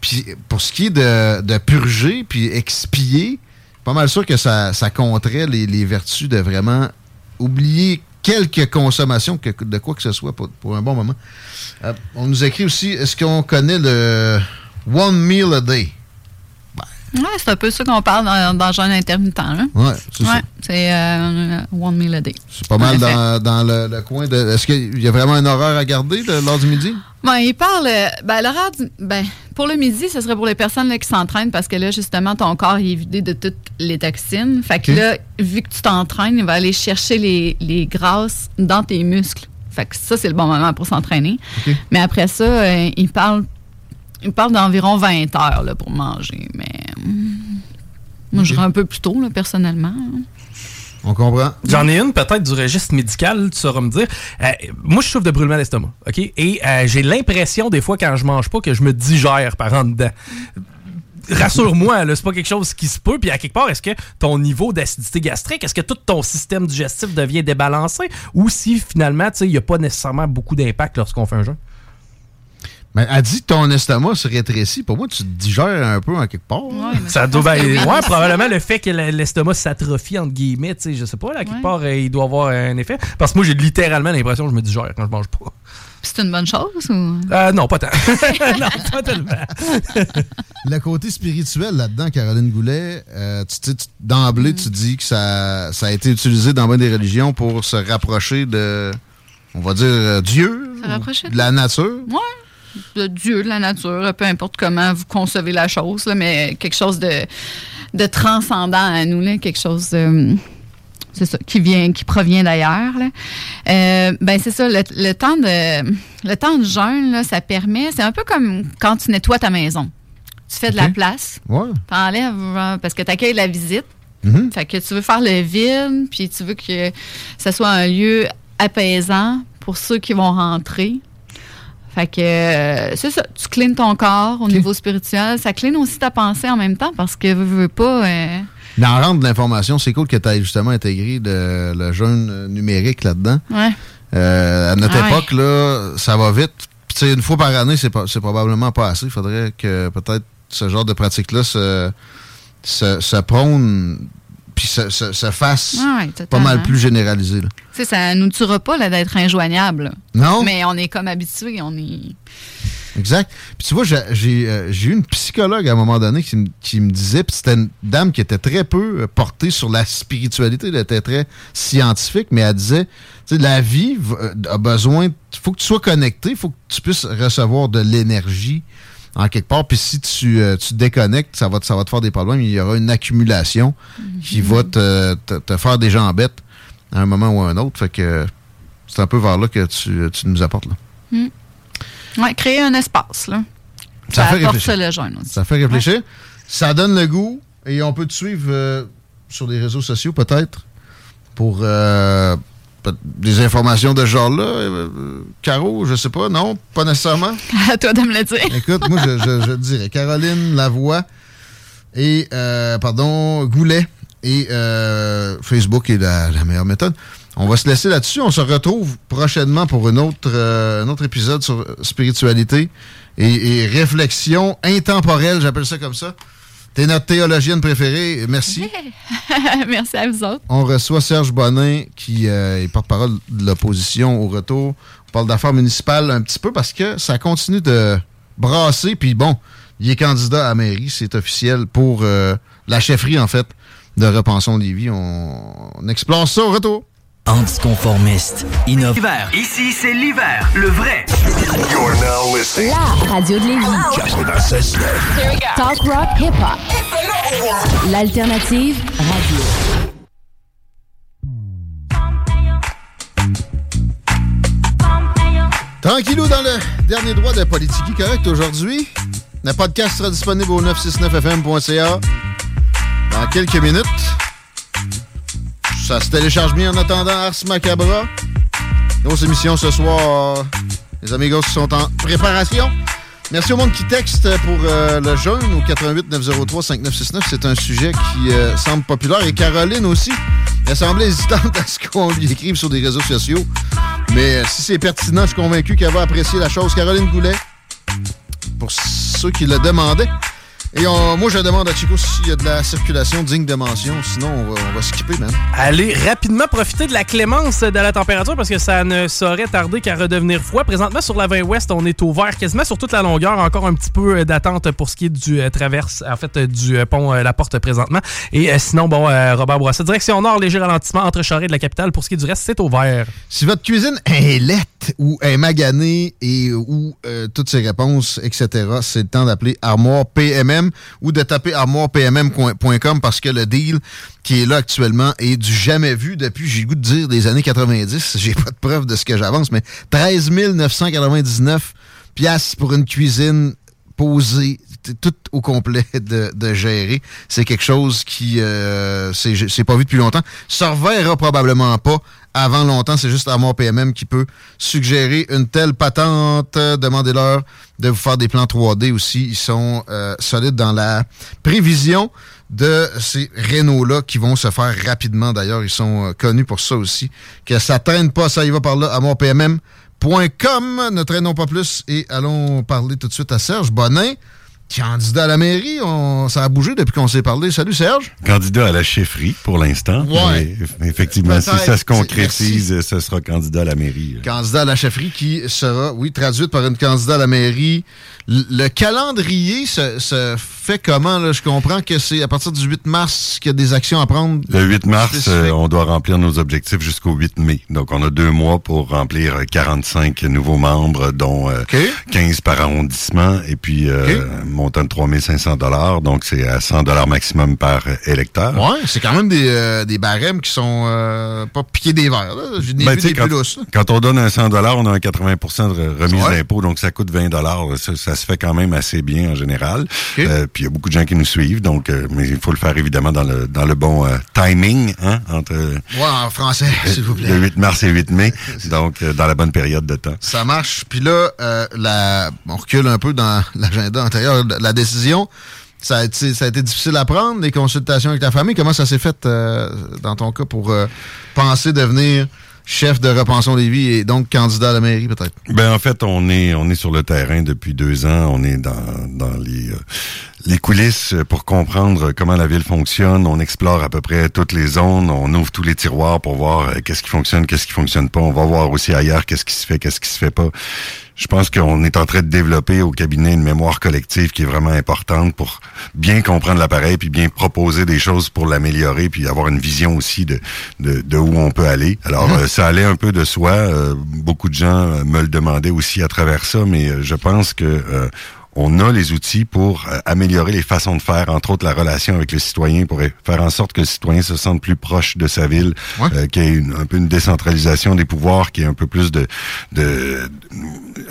Puis pour ce qui est de, de purger puis expier, pas mal sûr que ça, ça compterait les, les vertus de vraiment oublier quelques consommations de quoi que ce soit pour, pour un bon moment. Euh, on nous écrit aussi, est-ce qu'on connaît le One Meal a Day? Ouais, c'est un peu ça qu'on parle dans, dans le jeûne intermittent, là. Ouais, c'est. Ouais, c'est euh, one meal a day. C'est pas mal dans, dans le, le coin de... Est-ce qu'il y a vraiment un horaire à garder de- lors du midi? Bon, il parle. Ben, l'horaire du- ben, pour le midi, ce serait pour les personnes là, qui s'entraînent parce que là, justement, ton corps il est vidé de toutes les toxines. Fait que là, vu que tu t'entraînes, il va aller chercher les, les grasses dans tes muscles. Fait que ça, c'est le bon moment pour s'entraîner. Mais après ça, euh, il parle, il parle d'environ 20 heures là, pour manger. Mais moi, je dirais un peu plus tôt, là, personnellement. On comprend? J'en ai une peut-être du registre médical, tu sauras me dire. Euh, moi, je souffre de brûlement d'estomac, OK? Et euh, j'ai l'impression, des fois, quand je mange pas, que je me digère par en dedans. Rassure-moi, c'est pas quelque chose qui se peut. Puis à quelque part, est-ce que ton niveau d'acidité gastrique, est-ce que tout ton système digestif devient débalancé? Ou si finalement, tu sais, il n'y a pas nécessairement beaucoup d'impact lorsqu'on fait un jeûne? Mais elle dit que ton estomac se rétrécit. Pour moi, tu te digères un peu en quelque part. Ça doit, ben, ouais, probablement le fait que le- l'estomac s'atrophie, entre guillemets, tu sais, je sais pas, là, à quelque part, euh, il doit avoir un effet. Parce que moi, j'ai littéralement l'impression que je me digère quand je mange pas. C'est une bonne chose ou? Euh, non, pas tant. non, pas tellement. le côté spirituel là-dedans, Caroline Goulet, euh, tu, tu sais, tu- d'emblée, Mm. tu dis que ça, ça a été utilisé dans bien des religions pour se rapprocher de, on va dire, euh, Dieu, de la nature. Ouais. De Dieu, de la nature, peu importe comment vous concevez la chose, là, mais quelque chose de, de transcendant à nous, là, quelque chose de- c'est ça, qui vient, qui provient d'ailleurs. Euh, ben c'est ça, le, le temps de le temps de jeûne, là, ça permet, c'est un peu comme quand tu nettoies ta maison. Tu fais de la place, Ouais. t'enlèves euh, parce que tu accueilles la visite. Mhm. Fait que tu veux faire le vide, puis tu veux que ce soit un lieu apaisant pour ceux qui vont rentrer. Fait que euh, c'est ça, tu cleans ton corps au niveau spirituel. Ça clean aussi ta pensée en même temps parce que veux, veux pas. euh, Mais en rentre de l'information, c'est cool que tu aies justement intégré de- le jeûne numérique là-dedans. Ouais. Euh, à notre Ah ouais. époque, là, ça va vite. Puis, une fois par année, c'est c'est probablement pas assez. Il faudrait que peut-être ce genre de pratique-là se, se, se prône puis se, se- se fasse Ah ouais, pas mal plus généralisé. là. Tu sais, ça nous tuera pas là, d'être injoignable. Non? Mais on est comme habitué, on est. Exact. Puis tu vois, j'ai j'ai, euh, eu une psychologue à un moment donné qui, me- qui me disait, puis c'était une dame qui était très peu euh, portée sur la spiritualité, elle était très scientifique, mais elle disait, tu sais, la vie euh, a besoin, il faut que tu sois connecté, il faut que tu puisses recevoir de l'énergie en quelque part, puis si tu, euh, tu te déconnectes, ça va, te- ça va te faire des problèmes, il y aura une accumulation qui va te, te- te faire des jambettes à un moment ou à un autre, fait que c'est un peu vers là que tu, tu nous apportes. Là. Hmm. Ouais, créer un espace, là. Ça Ça, fait réfléchir. le jeûne aussi. Ça fait réfléchir. Ça donne le goût et on peut te suivre euh, sur les réseaux sociaux peut-être pour euh, des informations de ce genre-là. Euh, Caro, je sais pas, non, pas nécessairement? À toi de me le dire. Écoute, moi je, je, dirais Caroline Lavoie et euh, pardon Goulet et euh, Facebook est la, la meilleure méthode. On va se laisser là-dessus. On se retrouve prochainement pour une autre, un autre épisode sur spiritualité et, et réflexion intemporelle, j'appelle ça comme ça. T'es notre théologienne préférée. Merci. Merci à vous autres. On reçoit Serge Bonin, qui euh, est porte-parole de l'opposition au retour. On parle d'affaires municipales un petit peu parce que ça continue de brasser. Puis bon, il est candidat à la mairie, c'est officiel pour euh, la chefferie, en fait, de Repensons Lévis. On, on explore ça au retour. Anticonformiste, innovant. L'hiver. Ici, c'est l'hiver. Le vrai. You're now listening. La radio de Lévis. 96.9. Talk rock hip hop. L'alternative radio. Tranquillou dans le dernier droit de Politique Correct aujourd'hui. Le podcast sera disponible au 969fm.ca dans quelques minutes. Ça se télécharge bien en attendant Ars Macabra. Nos émissions ce soir, les amigos sont en préparation. Merci au monde qui texte pour euh, le jeûne au 88 903 5969. C'est un sujet qui euh, semble populaire. Et Caroline aussi, elle semblait hésitante à ce qu'on lui écrive sur des réseaux sociaux. Mais euh, si c'est pertinent, je suis convaincu qu'elle va apprécier la chose. Caroline Goulet, pour ceux qui le demandaient. Et on- moi, je demande à Chico s'il y a de la circulation digne de mention. Sinon, on va, on va skipper, man. Allez rapidement profiter de la clémence de la température parce que ça ne saurait tarder qu'à redevenir froid. Présentement, sur la 20 Ouest, on est ouvert quasiment sur toute la longueur. Encore un petit peu euh, d'attente pour ce qui est du euh, traverse, en fait, euh, du euh, pont euh, La Porte présentement. Et sinon, bon, Robert Bourassa, direction nord, léger ralentissement entre Charest et de la capitale. Pour ce qui est du reste, c'est ouvert. Si votre cuisine est ou est maganée et ou euh, toutes ces réponses, etc., c'est le temps d'appeler Armoire PMM ou de taper armoirepmm.com parce que le deal qui est là actuellement est du jamais vu depuis, j'ai le goût de dire, des années 90. J'ai pas de preuve de ce que j'avance, mais 13 999 piastres pour une cuisine posée, tout au complet de, gérer. C'est quelque chose qui euh, c'est pas vu depuis longtemps. Ça reverra probablement pas avant longtemps. C'est juste Armoire PMM qui peut suggérer une telle patente. Demandez-leur de vous faire des plans 3D aussi. Ils sont euh, solides dans la prévision de ces rénaux-là qui vont se faire rapidement. D'ailleurs, ils sont euh, connus pour ça aussi. Que ça traîne pas, ça y va par là. ArmoirePMM.com. Ne traînons pas plus et allons parler tout de suite à Serge Bonin, candidat à la mairie. On, ça a bougé depuis qu'on s'est parlé. Salut Serge. Candidat à la chefferie pour l'instant. Ouais. Mais effectivement, si ça se concrétise, ce sera candidat à la mairie. Candidat à la chefferie qui sera, oui, traduite par une candidat à la mairie. L- Le calendrier se, se fait comment? Là? Je comprends que c'est à partir du 8 mars qu'il y a des actions à prendre. Le 8 mars, euh, on doit remplir nos objectifs jusqu'au 8 mai. Donc, on a deux mois pour remplir euh, 45 nouveaux membres, dont euh, 15 par arrondissement, et puis euh, montant de 3500 dollars. Donc, c'est à 100 dollars maximum par électeur. Ouais, c'est quand même des, euh, des barèmes qui sont euh, pas piqués des verres. Ben, quand, quand on donne un 100 on a un 80% de remise Ouais. d'impôt, donc ça coûte 20 ça, ça se fait quand même assez bien en général. Euh, puis il y a beaucoup de gens qui nous suivent, donc mais il faut le faire évidemment dans le dans le bon timing, hein, entre Ouais, en français, s'il vous plaît. le 8 mars et 8 mai, donc dans la bonne période de temps. Ça marche. Puis là, la, on recule un peu dans l'agenda antérieur. La décision, ça a, été, difficile à prendre, les consultations avec ta famille. Comment ça s'est fait euh, dans ton cas pour euh, penser devenir chef de Repensons les vies et donc candidat à la mairie, peut-être? Ben en fait, on est on est sur le terrain depuis deux ans. On est dans dans les euh, les coulisses pour comprendre comment la ville fonctionne. On explore à peu près toutes les zones. On ouvre tous les tiroirs pour voir euh, qu'est-ce qui fonctionne, qu'est-ce qui fonctionne pas. On va voir aussi ailleurs qu'est-ce qui se fait, qu'est-ce qui se fait pas. Je pense qu'on est en train de développer au cabinet une mémoire collective qui est vraiment importante pour bien comprendre l'appareil puis bien proposer des choses pour l'améliorer puis avoir une vision aussi de, de, de où on peut aller. Alors, Mhm. euh, ça allait un peu de soi. Euh, beaucoup de gens me le demandaient aussi à travers ça, mais je pense que euh, on a les outils pour euh, améliorer les façons de faire, entre autres la relation avec le citoyen, pour faire en sorte que le citoyen se sente plus proche de sa ville, euh, qu'il y ait une- un peu une décentralisation des pouvoirs, qu'il y ait un peu plus de... de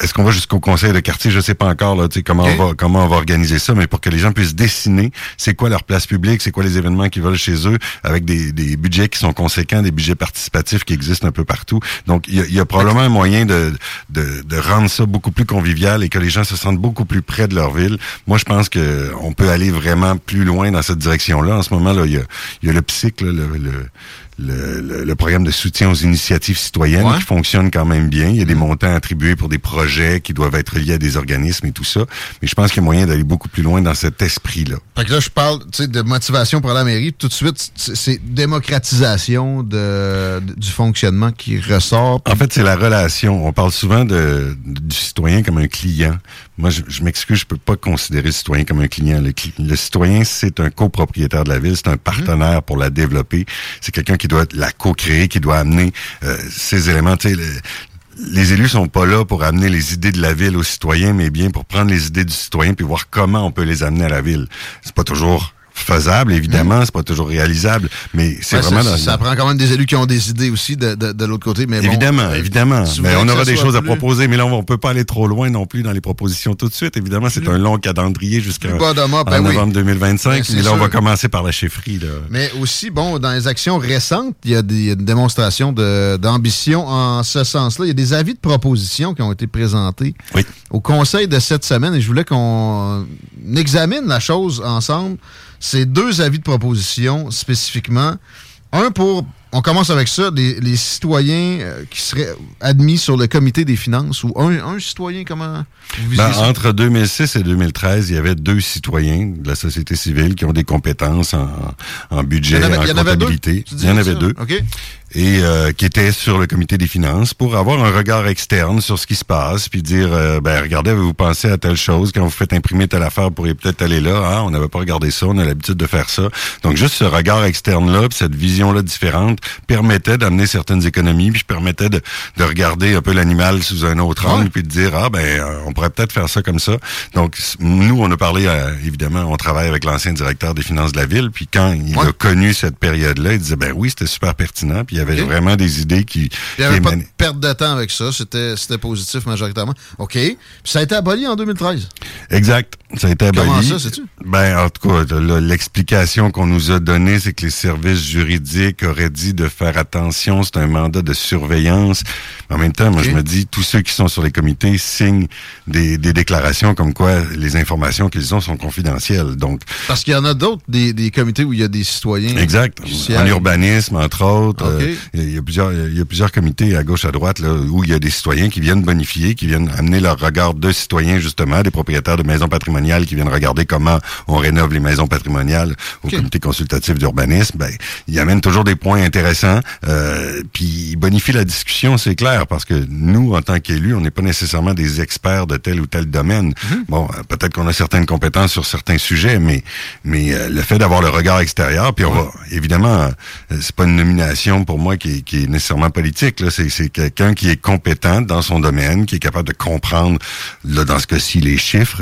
Est-ce qu'on va jusqu'au conseil de quartier? Je sais pas encore là, tu sais, comment, on va, comment on va organiser ça, mais pour que les gens puissent dessiner c'est quoi leur place publique, c'est quoi les événements qu'ils veulent chez eux, avec des, des budgets qui sont conséquents, des budgets participatifs qui existent un peu partout. Donc, il y a, il y a probablement un moyen de, de, de rendre ça beaucoup plus convivial et que les gens se sentent beaucoup plus près de leur ville. Moi, je pense que on peut aller vraiment plus loin dans cette direction-là. En ce moment, là, il y a, il y a le PSIC, là, le, le, le, le- le programme de soutien aux initiatives citoyennes Ouais. qui fonctionne quand même bien. Il y a des montants attribués pour des projets qui doivent être liés à des organismes et tout ça. Mais je pense qu'il y a moyen d'aller beaucoup plus loin dans cet esprit-là. Fait que là, je parle de motivation pour la mairie. Tout de suite, c'est c'est démocratisation de, de- du fonctionnement qui ressort. En fait, c'est la relation. On parle souvent de, du citoyen comme un client. Moi, je, je m'excuse, je peux pas considérer le citoyen comme un client. Le, citoyen, c'est un copropriétaire de la ville, c'est un partenaire pour la développer. C'est quelqu'un qui doit la co-créer, qui doit amener euh, ces éléments. Les élus sont pas là pour amener les idées de la ville aux citoyens, mais bien pour prendre les idées du citoyen puis voir comment on peut les amener à la ville. C'est pas toujours faisable, évidemment, c'est pas toujours réalisable, mais c'est Ouais, vraiment ça, dans- ça prend quand même des élus qui ont des idées aussi de, de, de l'autre côté. Mais bon, évidemment, évidemment. tu Mais on aura des choses à proposer, mais là, on ne peut pas aller trop loin non plus dans les propositions tout de suite. Évidemment, c'est un long calendrier mort, ben en oui. novembre 2025. Ben, mais là, on sûr. va commencer par la chefferie. Là. Mais aussi, bon, dans les actions récentes, il y a des il y a une démonstration de- d'ambition en ce sens-là. Il y a des avis de proposition qui ont été présentés au conseil de cette semaine et je voulais qu'on examine la chose ensemble. C'est deux avis de proposition spécifiquement. Un pour, on commence avec ça, les, les citoyens euh, qui seraient admis sur le comité des finances ou un, un citoyen, comment vous Ben, ça? entre 2006 et 2013, il y avait deux citoyens de la société civile qui ont des compétences en, en budget, Il en avait- il comptabilité. Il y en avait deux. Et euh, qui étaient sur le comité des finances pour avoir un regard externe sur ce qui se passe, puis dire, euh, ben regardez, avez-vous pensé à telle chose quand vous faites imprimer telle affaire, vous pourriez peut-être aller là. Ah, on n'avait pas regardé ça, on a l'habitude de faire ça. Donc juste ce regard externe là, puis cette vision là différente permettait d'amener certaines économies, puis permettait de, de regarder un peu l'animal sous un autre angle, puis de dire ah ben euh, on pourrait peut-être faire ça comme ça. Donc nous on a parlé euh, évidemment, on travaille avec l'ancien directeur des finances de la ville, puis quand il a connu cette période là, il disait ben oui c'était super pertinent, puis il y avait vraiment des idées qui, Il n'y avait pas de perte de temps avec ça. C'était positif majoritairement. OK. Puis ça a été aboli en 2013. Exact. Ça a été aboli. Comment ça, sais-tu? Ben, en tout cas, l'explication qu'on nous a donnée, c'est que les services juridiques auraient dit de faire attention, c'est un mandat de surveillance. En même temps, moi, je me dis, tous ceux qui sont sur les comités signent des, des déclarations comme quoi les informations qu'ils ont sont confidentielles. Donc, Parce qu'il y en a d'autres, des, des comités où il y a des citoyens. Exact. En urbanisme, entre autres. Euh, Il y, a plusieurs, il y a plusieurs comités à gauche, à droite, là, où il y a des citoyens qui viennent bonifier, qui viennent amener leur regard de citoyens, justement, des propriétaires de maisons patrimoniales qui viennent regarder comment on rénove les maisons patrimoniales au comité consultatif d'urbanisme. Ben, ils amènent toujours des points intéressants, euh, puis ils bonifient la discussion, c'est clair, parce que nous, en tant qu'élus, on n'est pas nécessairement des experts de tel ou tel domaine. Mm-hmm. Bon, euh, peut-être qu'on a certaines compétences sur certains sujets, mais mais euh, le fait d'avoir le regard extérieur, puis on va évidemment, euh, c'est pas une nomination pour moi qui est, qui est nécessairement politique. Là, c'est c'est quelqu'un qui est compétent dans son domaine, qui est capable de comprendre, là, dans ce cas-ci, les chiffres,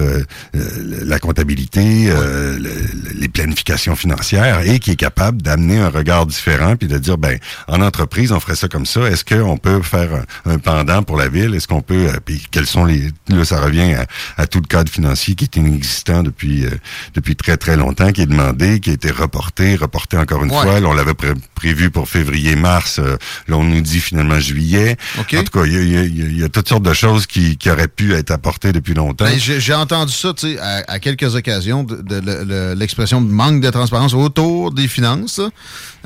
la comptabilité, le- le- les planifications financières, et qui est capable d'amener un regard différent, puis de dire, ben, en entreprise, on ferait ça comme ça. Est-ce qu'on peut faire un, un pendant pour la ville? Est-ce qu'on peut, euh, puis quels sont les, là, ça revient à, à tout le cadre financier qui est inexistant depuis euh, depuis très très longtemps, qui est demandé, qui a été reporté, reporté encore une Ouais. fois. Là, on l'avait pré- prévu pour février-mars. euh, là, on nous dit finalement juillet. En tout cas, il y a, y y toutes sortes de choses qui, qui auraient pu être apportées depuis longtemps. Ben, J'ai entendu ça, tu sais, à, à quelques occasions, de, de- le- le- l'expression de manque de transparence autour des finances.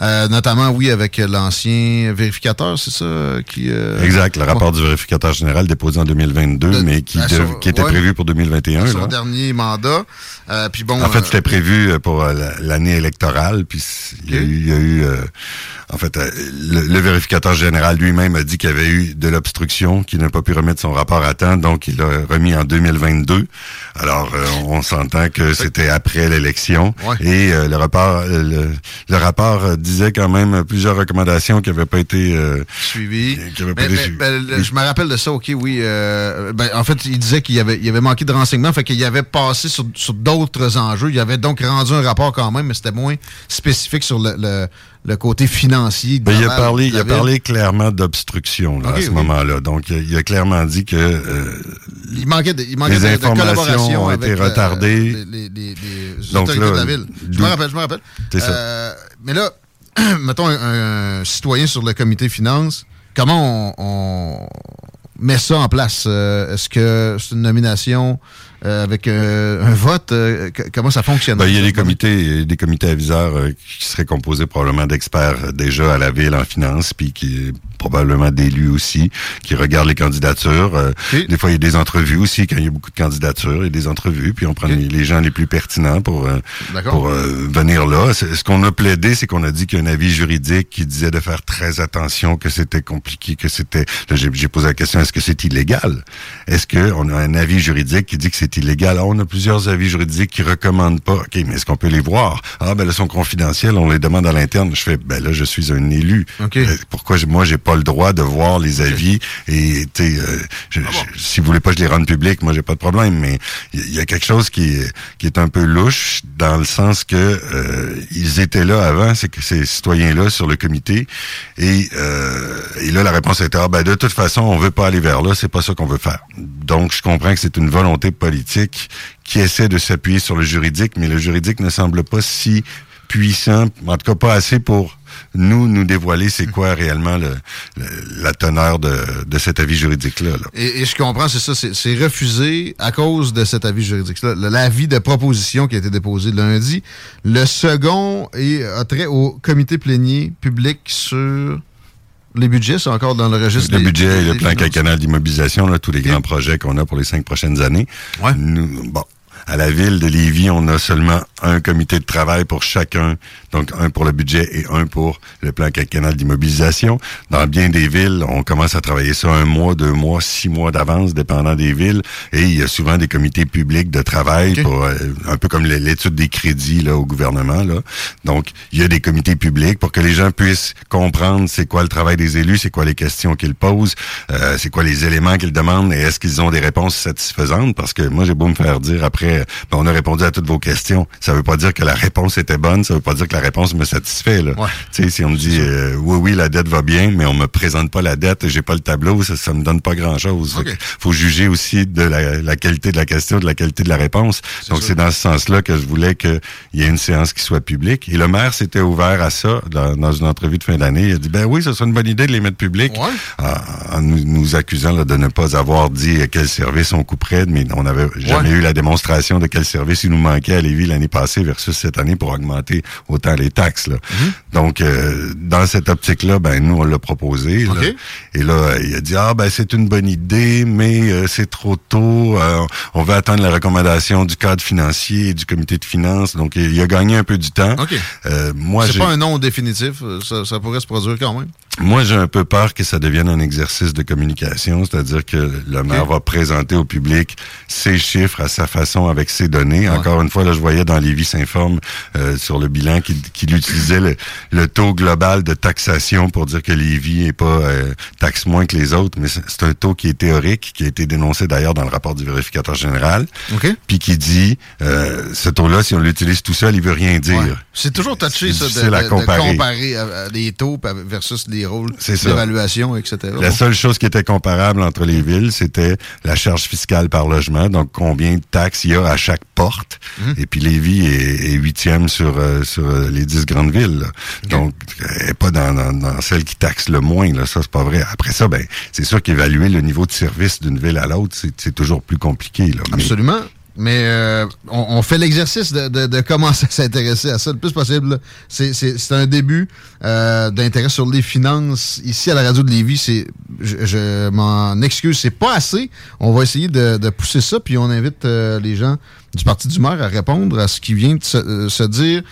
Euh, notamment, oui, avec l'ancien vérificateur, c'est ça qui. euh, Exact, le rapport bon, du vérificateur général déposé en 2022, mais qui, son- qui était ouais. prévu pour 2021. Son là. dernier mandat. Euh, puis bon. En fait, euh, c'était prévu euh, pour la- l'année électorale, puis il y a eu, il y a eu, euh, en fait, le, le vérificateur général lui-même a dit qu'il y avait eu de l'obstruction, qu'il n'a pas pu remettre son rapport à temps, donc il l'a remis en 2022. Alors, on s'entend que c'était après l'élection, Ouais. et euh, le rapport, le, le rapport disait quand même plusieurs recommandations qui n'avaient pas été euh, Mais- mais- suivies. ben, je me rappelle de ça, OK, oui. euh, ben, en fait, il disait qu'il avait, il avait manqué de renseignements, fait qu'il avait passé sur, sur d'autres enjeux. Il avait donc rendu un rapport quand même, mais c'était moins spécifique sur le, le, le côté financier. Il a parlé, il a parlé clairement d'obstruction à ce moment-là. Donc, il a- clairement dit que euh, Il manquait de, il manquait les de- informations ont été euh, retardées. les, les- les- les Donc autorités là, de la ville. Je me rappelle, je me rappelle. Ça. Euh, mais là, mettons un, un citoyen sur le comité finance, comment on, on met ça en place? Est-ce que c'est une nomination avec euh, un vote? Euh, comment ça fonctionne? Ben, il y a des comités, des comités aviseurs euh, qui seraient composés probablement d'experts euh, déjà à la ville en finance, puis qui probablement d'élus aussi, qui regardent les candidatures. Euh, Des fois, il y a des entrevues aussi quand il y a beaucoup de candidatures. Il y a des entrevues, puis on prend les, les gens les plus pertinents pour euh, pour euh, venir là. Ce qu'on a plaidé, c'est qu'on a dit qu'il y a un avis juridique qui disait de faire très attention, que c'était compliqué, que c'était. là, J'ai posé la question est-ce que c'est illégal? Est-ce qu'on a un avis juridique qui dit que c'est illégal? Ah, On a plusieurs avis juridiques qui recommandent pas. Ok, mais est-ce qu'on peut les voir? Ah, ben là, ils sont confidentiels. On les demande à l'interne. Je fais ben là, je suis un élu. Euh, pourquoi j'ai- moi j'ai pas le droit de voir les avis et euh, je- je- si vous voulez pas que je les rende publics, moi j'ai pas de problème. Mais il y, il y a quelque chose qui est, qui est un peu louche dans le sens que euh, ils étaient là avant, c'est que ces citoyens-là sur le comité et, euh, et là la réponse était ah ben de toute façon on veut pas aller vers là, c'est pas ça qu'on veut faire. Donc je comprends que c'est une volonté politique qui essaie de s'appuyer sur le juridique, mais le juridique ne semble pas si puissant, en tout cas pas assez pour nous nous dévoiler c'est quoi réellement le, le- la teneur de, de cet avis juridique-là. là. Et, et je comprends, c'est ça, c'est refusé à cause de cet avis juridique-là. L'avis de proposition qui a été déposé lundi. Le second est, a trait au comité plénier public sur les budgets, c'est encore dans le registre Le des- budget et le plan quinquennal d'immobilisation, tous les grands projets qu'on a pour les cinq prochaines années. Nous, bon, à la ville de Lévis, on a seulement un comité de travail pour chacun, donc un pour le budget et un pour le plan quinquennal d'immobilisation. Dans bien des villes, on commence à travailler ça un mois, deux mois, six mois d'avance, dépendant des villes. Et il y a souvent des comités publics de travail, pour, euh, un peu comme l'étude des crédits là, au gouvernement. Là. Donc, il y a des comités publics pour que les gens puissent comprendre c'est quoi le travail des élus, c'est quoi les questions qu'ils posent, euh, c'est quoi les éléments qu'ils demandent et est-ce qu'ils ont des réponses satisfaisantes. Parce que moi, j'ai beau me faire dire après, ben, on a répondu à toutes vos questions. Ça veut pas dire que la réponse était bonne, ça veut pas dire que la réponse me satisfait. Là. Tu sais, si on me dit euh, oui, oui, la dette va bien, mais on me présente pas la dette, j'ai pas le tableau, ça, ça me donne pas grand-chose. Que Faut juger aussi de la, la qualité de la question, de la qualité de la réponse. Donc c'est dans ce sens-là que je voulais qu'il y ait une séance qui soit publique. Et le maire s'était ouvert à ça dans, dans une entrevue de fin d'année. Il a dit ben oui, ce serait une bonne idée de les mettre publics, en, en nous, nous accusant là, de ne pas avoir dit à quel service on couperait, mais on n'avait jamais eu la démonstration de quel service il nous manquait à Lévis l'année passée versus cette année pour augmenter autant les taxes. Là. Donc, euh, dans cette optique-là, ben nous, on l'a proposé. là. Et là, il a dit, ah ben c'est une bonne idée, mais euh, c'est trop tôt. Euh, on va attendre la recommandation du cadre financier et du comité de finances. Donc, il, a gagné un peu du temps. OK. Euh, moi, C'est pas un nom définitif, ça, ça pourrait se produire quand même. Moi, j'ai un peu peur que ça devienne un exercice de communication, c'est-à-dire que le maire va présenter au public ses chiffres à sa façon avec ses données. Encore une fois, là, je voyais dans Lévis s'informe euh, sur le bilan qu'il utilisait le, le taux global de taxation pour dire que Lévis est pas euh, taxe moins que les autres, mais c'est un taux qui est théorique, qui a été dénoncé d'ailleurs dans le rapport du vérificateur général, puis qui dit euh, ce taux-là, si on l'utilise tout seul, il veut rien dire. Ouais. C'est toujours touché, ça, de, de- de comparer. comparer à- à des taux versus les rôles etc. La seule chose qui était comparable entre les villes, c'était la charge fiscale par logement, donc combien de taxes il y a à chaque porte. Et puis Lévis est, huitième sur, euh, sur euh, les dix grandes villes. là. Donc, elle pas dans, dans, dans celle qui taxe le moins. Là. Ça, c'est pas vrai. Après ça, ben, c'est sûr qu'évaluer le niveau de service d'une ville à l'autre, c'est toujours plus compliqué. Là. Absolument. Mais euh, on, on fait l'exercice de, de- de commencer à s'intéresser à ça le plus possible. c'est un début euh, d'intérêt sur les finances. Ici, à la radio de Lévis, c'est, je, je m'en excuse, c'est pas assez. On va essayer de, de pousser ça, puis on invite euh, les gens du Parti du maire à répondre à ce qui vient de se, euh, se dire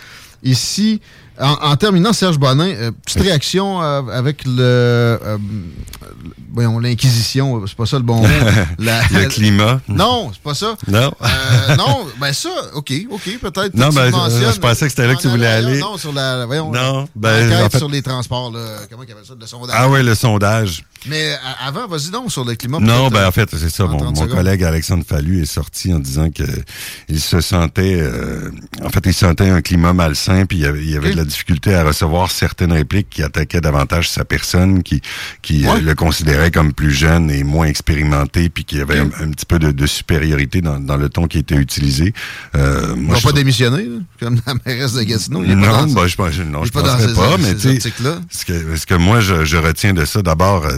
ici. En, en terminant, Serge Bonin, euh, petite réaction euh, avec le, euh, voyons, l'inquisition, c'est pas ça le bon mot. La- Le climat. Non, c'est pas ça. Non. Non, ben ça, OK, OK, peut-être. Non, ben, je pensais que c'était là que tu voulais aller. Non, sur la, voyons, Non, ben, en fait- sur les transports, là, comment il appelle ça, le sondage. Ah ouais, le sondage. Mais avant, vas-y donc sur le climat. Non, ben en fait, c'est ça. Mon, 30 mon secondes. collègue Alexandre Fallu est sorti en disant que il se sentait, en fait, il sentait un climat malsain, puis il y avait, il y avait de la difficulté à recevoir certaines répliques qui attaquaient davantage sa personne, qui, qui euh, le considérait comme plus jeune et moins expérimenté, puis qui avait un, un petit peu de, de supériorité dans, dans le ton qui était utilisé. Euh, Ils moi, vont je pas là, comme la mairesse de Gatineau. il est pas non, dans- ben, je pense, non, je pas dans ces- pas, mais ce que, ce que moi je, je retiens de ça, d'abord, euh,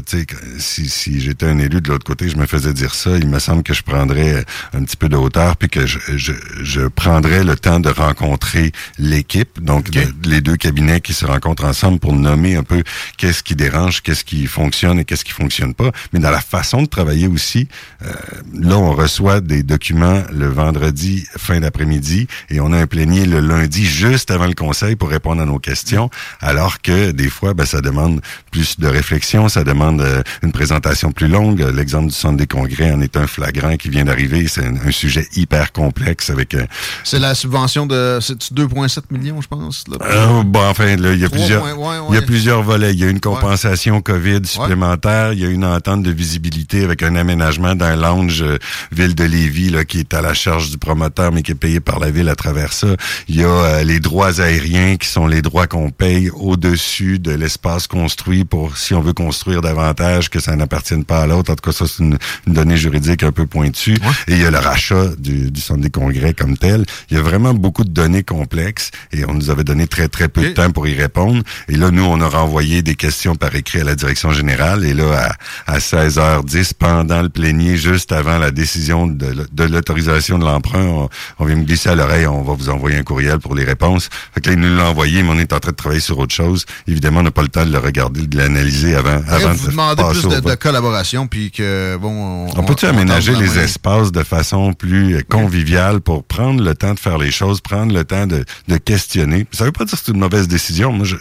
si, si j'étais un élu de l'autre côté, je me faisais dire ça, il me semble que je prendrais un petit peu de hauteur, puis que je, je, je prendrais le temps de rencontrer l'équipe, donc de- les deux cabinets qui se rencontrent ensemble pour nommer un peu qu'est-ce qui dérange, qu'est-ce qui fonctionne et qu'est-ce qui fonctionne pas, mais dans la façon de travailler aussi, euh, là on reçoit des documents le vendredi fin d'après-midi et on a un plénier le lundi juste avant le conseil pour répondre à nos questions, alors que des fois ben, ça demande plus de réflexion, ça demande euh, une présentation plus longue. L'exemple du centre des congrès en est un flagrant qui vient d'arriver, c'est un, un sujet hyper complexe avec euh, C'est la subvention de c'est 2,7 millions, je pense. Là, euh, bon, enfin, là, il y a plusieurs, points, ouais, il y a plusieurs volets. Il y a une compensation COVID supplémentaire. Il y a une entente de visibilité avec un aménagement d'un lounge euh, ville de Lévis là, qui est à la charge du promoteur, mais qui est payé par la ville à travers ça. Il y a euh, les droits aériens qui sont les droits qu'on paye au-dessus de l'espace construit pour, si on veut construire davantage, que ça n'appartienne pas à l'autre. En tout cas, ça, c'est une, une donnée juridique un peu pointue. Et il y a le rachat du, du centre des congrès comme tel. Il y a vraiment beaucoup de données complexes et on nous avait donné très, très peu de temps pour y répondre. Et là, nous, on a renvoyé des questions par écrit à la direction générale. Et là, à, à 16h10, pendant le plénier, juste avant la décision de, l'autorisation de l'emprunt, on, on vient me glisser à l'oreille, on va vous envoyer un courriel pour les réponses. Fait que là, ils nous l'ont envoyé, mais on est en train de travailler sur autre chose. Évidemment, on n'a pas le temps de le regarder, de l'analyser avant, avant vous de demandez plus de, de collaboration, puis que, bon... On, peut-tu aménager les espaces de façon plus conviviale pour prendre le temps de faire les choses, prendre le temps de, de questionner? Ça veut pas dire c'est une mauvaise décision. Moi, je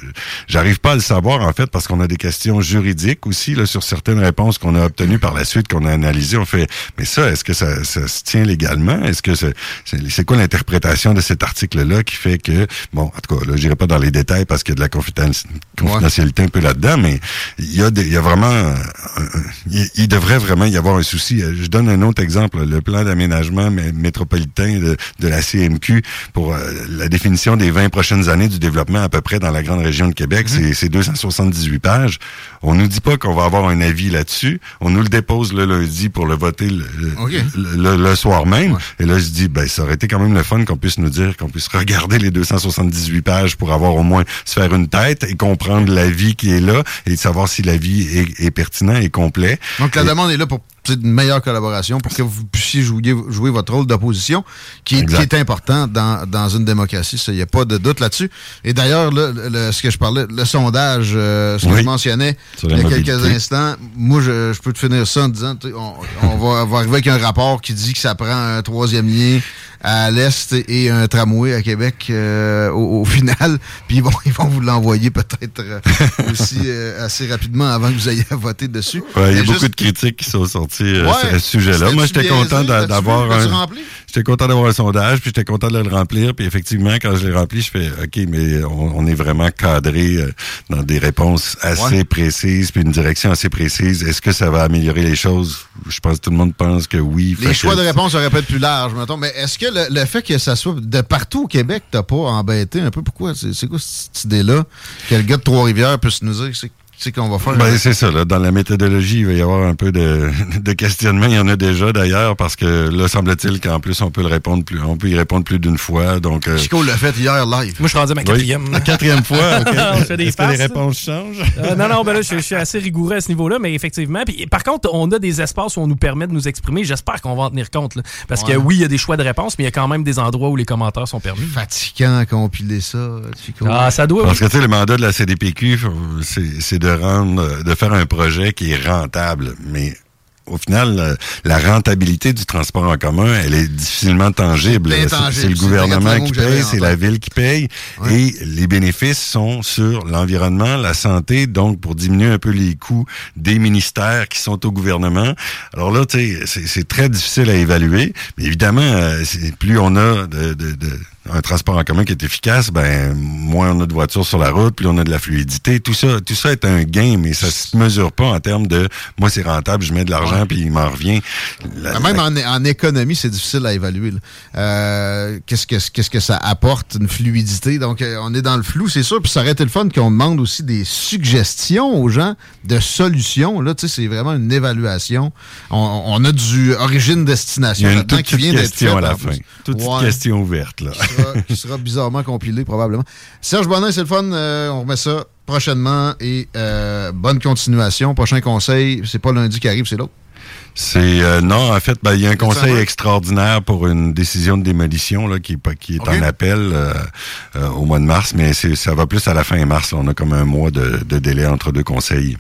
j'arrive pas à le savoir, en fait, parce qu'on a des questions juridiques aussi là, sur certaines réponses qu'on a obtenues par la suite, qu'on a analysées. On fait, mais ça, est-ce que ça, ça se tient légalement? Est-ce que c'est, quoi l'interprétation de cet article-là qui fait que, bon, en tout cas, là, j'irai pas dans les détails parce qu'il y a de la confidenti- confidentialité un peu là-dedans, mais il y a des, il y a vraiment, euh, il, il devrait vraiment y avoir un souci. Je donne un autre exemple, le plan d'aménagement mé- métropolitain de, de la CMQ pour euh, la définition des 20 prochaines années du développement à peu près dans la grande région de Québec, c'est c'est 278 pages. On nous dit pas qu'on va avoir un avis là-dessus. On nous le dépose le lundi pour le voter le, le- le- le soir même. Et là, je dis, ben, ça aurait été quand même le fun qu'on puisse nous dire, qu'on puisse regarder les 278 pages pour avoir au moins se faire une tête et comprendre l'avis qui est là et de savoir si l'avis est, est pertinent et complet. Donc, la Et- demande est là pour une meilleure collaboration, pour que vous puissiez jouer, jouer votre rôle d'opposition, qui, est- qui est important dans, dans une démocratie. Il n'y a pas de doute là-dessus. Et d'ailleurs, là, le, le- ce que je parlais, le sondage, euh, ce que Oui. je mentionnais il y a quelques instants, moi, je, je peux te finir ça en disant, on, on va, on va arriver avec un rapport qui dit que ça prend un troisième lien à l'Est et un tramway à Québec euh, au, au final. Puis ils vont, ils vont vous l'envoyer peut-être euh, aussi euh, assez rapidement avant que vous ayez à voter dessus. Ouais, il y a beaucoup de critiques qui sont sorties Ouais. à ce sujet-là. Moi, j'étais content d'avoir un. J'étais content d'avoir un sondage, puis j'étais content de le remplir. Puis effectivement, quand je l'ai rempli, je fais OK, mais on, on est vraiment cadré euh, dans des réponses assez Ouais. précises, puis une direction assez précise. Est-ce que ça va améliorer les choses? Je pense que tout le monde pense que oui. Les que- choix de réponse auraient pu être plus larges, mettons. Mais est-ce que le, le fait que ça soit de partout au Québec, t'as pas embêté un peu? Pourquoi? C'est c'est quoi cette idée-là? Que le gars de Trois-Rivières puisse nous dire que c'est sais qu'on va faire. Ben, c'est ça. Là, dans la méthodologie, il va y avoir un peu de, de questionnement. Il y en a déjà d'ailleurs, parce que là, semble-t-il qu'en plus, on peut le répondre plus, on peut y répondre plus d'une fois. Donc, euh, Chico l'a fait hier live. Moi, je suis rendu à ma Oui, quatrième. la quatrième fois, on fait des Est-ce que les réponses changent? Euh, non, non, ben là, je, je suis assez rigoureux à ce niveau-là, mais effectivement. Puis, par contre, on a des espaces où on nous permet de nous exprimer. J'espère qu'on va en tenir compte. là. Parce que oui, il y a des choix de réponses, mais il y a quand même des endroits où les commentaires sont permis. Fatigant à compiler ça, Chico. Ah, ça doit. Parce que tu sais, le mandat de la CDPQ, c'est de rendre, de faire un projet qui est rentable, mais au final, euh, la rentabilité du transport en commun, elle est difficilement tangible. C'est le gouvernement qui paye, c'est la ville qui paye, et les bénéfices sont sur l'environnement, la santé, donc pour diminuer un peu les coûts des ministères qui sont au gouvernement. Alors là, tu sais, c'est- très difficile à évaluer, mais évidemment, euh, plus on a de, de- de- un transport en commun qui est efficace, ben moins on a de voitures sur la route, plus on a de la fluidité. Tout ça, tout ça est un gain, mais ça se mesure pas en termes de moi c'est rentable, je mets de l'argent puis il m'en revient. La- Ben, Même en, en économie, c'est difficile à évaluer. Euh, qu'est-ce, que, qu'est-ce que ça apporte, une fluidité? Donc, euh, on est dans le flou, c'est sûr. Puis ça aurait été le fun qu'on demande aussi des suggestions aux gens de solutions. Là, tu sais, c'est vraiment une évaluation. On, on a du Il origine-destination y a une toute qui vient question à la fin. Toute Ouais. question ouverte là. Qui sera, qui sera bizarrement compilé, probablement. Serge Bonin, c'est le fun. Euh, on remet ça prochainement et euh, bonne continuation. Prochain conseil, c'est pas lundi qui arrive, c'est l'autre. C'est euh, non, en fait, ben, il y a un conseil extraordinaire pour une décision de démolition là, qui est, qui en appel euh, euh, au mois de mars, mais ça va plus à la fin mars. là. On a comme un mois de, de délai entre deux conseils.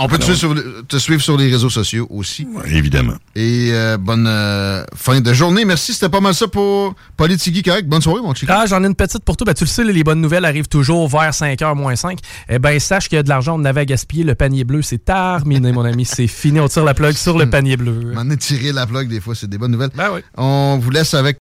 On peut te suivre, sur te suivre sur les réseaux sociaux aussi. Évidemment. Et euh, bonne euh, fin de journée. Merci, c'était pas mal ça pour Politigui correct. Bonne soirée, mon chico. Ah, j'en ai une petite pour toi. Ben, tu le sais, les bonnes nouvelles arrivent toujours vers 5h moins 5. Eh ben, sache qu'il y a de l'argent, on avait à gaspiller. Le panier bleu, c'est terminé, mon ami. C'est fini. On tire la plug sur le panier bleu. M'en est tiré la plug des fois, c'est des bonnes nouvelles. Ben oui. On vous laisse avec